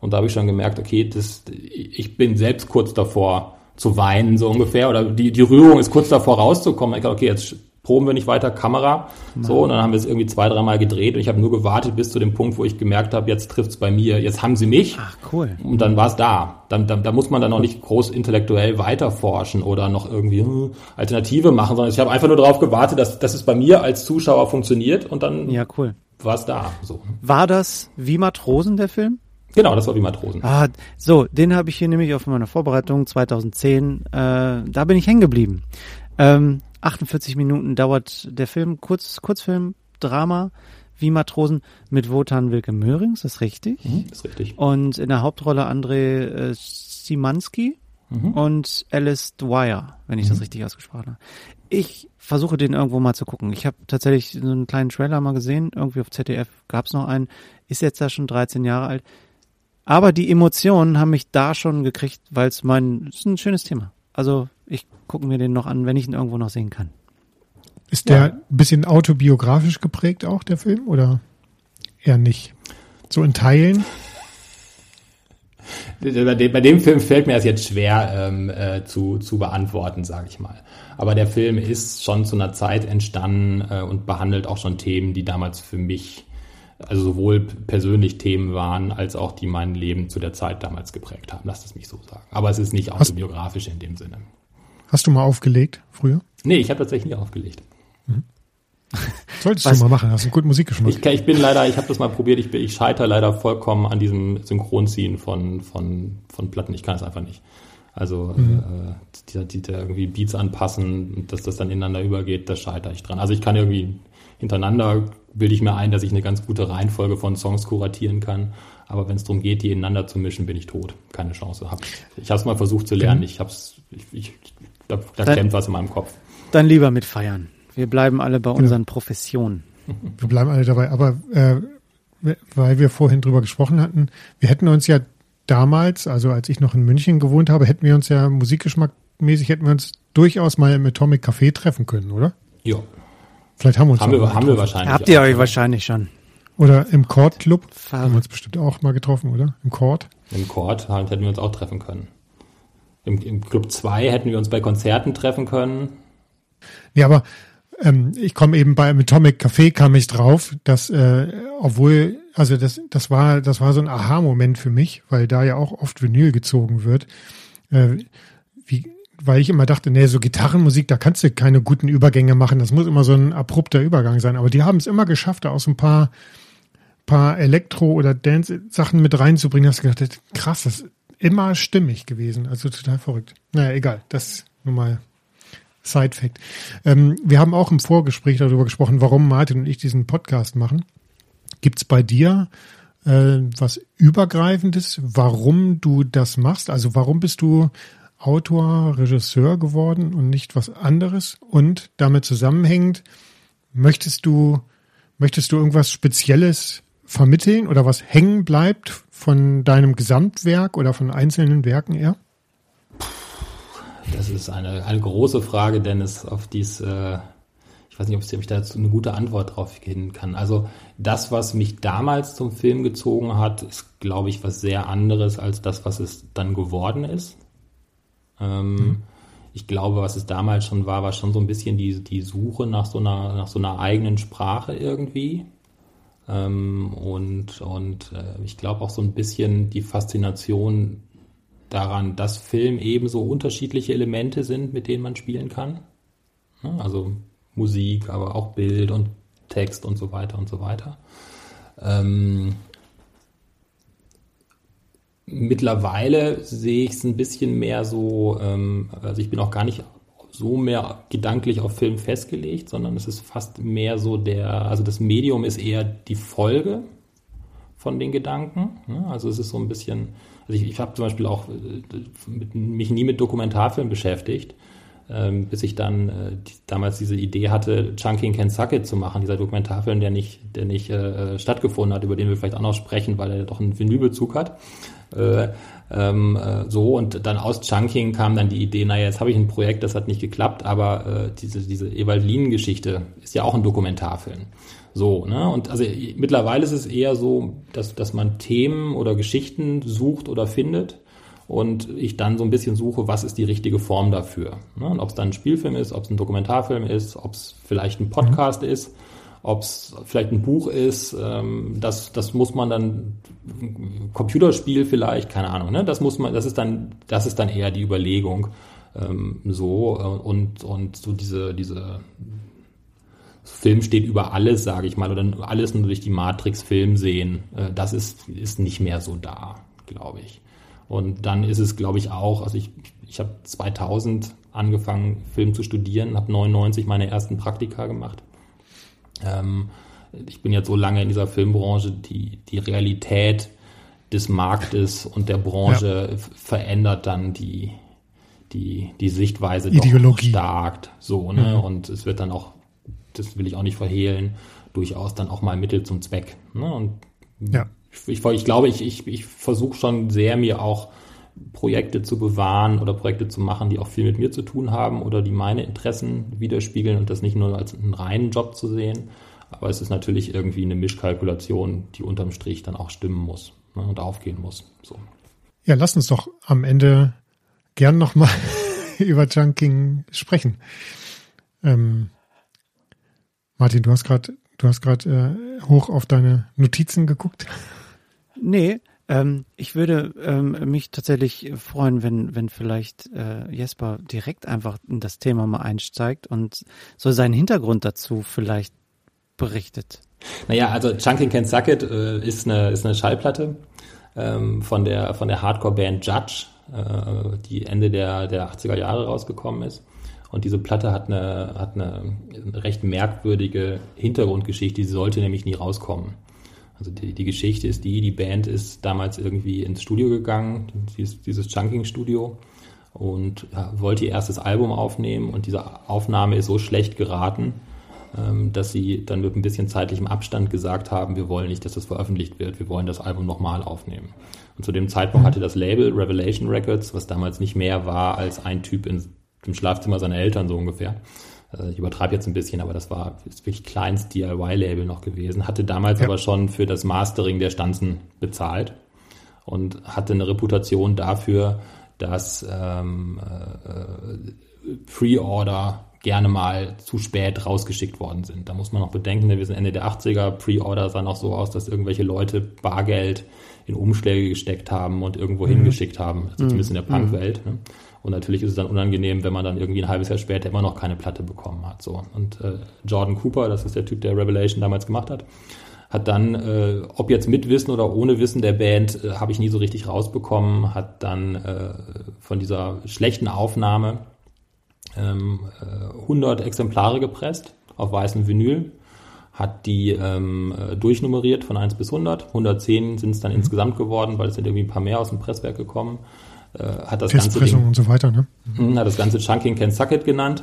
Und da habe ich schon gemerkt, okay, das, ich bin selbst kurz davor zu weinen so ungefähr oder die, die Rührung ist kurz davor rauszukommen. Ich dachte, okay, jetzt proben wir nicht weiter Kamera. So, und dann haben wir es irgendwie zwei, dreimal gedreht und ich habe nur gewartet bis zu dem Punkt, wo ich gemerkt habe, jetzt trifft's bei mir, jetzt haben sie mich. Ach, cool. Und dann war's da. Dann, da, da muss man dann noch nicht groß intellektuell weiterforschen oder noch irgendwie hm, Alternative machen, sondern ich habe einfach nur darauf gewartet, dass, dass es bei mir als Zuschauer funktioniert und dann ja, cool. war's da. So. War das wie Matrosen, der Film? Genau, das war wie Matrosen. Ah, so, den habe ich hier nämlich auf meiner Vorbereitung 2010, äh, da bin ich hängen geblieben. Ähm, 48 Minuten dauert der Film, Kurz, Kurzfilm, Drama, wie Matrosen mit Wotan Wilke Möhring, ist das richtig? Mhm, ist richtig. Und in der Hauptrolle André äh, Simanski mhm. und Alice Dwyer, wenn ich mhm. das richtig ausgesprochen habe. Ich versuche den irgendwo mal zu gucken. Ich habe tatsächlich so einen kleinen Trailer mal gesehen, irgendwie auf ZDF gab es noch einen, ist jetzt ja schon 13 Jahre alt. Aber die Emotionen haben mich da schon gekriegt, weil es mein, ist ein schönes Thema. Also ich gucke mir den noch an, wenn ich ihn irgendwo noch sehen kann. Ist der ein bisschen autobiografisch geprägt auch, der Film, oder eher nicht? So in Teilen? Bei dem, bei dem Film fällt mir das jetzt schwer ähm, äh, zu, zu beantworten, sage ich mal. Aber der Film ist schon zu einer Zeit entstanden äh, und behandelt auch schon Themen, die damals für mich also sowohl persönlich Themen waren, als auch die mein Leben zu der Zeit damals geprägt haben. Lass es mich so sagen. Aber es ist nicht autobiografisch in dem Sinne. Hast du mal aufgelegt früher? Nee, ich habe tatsächlich nie aufgelegt. Mhm. Solltest Was? du mal machen, hast du gut Musikgeschmack. Ich, ich bin leider, ich habe das mal probiert, ich, ich scheitere leider vollkommen an diesem Synchronziehen von, von, von Platten. Ich kann es einfach nicht. Also mhm. äh, die, die, die irgendwie Beats anpassen, dass das dann ineinander übergeht, da scheitere ich dran. Also ich kann irgendwie hintereinander bilde ich mir ein, dass ich eine ganz gute Reihenfolge von Songs kuratieren kann. Aber wenn es darum geht, die ineinander zu mischen, bin ich tot. Keine Chance. Hab, ich habe es mal versucht zu lernen. Ich hab's, ich, ich, da, da dann, klemmt was in meinem Kopf. Dann lieber mit feiern. Wir bleiben alle bei unseren ja. Professionen. Wir bleiben alle dabei. Aber äh, weil wir vorhin drüber gesprochen hatten, wir hätten uns ja damals, also als ich noch in München gewohnt habe, hätten wir uns ja musikgeschmackmäßig, hätten wir uns durchaus mal im Atomic Café treffen können, oder? Ja. Vielleicht haben wir uns haben, wir, haben wir wahrscheinlich. Habt ihr euch wahrscheinlich schon. Oder im Court Club. Haben wir uns bestimmt auch mal getroffen, oder? Im Court. Im Court halt, hätten wir uns auch treffen können. Im, im Club 2 hätten wir uns bei Konzerten treffen können. Ja, aber ähm, ich komme eben bei Atomic Café kam ich drauf, dass äh, obwohl also das das war das war so ein Aha-Moment für mich, weil da ja auch oft Vinyl gezogen wird. Äh, wie weil ich immer dachte, nee, so Gitarrenmusik, da kannst du keine guten Übergänge machen. Das muss immer so ein abrupter Übergang sein. Aber die haben es immer geschafft, da auch so ein paar, paar Elektro- oder Dance-Sachen mit reinzubringen. Hast du gedacht, krass, das ist immer stimmig gewesen. Also total verrückt. Naja, egal. Das nur mal Side-Fact. Ähm, wir haben auch im Vorgespräch darüber gesprochen, warum Martin und ich diesen Podcast machen. Gibt's bei dir äh, was Übergreifendes, warum du das machst? Also warum bist du Autor, Regisseur geworden und nicht was anderes? Und damit zusammenhängend, möchtest du, möchtest du irgendwas Spezielles vermitteln oder was hängen bleibt von deinem Gesamtwerk oder von einzelnen Werken eher? Das ist eine, eine große Frage, Dennis, auf die es, äh, ich weiß nicht, ob ich da jetzt eine gute Antwort drauf geben kann. Also das, was mich damals zum Film gezogen hat, ist, glaube ich, was sehr anderes als das, was es dann geworden ist. Ähm, mhm. Ich glaube, was es damals schon war, war schon so ein bisschen die, die Suche nach so einer, nach so einer eigenen Sprache irgendwie. Ähm, und und äh, ich glaube auch so ein bisschen die Faszination daran, dass Film ebenso unterschiedliche Elemente sind, mit denen man spielen kann. Also Musik, aber auch Bild und Text und so weiter und so weiter. Ähm, Mittlerweile sehe ich es ein bisschen mehr so, ähm, also ich bin auch gar nicht so mehr gedanklich auf Film festgelegt, sondern es ist fast mehr so der, also das Medium ist eher die Folge von den Gedanken. Ne? Also es ist so ein bisschen, also ich, ich habe zum Beispiel auch äh, mit, mich nie mit Dokumentarfilm beschäftigt, ähm, bis ich dann äh, die, damals diese Idee hatte, Chunking Kentucky zu machen, dieser Dokumentarfilm, der nicht, der nicht äh, stattgefunden hat, über den wir vielleicht auch noch sprechen, weil er doch einen Vinylbezug hat. Äh, ähm, äh, so und dann aus Chunking kam dann die Idee, naja, jetzt habe ich ein Projekt, das hat nicht geklappt, aber äh, diese, diese Ewald-Lien-Geschichte ist ja auch ein Dokumentarfilm. So, ne? Und also mittlerweile ist es eher so, dass, dass man Themen oder Geschichten sucht oder findet und ich dann so ein bisschen suche, was ist die richtige Form dafür. Ne? Und ob es dann ein Spielfilm ist, ob es ein Dokumentarfilm ist, ob es vielleicht ein Podcast mhm. ist, ob es vielleicht ein Buch ist, ähm, das, das muss man dann, Computerspiel vielleicht, keine Ahnung, ne? Das muss man, das ist dann, das ist dann eher die Überlegung. Ähm, so äh, und, und so diese, diese Film steht über alles, sage ich mal, oder alles nur durch die Matrix Film sehen. Äh, das ist, ist nicht mehr so da, glaube ich. Und dann ist es, glaube ich, auch, also ich, ich habe 2000 angefangen, Film zu studieren, habe 99 meine ersten Praktika gemacht. Ähm, ich bin jetzt so lange in dieser Filmbranche, die, die Realität des Marktes und der Branche ja. verändert dann die, die, die Sichtweise Ideologie. doch stark. So, ne? Mhm. Und es wird dann auch das will ich auch nicht verhehlen, durchaus dann auch mal Mittel zum Zweck. Ne? Und ja. ich, ich glaube, ich, ich, ich versuche schon sehr, mir auch Projekte zu bewahren oder Projekte zu machen, die auch viel mit mir zu tun haben oder die meine Interessen widerspiegeln und das nicht nur als einen reinen Job zu sehen. Aber es ist natürlich irgendwie eine Mischkalkulation, die unterm Strich dann auch stimmen muss ne, und aufgehen muss. So. Ja, lass uns doch am Ende gern nochmal über Chunking sprechen. Ähm, Martin, du hast gerade, du hast gerade äh, hoch auf deine Notizen geguckt. Nee, ähm, ich würde ähm, mich tatsächlich freuen, wenn, wenn vielleicht äh, Jesper direkt einfach in das Thema mal einsteigt und so seinen Hintergrund dazu vielleicht berichtet. Naja, also Chunking Can Suck It äh, ist, eine, ist eine Schallplatte ähm, von der, von der Hardcore-Band Judge, äh, die Ende der, der 80er Jahre rausgekommen ist. Und diese Platte hat eine, hat eine recht merkwürdige Hintergrundgeschichte, die sollte nämlich nie rauskommen. Also die, die Geschichte ist die, die Band ist damals irgendwie ins Studio gegangen, dieses, dieses Chunking-Studio, und ja, wollte ihr erstes Album aufnehmen und diese Aufnahme ist so schlecht geraten, ähm, dass sie dann mit ein bisschen zeitlichem Abstand gesagt haben, wir wollen nicht, dass das veröffentlicht wird, wir wollen das Album nochmal aufnehmen. Und zu dem Zeitpunkt hatte das Label Revelation Records, was damals nicht mehr war als ein Typ in im Schlafzimmer seiner Eltern so ungefähr. Also ich übertreibe jetzt ein bisschen, aber das war ist wirklich kleines DIY-Label noch gewesen. Hatte damals ja. aber schon für das Mastering der Stanzen bezahlt und hatte eine Reputation dafür, dass ähm, äh, Pre-Order gerne mal zu spät rausgeschickt worden sind. Da muss man noch bedenken, wir sind Ende der 80er, Pre-Order sah noch so aus, dass irgendwelche Leute Bargeld in Umschläge gesteckt haben und irgendwo mhm. hingeschickt haben, also mhm. zumindest in der Punk-Welt. Ne? Und natürlich ist es dann unangenehm, wenn man dann irgendwie ein halbes Jahr später immer noch keine Platte bekommen hat. So. Und äh, Jordan Cooper, das ist der Typ, der Revelation damals gemacht hat, hat dann, äh, ob jetzt mit Wissen oder ohne Wissen der Band, äh, habe ich nie so richtig rausbekommen, hat dann äh, von dieser schlechten Aufnahme ähm, äh, 100 Exemplare gepresst auf weißem Vinyl, hat die ähm, äh, durchnummeriert von 1 bis 100. 110 sind es dann mhm. insgesamt geworden, weil es sind irgendwie ein paar mehr aus dem Presswerk gekommen äh, hat das ganze Ding, und so weiter, ne? Mhm. hat das ganze Chunking Can It genannt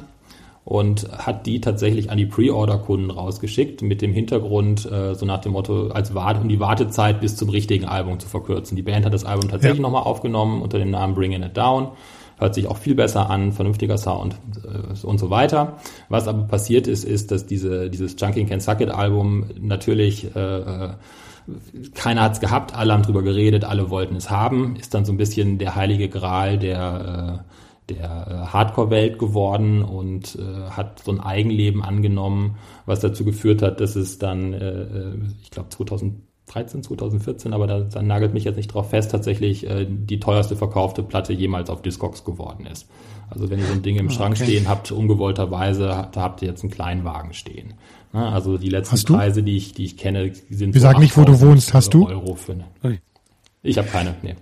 und hat die tatsächlich an die Pre-Order-Kunden rausgeschickt mit dem Hintergrund, äh, so nach dem Motto, als Wart um die Wartezeit bis zum richtigen Album zu verkürzen. Die Band hat das Album tatsächlich ja. nochmal aufgenommen unter dem Namen Bringing It Down. Hört sich auch viel besser an, vernünftiger Sound äh, und so weiter. Was aber passiert ist, ist, dass diese, dieses Chunking Can It Album natürlich äh, keiner hat es gehabt, alle haben drüber geredet, alle wollten es haben, ist dann so ein bisschen der heilige Gral der, äh, der Hardcore-Welt geworden und äh, hat so ein Eigenleben angenommen, was dazu geführt hat, dass es dann, äh, ich glaube 2013, 2014, aber da, da nagelt mich jetzt nicht drauf fest, tatsächlich äh, die teuerste verkaufte Platte jemals auf Discogs geworden ist. Also wenn ihr so ein Ding im ah, Schrank okay. stehen habt, ungewollterweise, da habt ihr jetzt einen kleinen Wagen stehen. Also die letzten Preise, die ich, die ich kenne, sind Wir so sagen nicht, wo du wohnst. Hast du? Euro für eine. Ich habe keine, nee.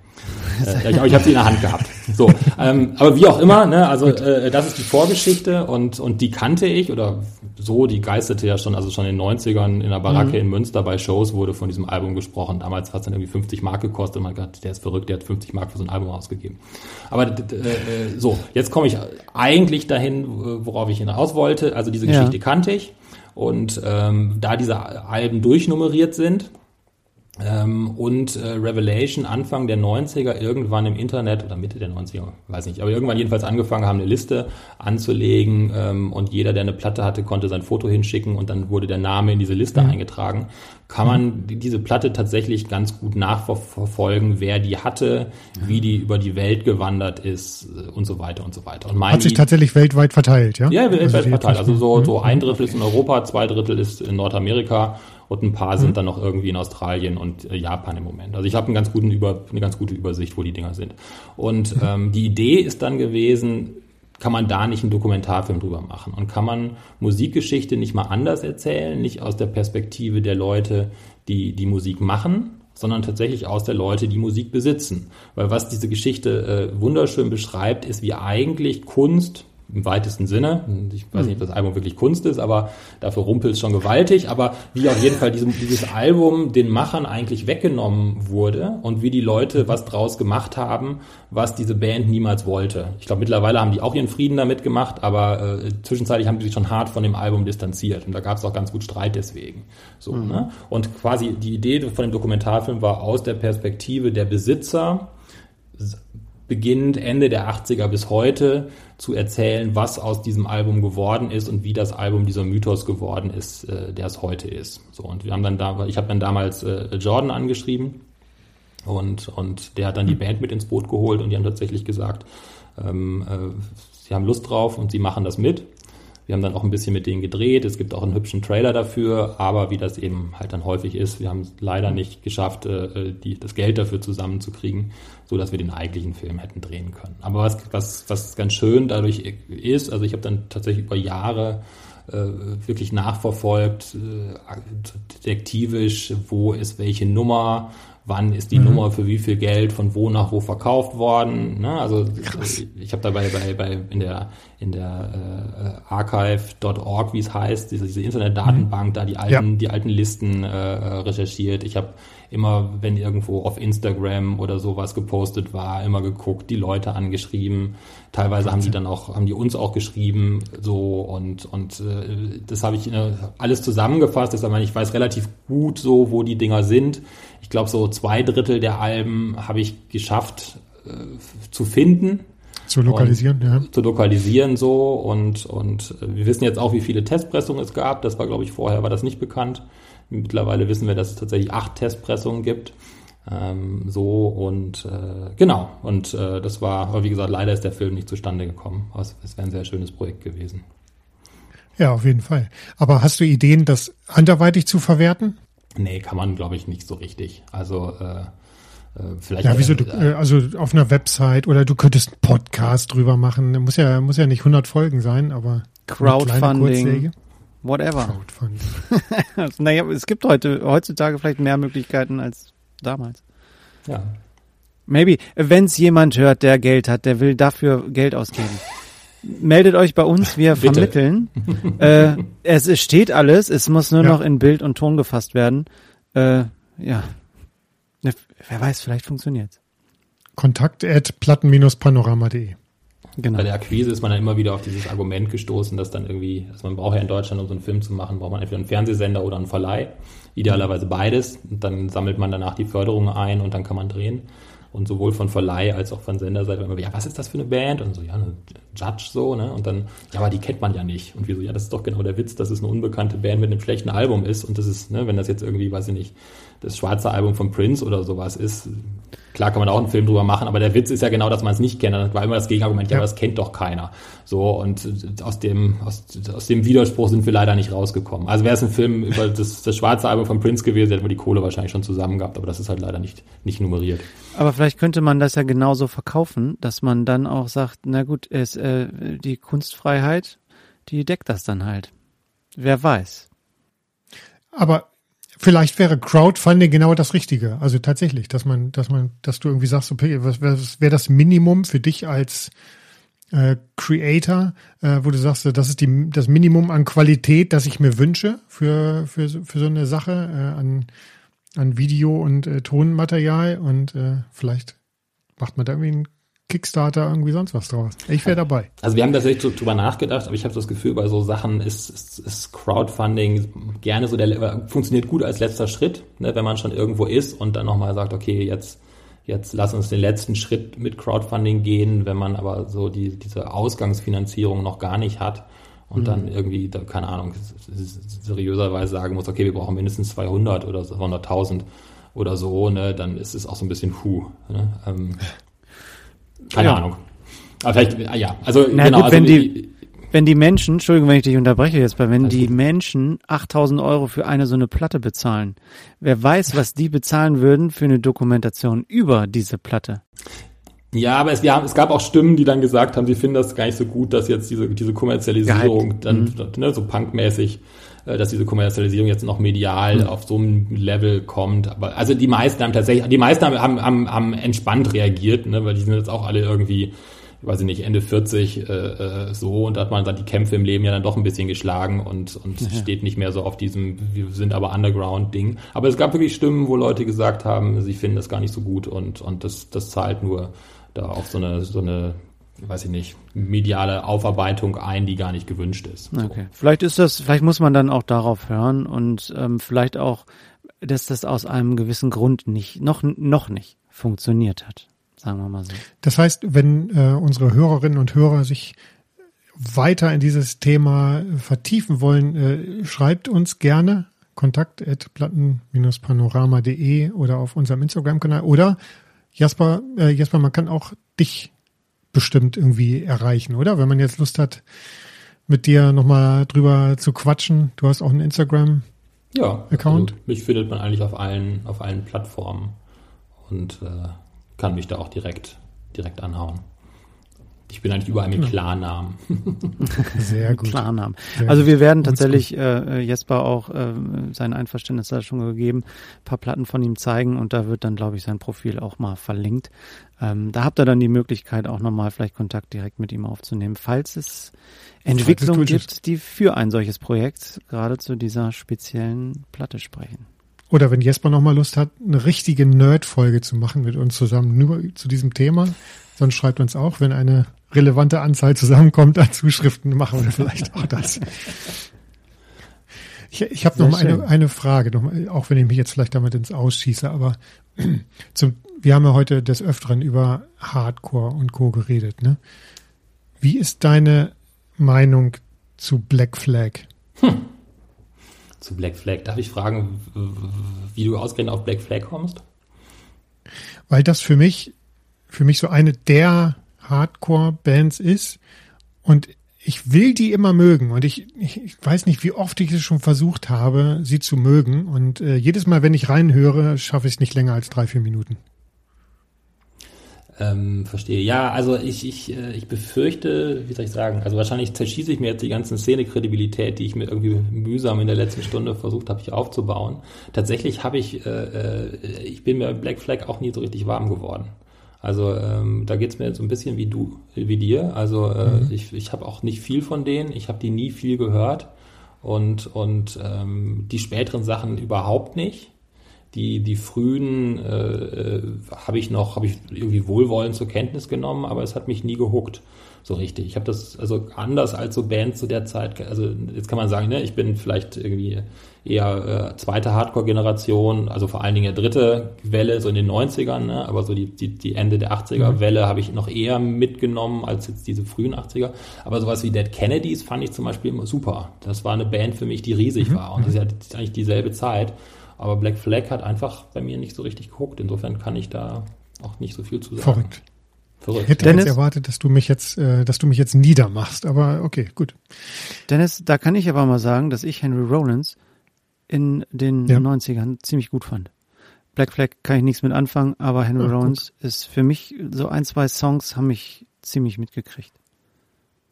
Äh, ich, ich habe sie in der Hand gehabt. So, ähm, aber wie auch immer, ne, also äh, das ist die Vorgeschichte und und die kannte ich oder so, die geisterte ja schon, also schon in den 90ern in der Baracke mhm. in Münster bei Shows wurde von diesem Album gesprochen. Damals hat es dann irgendwie 50 Mark gekostet und man hat der ist verrückt, der hat 50 Mark für so ein Album ausgegeben. Aber äh, so, jetzt komme ich eigentlich dahin, worauf ich hinaus wollte. Also diese Geschichte ja. kannte ich und ähm, da diese Alben durchnummeriert sind, ähm, und äh, Revelation Anfang der 90er irgendwann im Internet oder Mitte der 90er, weiß nicht, aber irgendwann jedenfalls angefangen haben, eine Liste anzulegen ähm, und jeder, der eine Platte hatte, konnte sein Foto hinschicken und dann wurde der Name in diese Liste mhm. eingetragen. Kann man diese Platte tatsächlich ganz gut nachverfolgen, wer die hatte, wie die über die Welt gewandert ist äh, und so weiter und so weiter. Und Hat sich tatsächlich weltweit verteilt, ja? Ja, weltweit also verteilt. Also so, so ein Drittel ist in Europa, zwei Drittel ist in Nordamerika und ein paar sind mhm. dann noch irgendwie in Australien und äh, Japan im Moment. Also ich habe einen ganz guten Über, eine ganz gute Übersicht, wo die Dinger sind. Und mhm. ähm, die Idee ist dann gewesen, kann man da nicht einen Dokumentarfilm drüber machen? Und kann man Musikgeschichte nicht mal anders erzählen, nicht aus der Perspektive der Leute, die die Musik machen, sondern tatsächlich aus der Leute, die Musik besitzen. Weil was diese Geschichte äh, wunderschön beschreibt, ist, wie eigentlich Kunst im weitesten Sinne. Ich weiß nicht, ob das Album wirklich Kunst ist, aber dafür rumpelt es schon gewaltig. Aber wie auf jeden Fall diesem, dieses Album den Machern eigentlich weggenommen wurde und wie die Leute was draus gemacht haben, was diese Band niemals wollte. Ich glaube, mittlerweile haben die auch ihren Frieden damit gemacht, aber äh, zwischenzeitlich haben die sich schon hart von dem Album distanziert. Und da gab es auch ganz gut Streit deswegen. So, mhm. ne? Und quasi die Idee von dem Dokumentarfilm war aus der Perspektive der Besitzer, beginnend Ende der 80er bis heute zu erzählen, was aus diesem Album geworden ist und wie das Album dieser Mythos geworden ist, äh, der es heute ist. So und wir haben dann da, ich habe dann damals äh, Jordan angeschrieben und und der hat dann die Band mit ins Boot geholt und die haben tatsächlich gesagt, ähm, äh, sie haben Lust drauf und sie machen das mit. Wir haben dann auch ein bisschen mit denen gedreht. Es gibt auch einen hübschen Trailer dafür, aber wie das eben halt dann häufig ist, wir haben es leider nicht geschafft, äh, die, das Geld dafür zusammenzukriegen, so dass wir den eigentlichen Film hätten drehen können. Aber was, was, was ganz schön dadurch ist, also ich habe dann tatsächlich über Jahre äh, wirklich nachverfolgt, äh, detektivisch, wo ist welche Nummer, wann ist die mhm. Nummer für wie viel Geld von wo nach wo verkauft worden. Ne? Also Krass. ich habe dabei bei, bei in der in der äh, archive.org, wie es heißt, diese, diese Internetdatenbank, mhm. da die alten ja. die alten Listen äh, recherchiert. Ich habe immer, wenn irgendwo auf Instagram oder sowas gepostet war, immer geguckt, die Leute angeschrieben. Teilweise haben die dann auch, haben die uns auch geschrieben, so und und äh, das habe ich äh, alles zusammengefasst. Das meine ich weiß relativ gut so, wo die Dinger sind. Ich glaube, so zwei Drittel der Alben habe ich geschafft äh, zu finden. Zu lokalisieren, ja. Zu lokalisieren so und und äh, wir wissen jetzt auch, wie viele Testpressungen es gab. Das war, glaube ich, vorher war das nicht bekannt. Mittlerweile wissen wir, dass es tatsächlich acht Testpressungen gibt. Ähm, so und äh, genau. Und äh, das war, aber wie gesagt, leider ist der Film nicht zustande gekommen. Aber es wäre ein sehr schönes Projekt gewesen. Ja, auf jeden Fall. Aber hast du Ideen, das anderweitig zu verwerten? Nee, kann man, glaube ich, nicht so richtig. Also äh, äh Vielleicht, ja, wieso? Du, äh, also auf einer Website oder du könntest einen Podcast drüber machen. Muss ja, muss ja nicht 100 Folgen sein, aber Crowdfunding. Whatever. Naja, es gibt heute, heutzutage vielleicht mehr Möglichkeiten als damals. Ja. Maybe, wenn es jemand hört, der Geld hat, der will dafür Geld ausgeben. Meldet euch bei uns, wir vermitteln. äh, es, es steht alles, es muss nur ja. noch in Bild und Ton gefasst werden. Äh, ja. Ne, wer weiß, vielleicht funktioniert's. Kontakt at platten-panorama.de Genau. Bei der Akquise ist man dann immer wieder auf dieses Argument gestoßen, dass dann irgendwie, also man braucht ja in Deutschland, um so einen Film zu machen, braucht man entweder einen Fernsehsender oder einen Verleih. Idealerweise beides. Und dann sammelt man danach die Förderung ein und dann kann man drehen. Und sowohl von Verleih als auch von Senderseite immer, ja, was ist das für eine Band? Und so, ja, eine Judge so, ne? Und dann, ja, aber die kennt man ja nicht. Und wir so, ja, das ist doch genau der Witz, dass es eine unbekannte Band mit einem schlechten Album ist. Und das ist, ne, wenn das jetzt irgendwie, weiß ich nicht, das schwarze Album von Prince oder sowas ist, Klar kann man auch einen Film drüber machen, aber der Witz ist ja genau, dass man es nicht kennt. Das war immer das Gegenargument, ja, ja, aber das kennt doch keiner. So, und aus dem, aus, aus dem Widerspruch sind wir leider nicht rausgekommen. Also wäre es ein Film über das, das schwarze Album von Prince gewesen, hätten wir die Kohle wahrscheinlich schon zusammen gehabt, aber das ist halt leider nicht, nicht nummeriert. Aber vielleicht könnte man das ja genauso verkaufen, dass man dann auch sagt, na gut, es, äh, die Kunstfreiheit, die deckt das dann halt. Wer weiß. Aber vielleicht wäre Crowdfunding genau das Richtige. Also tatsächlich, dass man, dass man, dass du irgendwie sagst, okay, was, was wäre das Minimum für dich als äh, Creator, äh, wo du sagst, das ist die, das Minimum an Qualität, das ich mir wünsche für, für, für so eine Sache äh, an, an Video und äh, Tonmaterial und äh, vielleicht macht man da irgendwie ein Kickstarter, irgendwie sonst was draus. Ich wäre dabei. Also wir haben tatsächlich so drüber nachgedacht, aber ich habe das Gefühl, bei so Sachen ist, ist, ist Crowdfunding gerne so der funktioniert gut als letzter Schritt, ne, wenn man schon irgendwo ist und dann nochmal sagt, okay, jetzt jetzt lass uns den letzten Schritt mit Crowdfunding gehen, wenn man aber so die, diese Ausgangsfinanzierung noch gar nicht hat und mhm. dann irgendwie, keine Ahnung, seriöserweise sagen muss, okay, wir brauchen mindestens 200 oder 100.000 oder so, ne, dann ist es auch so ein bisschen hu. Ne? Ähm, keine ja. Ahnung. Aber vielleicht, ja, also Na genau. Gut, also, wenn die, wenn die Menschen, Entschuldigung, wenn ich dich unterbreche jetzt, weil wenn die Menschen 8000 Euro für eine so eine Platte bezahlen, wer weiß, was die bezahlen würden für eine Dokumentation über diese Platte. Ja, aber es, ja, es gab auch Stimmen, die dann gesagt haben, sie finden das gar nicht so gut, dass jetzt diese, diese Kommerzialisierung Gehypt. dann mhm. ne, so punkmäßig, dass diese Kommerzialisierung jetzt noch medial mhm. auf so einem Level kommt. Aber also die meisten haben tatsächlich, die meisten haben, haben, haben entspannt reagiert, ne, weil die sind jetzt auch alle irgendwie weiß ich nicht, Ende 40 äh, äh, so und da hat man dann die Kämpfe im Leben ja dann doch ein bisschen geschlagen und, und ja. steht nicht mehr so auf diesem, wir sind aber Underground-Ding. Aber es gab wirklich Stimmen, wo Leute gesagt haben, sie finden das gar nicht so gut und, und das, das zahlt nur da auf so eine, so eine, weiß ich nicht, mediale Aufarbeitung ein, die gar nicht gewünscht ist. So. Okay. Vielleicht ist das, vielleicht muss man dann auch darauf hören und ähm, vielleicht auch, dass das aus einem gewissen Grund nicht, noch, noch nicht funktioniert hat sagen wir mal so. Das heißt, wenn äh, unsere Hörerinnen und Hörer sich weiter in dieses Thema vertiefen wollen, äh, schreibt uns gerne kontakt at platten-panorama.de oder auf unserem Instagram-Kanal oder Jasper, äh, Jasper, man kann auch dich bestimmt irgendwie erreichen, oder? Wenn man jetzt Lust hat, mit dir nochmal drüber zu quatschen. Du hast auch einen Instagram-Account. Ja, also mich findet man eigentlich auf allen, auf allen Plattformen. Und äh, kann mich da auch direkt, direkt anhauen. Ich bin eigentlich überall mit genau. Klarnamen. Sehr gut. Klarnamen. also wir werden tatsächlich äh, Jesper auch äh, sein Einverständnis da schon gegeben, ein paar Platten von ihm zeigen und da wird dann, glaube ich, sein Profil auch mal verlinkt. Ähm, da habt ihr dann die Möglichkeit, auch nochmal vielleicht Kontakt direkt mit ihm aufzunehmen, falls es Entwicklungen gibt, die für ein solches Projekt gerade zu dieser speziellen Platte sprechen. Oder wenn Jesper nochmal Lust hat, eine richtige Nerd-Folge zu machen mit uns zusammen nur zu diesem Thema, dann schreibt uns auch, wenn eine relevante Anzahl zusammenkommt an Zuschriften, machen wir vielleicht auch das. Ich, ich habe noch mal eine, eine Frage, noch mal, auch wenn ich mich jetzt vielleicht damit ins Ausschieße, aber zum, wir haben ja heute des Öfteren über Hardcore und Co. geredet. Ne? Wie ist deine Meinung zu Black Flag? Hm zu Black Flag. Darf ich fragen, wie du ausgerechnet auf Black Flag kommst? Weil das für mich, für mich so eine der Hardcore-Bands ist und ich will die immer mögen und ich, ich, ich, weiß nicht, wie oft ich es schon versucht habe, sie zu mögen und äh, jedes Mal, wenn ich reinhöre, schaffe ich es nicht länger als drei, vier Minuten. Ähm, verstehe. Ja, also ich, ich, äh, ich befürchte, wie soll ich sagen, also wahrscheinlich zerschieße ich mir jetzt die ganze Szene-Kredibilität, die ich mir irgendwie mühsam in der letzten Stunde versucht habe, ich aufzubauen. Tatsächlich habe ich, äh, äh, ich bin mir Black Flag auch nie so richtig warm geworden. Also ähm, da geht's mir so ein bisschen wie du, wie dir. Also äh, mhm. ich, ich habe auch nicht viel von denen, ich habe die nie viel gehört und, und ähm, die späteren Sachen überhaupt nicht. Die, die frühen äh, äh, habe ich noch, habe ich irgendwie wohlwollend zur Kenntnis genommen, aber es hat mich nie gehuckt so richtig. Ich habe das also anders als so Bands zu der Zeit, also jetzt kann man sagen, ne, ich bin vielleicht irgendwie eher äh, zweite Hardcore-Generation, also vor allen Dingen der dritte Welle, so in den 90ern, ne, aber so die, die, die Ende der 80er-Welle mhm. habe ich noch eher mitgenommen als jetzt diese frühen 80er. Aber sowas wie Dead Kennedys fand ich zum Beispiel immer super. Das war eine Band für mich, die riesig mhm. war und das ist ja eigentlich dieselbe Zeit. Aber Black Flag hat einfach bei mir nicht so richtig geguckt. Insofern kann ich da auch nicht so viel zu sagen. Verrückt. Verrückt. Ich hätte Dennis, jetzt erwartet, dass du mich jetzt, äh, dass du mich jetzt niedermachst, aber okay, gut. Dennis, da kann ich aber mal sagen, dass ich Henry Rollins in den ja. 90ern ziemlich gut fand. Black Flag kann ich nichts mit anfangen, aber Henry Ach, Rollins ist für mich so ein, zwei Songs haben mich ziemlich mitgekriegt.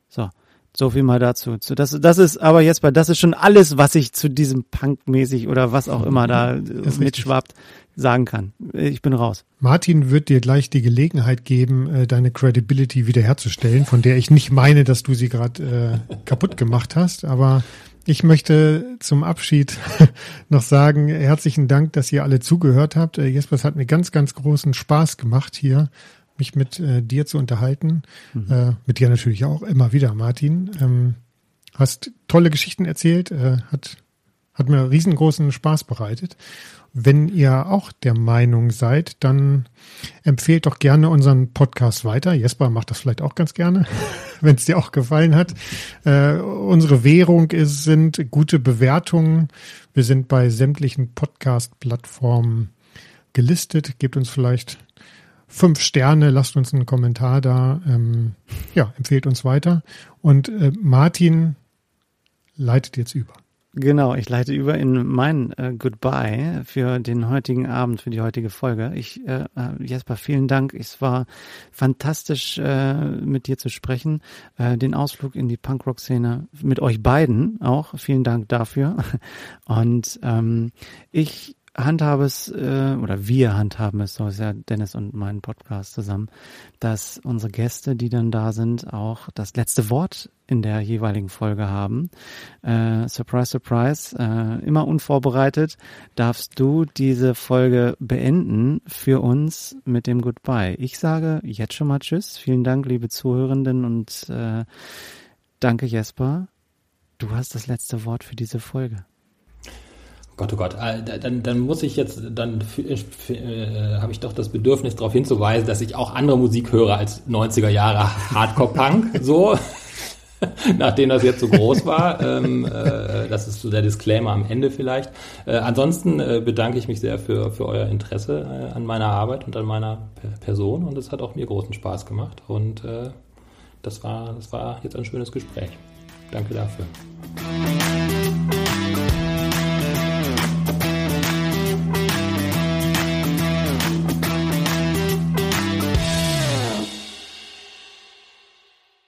So. So viel mal dazu. Das, das ist aber jetzt bei, das ist schon alles, was ich zu diesem Punk-mäßig oder was auch immer da mitschwappt sagen kann. Ich bin raus. Martin wird dir gleich die Gelegenheit geben, äh, deine Credibility wiederherzustellen, von der ich nicht meine, dass du sie gerade äh, kaputt gemacht hast. Aber ich möchte zum Abschied noch sagen, herzlichen Dank, dass ihr alle zugehört habt. Äh, Jesper, es hat mir ganz, ganz großen Spaß gemacht hier mich mit äh, dir zu unterhalten. Mhm. Äh, mit dir natürlich auch immer wieder, Martin. Ähm, hast tolle Geschichten erzählt, äh, hat, hat mir riesengroßen Spaß bereitet. Wenn ihr auch der Meinung seid, dann empfehlt doch gerne unseren Podcast weiter. Jesper macht das vielleicht auch ganz gerne, wenn es dir auch gefallen hat. Äh, unsere Währung ist, sind gute Bewertungen. Wir sind bei sämtlichen Podcast-Plattformen gelistet. Gebt uns vielleicht fünf Sterne, lasst uns einen Kommentar da. Ähm, ja, empfehlt uns weiter. Und äh, Martin leitet jetzt über. Genau, ich leite über in mein äh, Goodbye für den heutigen Abend, für die heutige Folge. Ich, äh, äh, Jesper, vielen Dank. Es war fantastisch, äh, mit dir zu sprechen. Äh, den Ausflug in die Punkrock-Szene mit euch beiden auch. Vielen Dank dafür. Und ähm, ich handhabe es, äh, oder wir handhaben es, so ist ja Dennis und mein Podcast zusammen, dass unsere Gäste, die dann da sind, auch das letzte Wort in der jeweiligen Folge haben. Äh, surprise, surprise, äh, immer unvorbereitet, darfst du diese Folge beenden für uns mit dem Goodbye. Ich sage jetzt schon mal Tschüss. Vielen Dank, liebe Zuhörenden und äh, danke Jesper. Du hast das letzte Wort für diese Folge. Gott, oh Gott, äh, dann, dann muss ich jetzt, dann äh, habe ich doch das Bedürfnis darauf hinzuweisen, dass ich auch andere Musik höre als 90er Jahre Hardcore-Punk, so, nachdem das jetzt so groß war. Ähm, äh, das ist so der Disclaimer am Ende vielleicht. Äh, ansonsten äh, bedanke ich mich sehr für, für euer Interesse äh, an meiner Arbeit und an meiner Person und es hat auch mir großen Spaß gemacht und äh, das, war, das war jetzt ein schönes Gespräch. Danke dafür.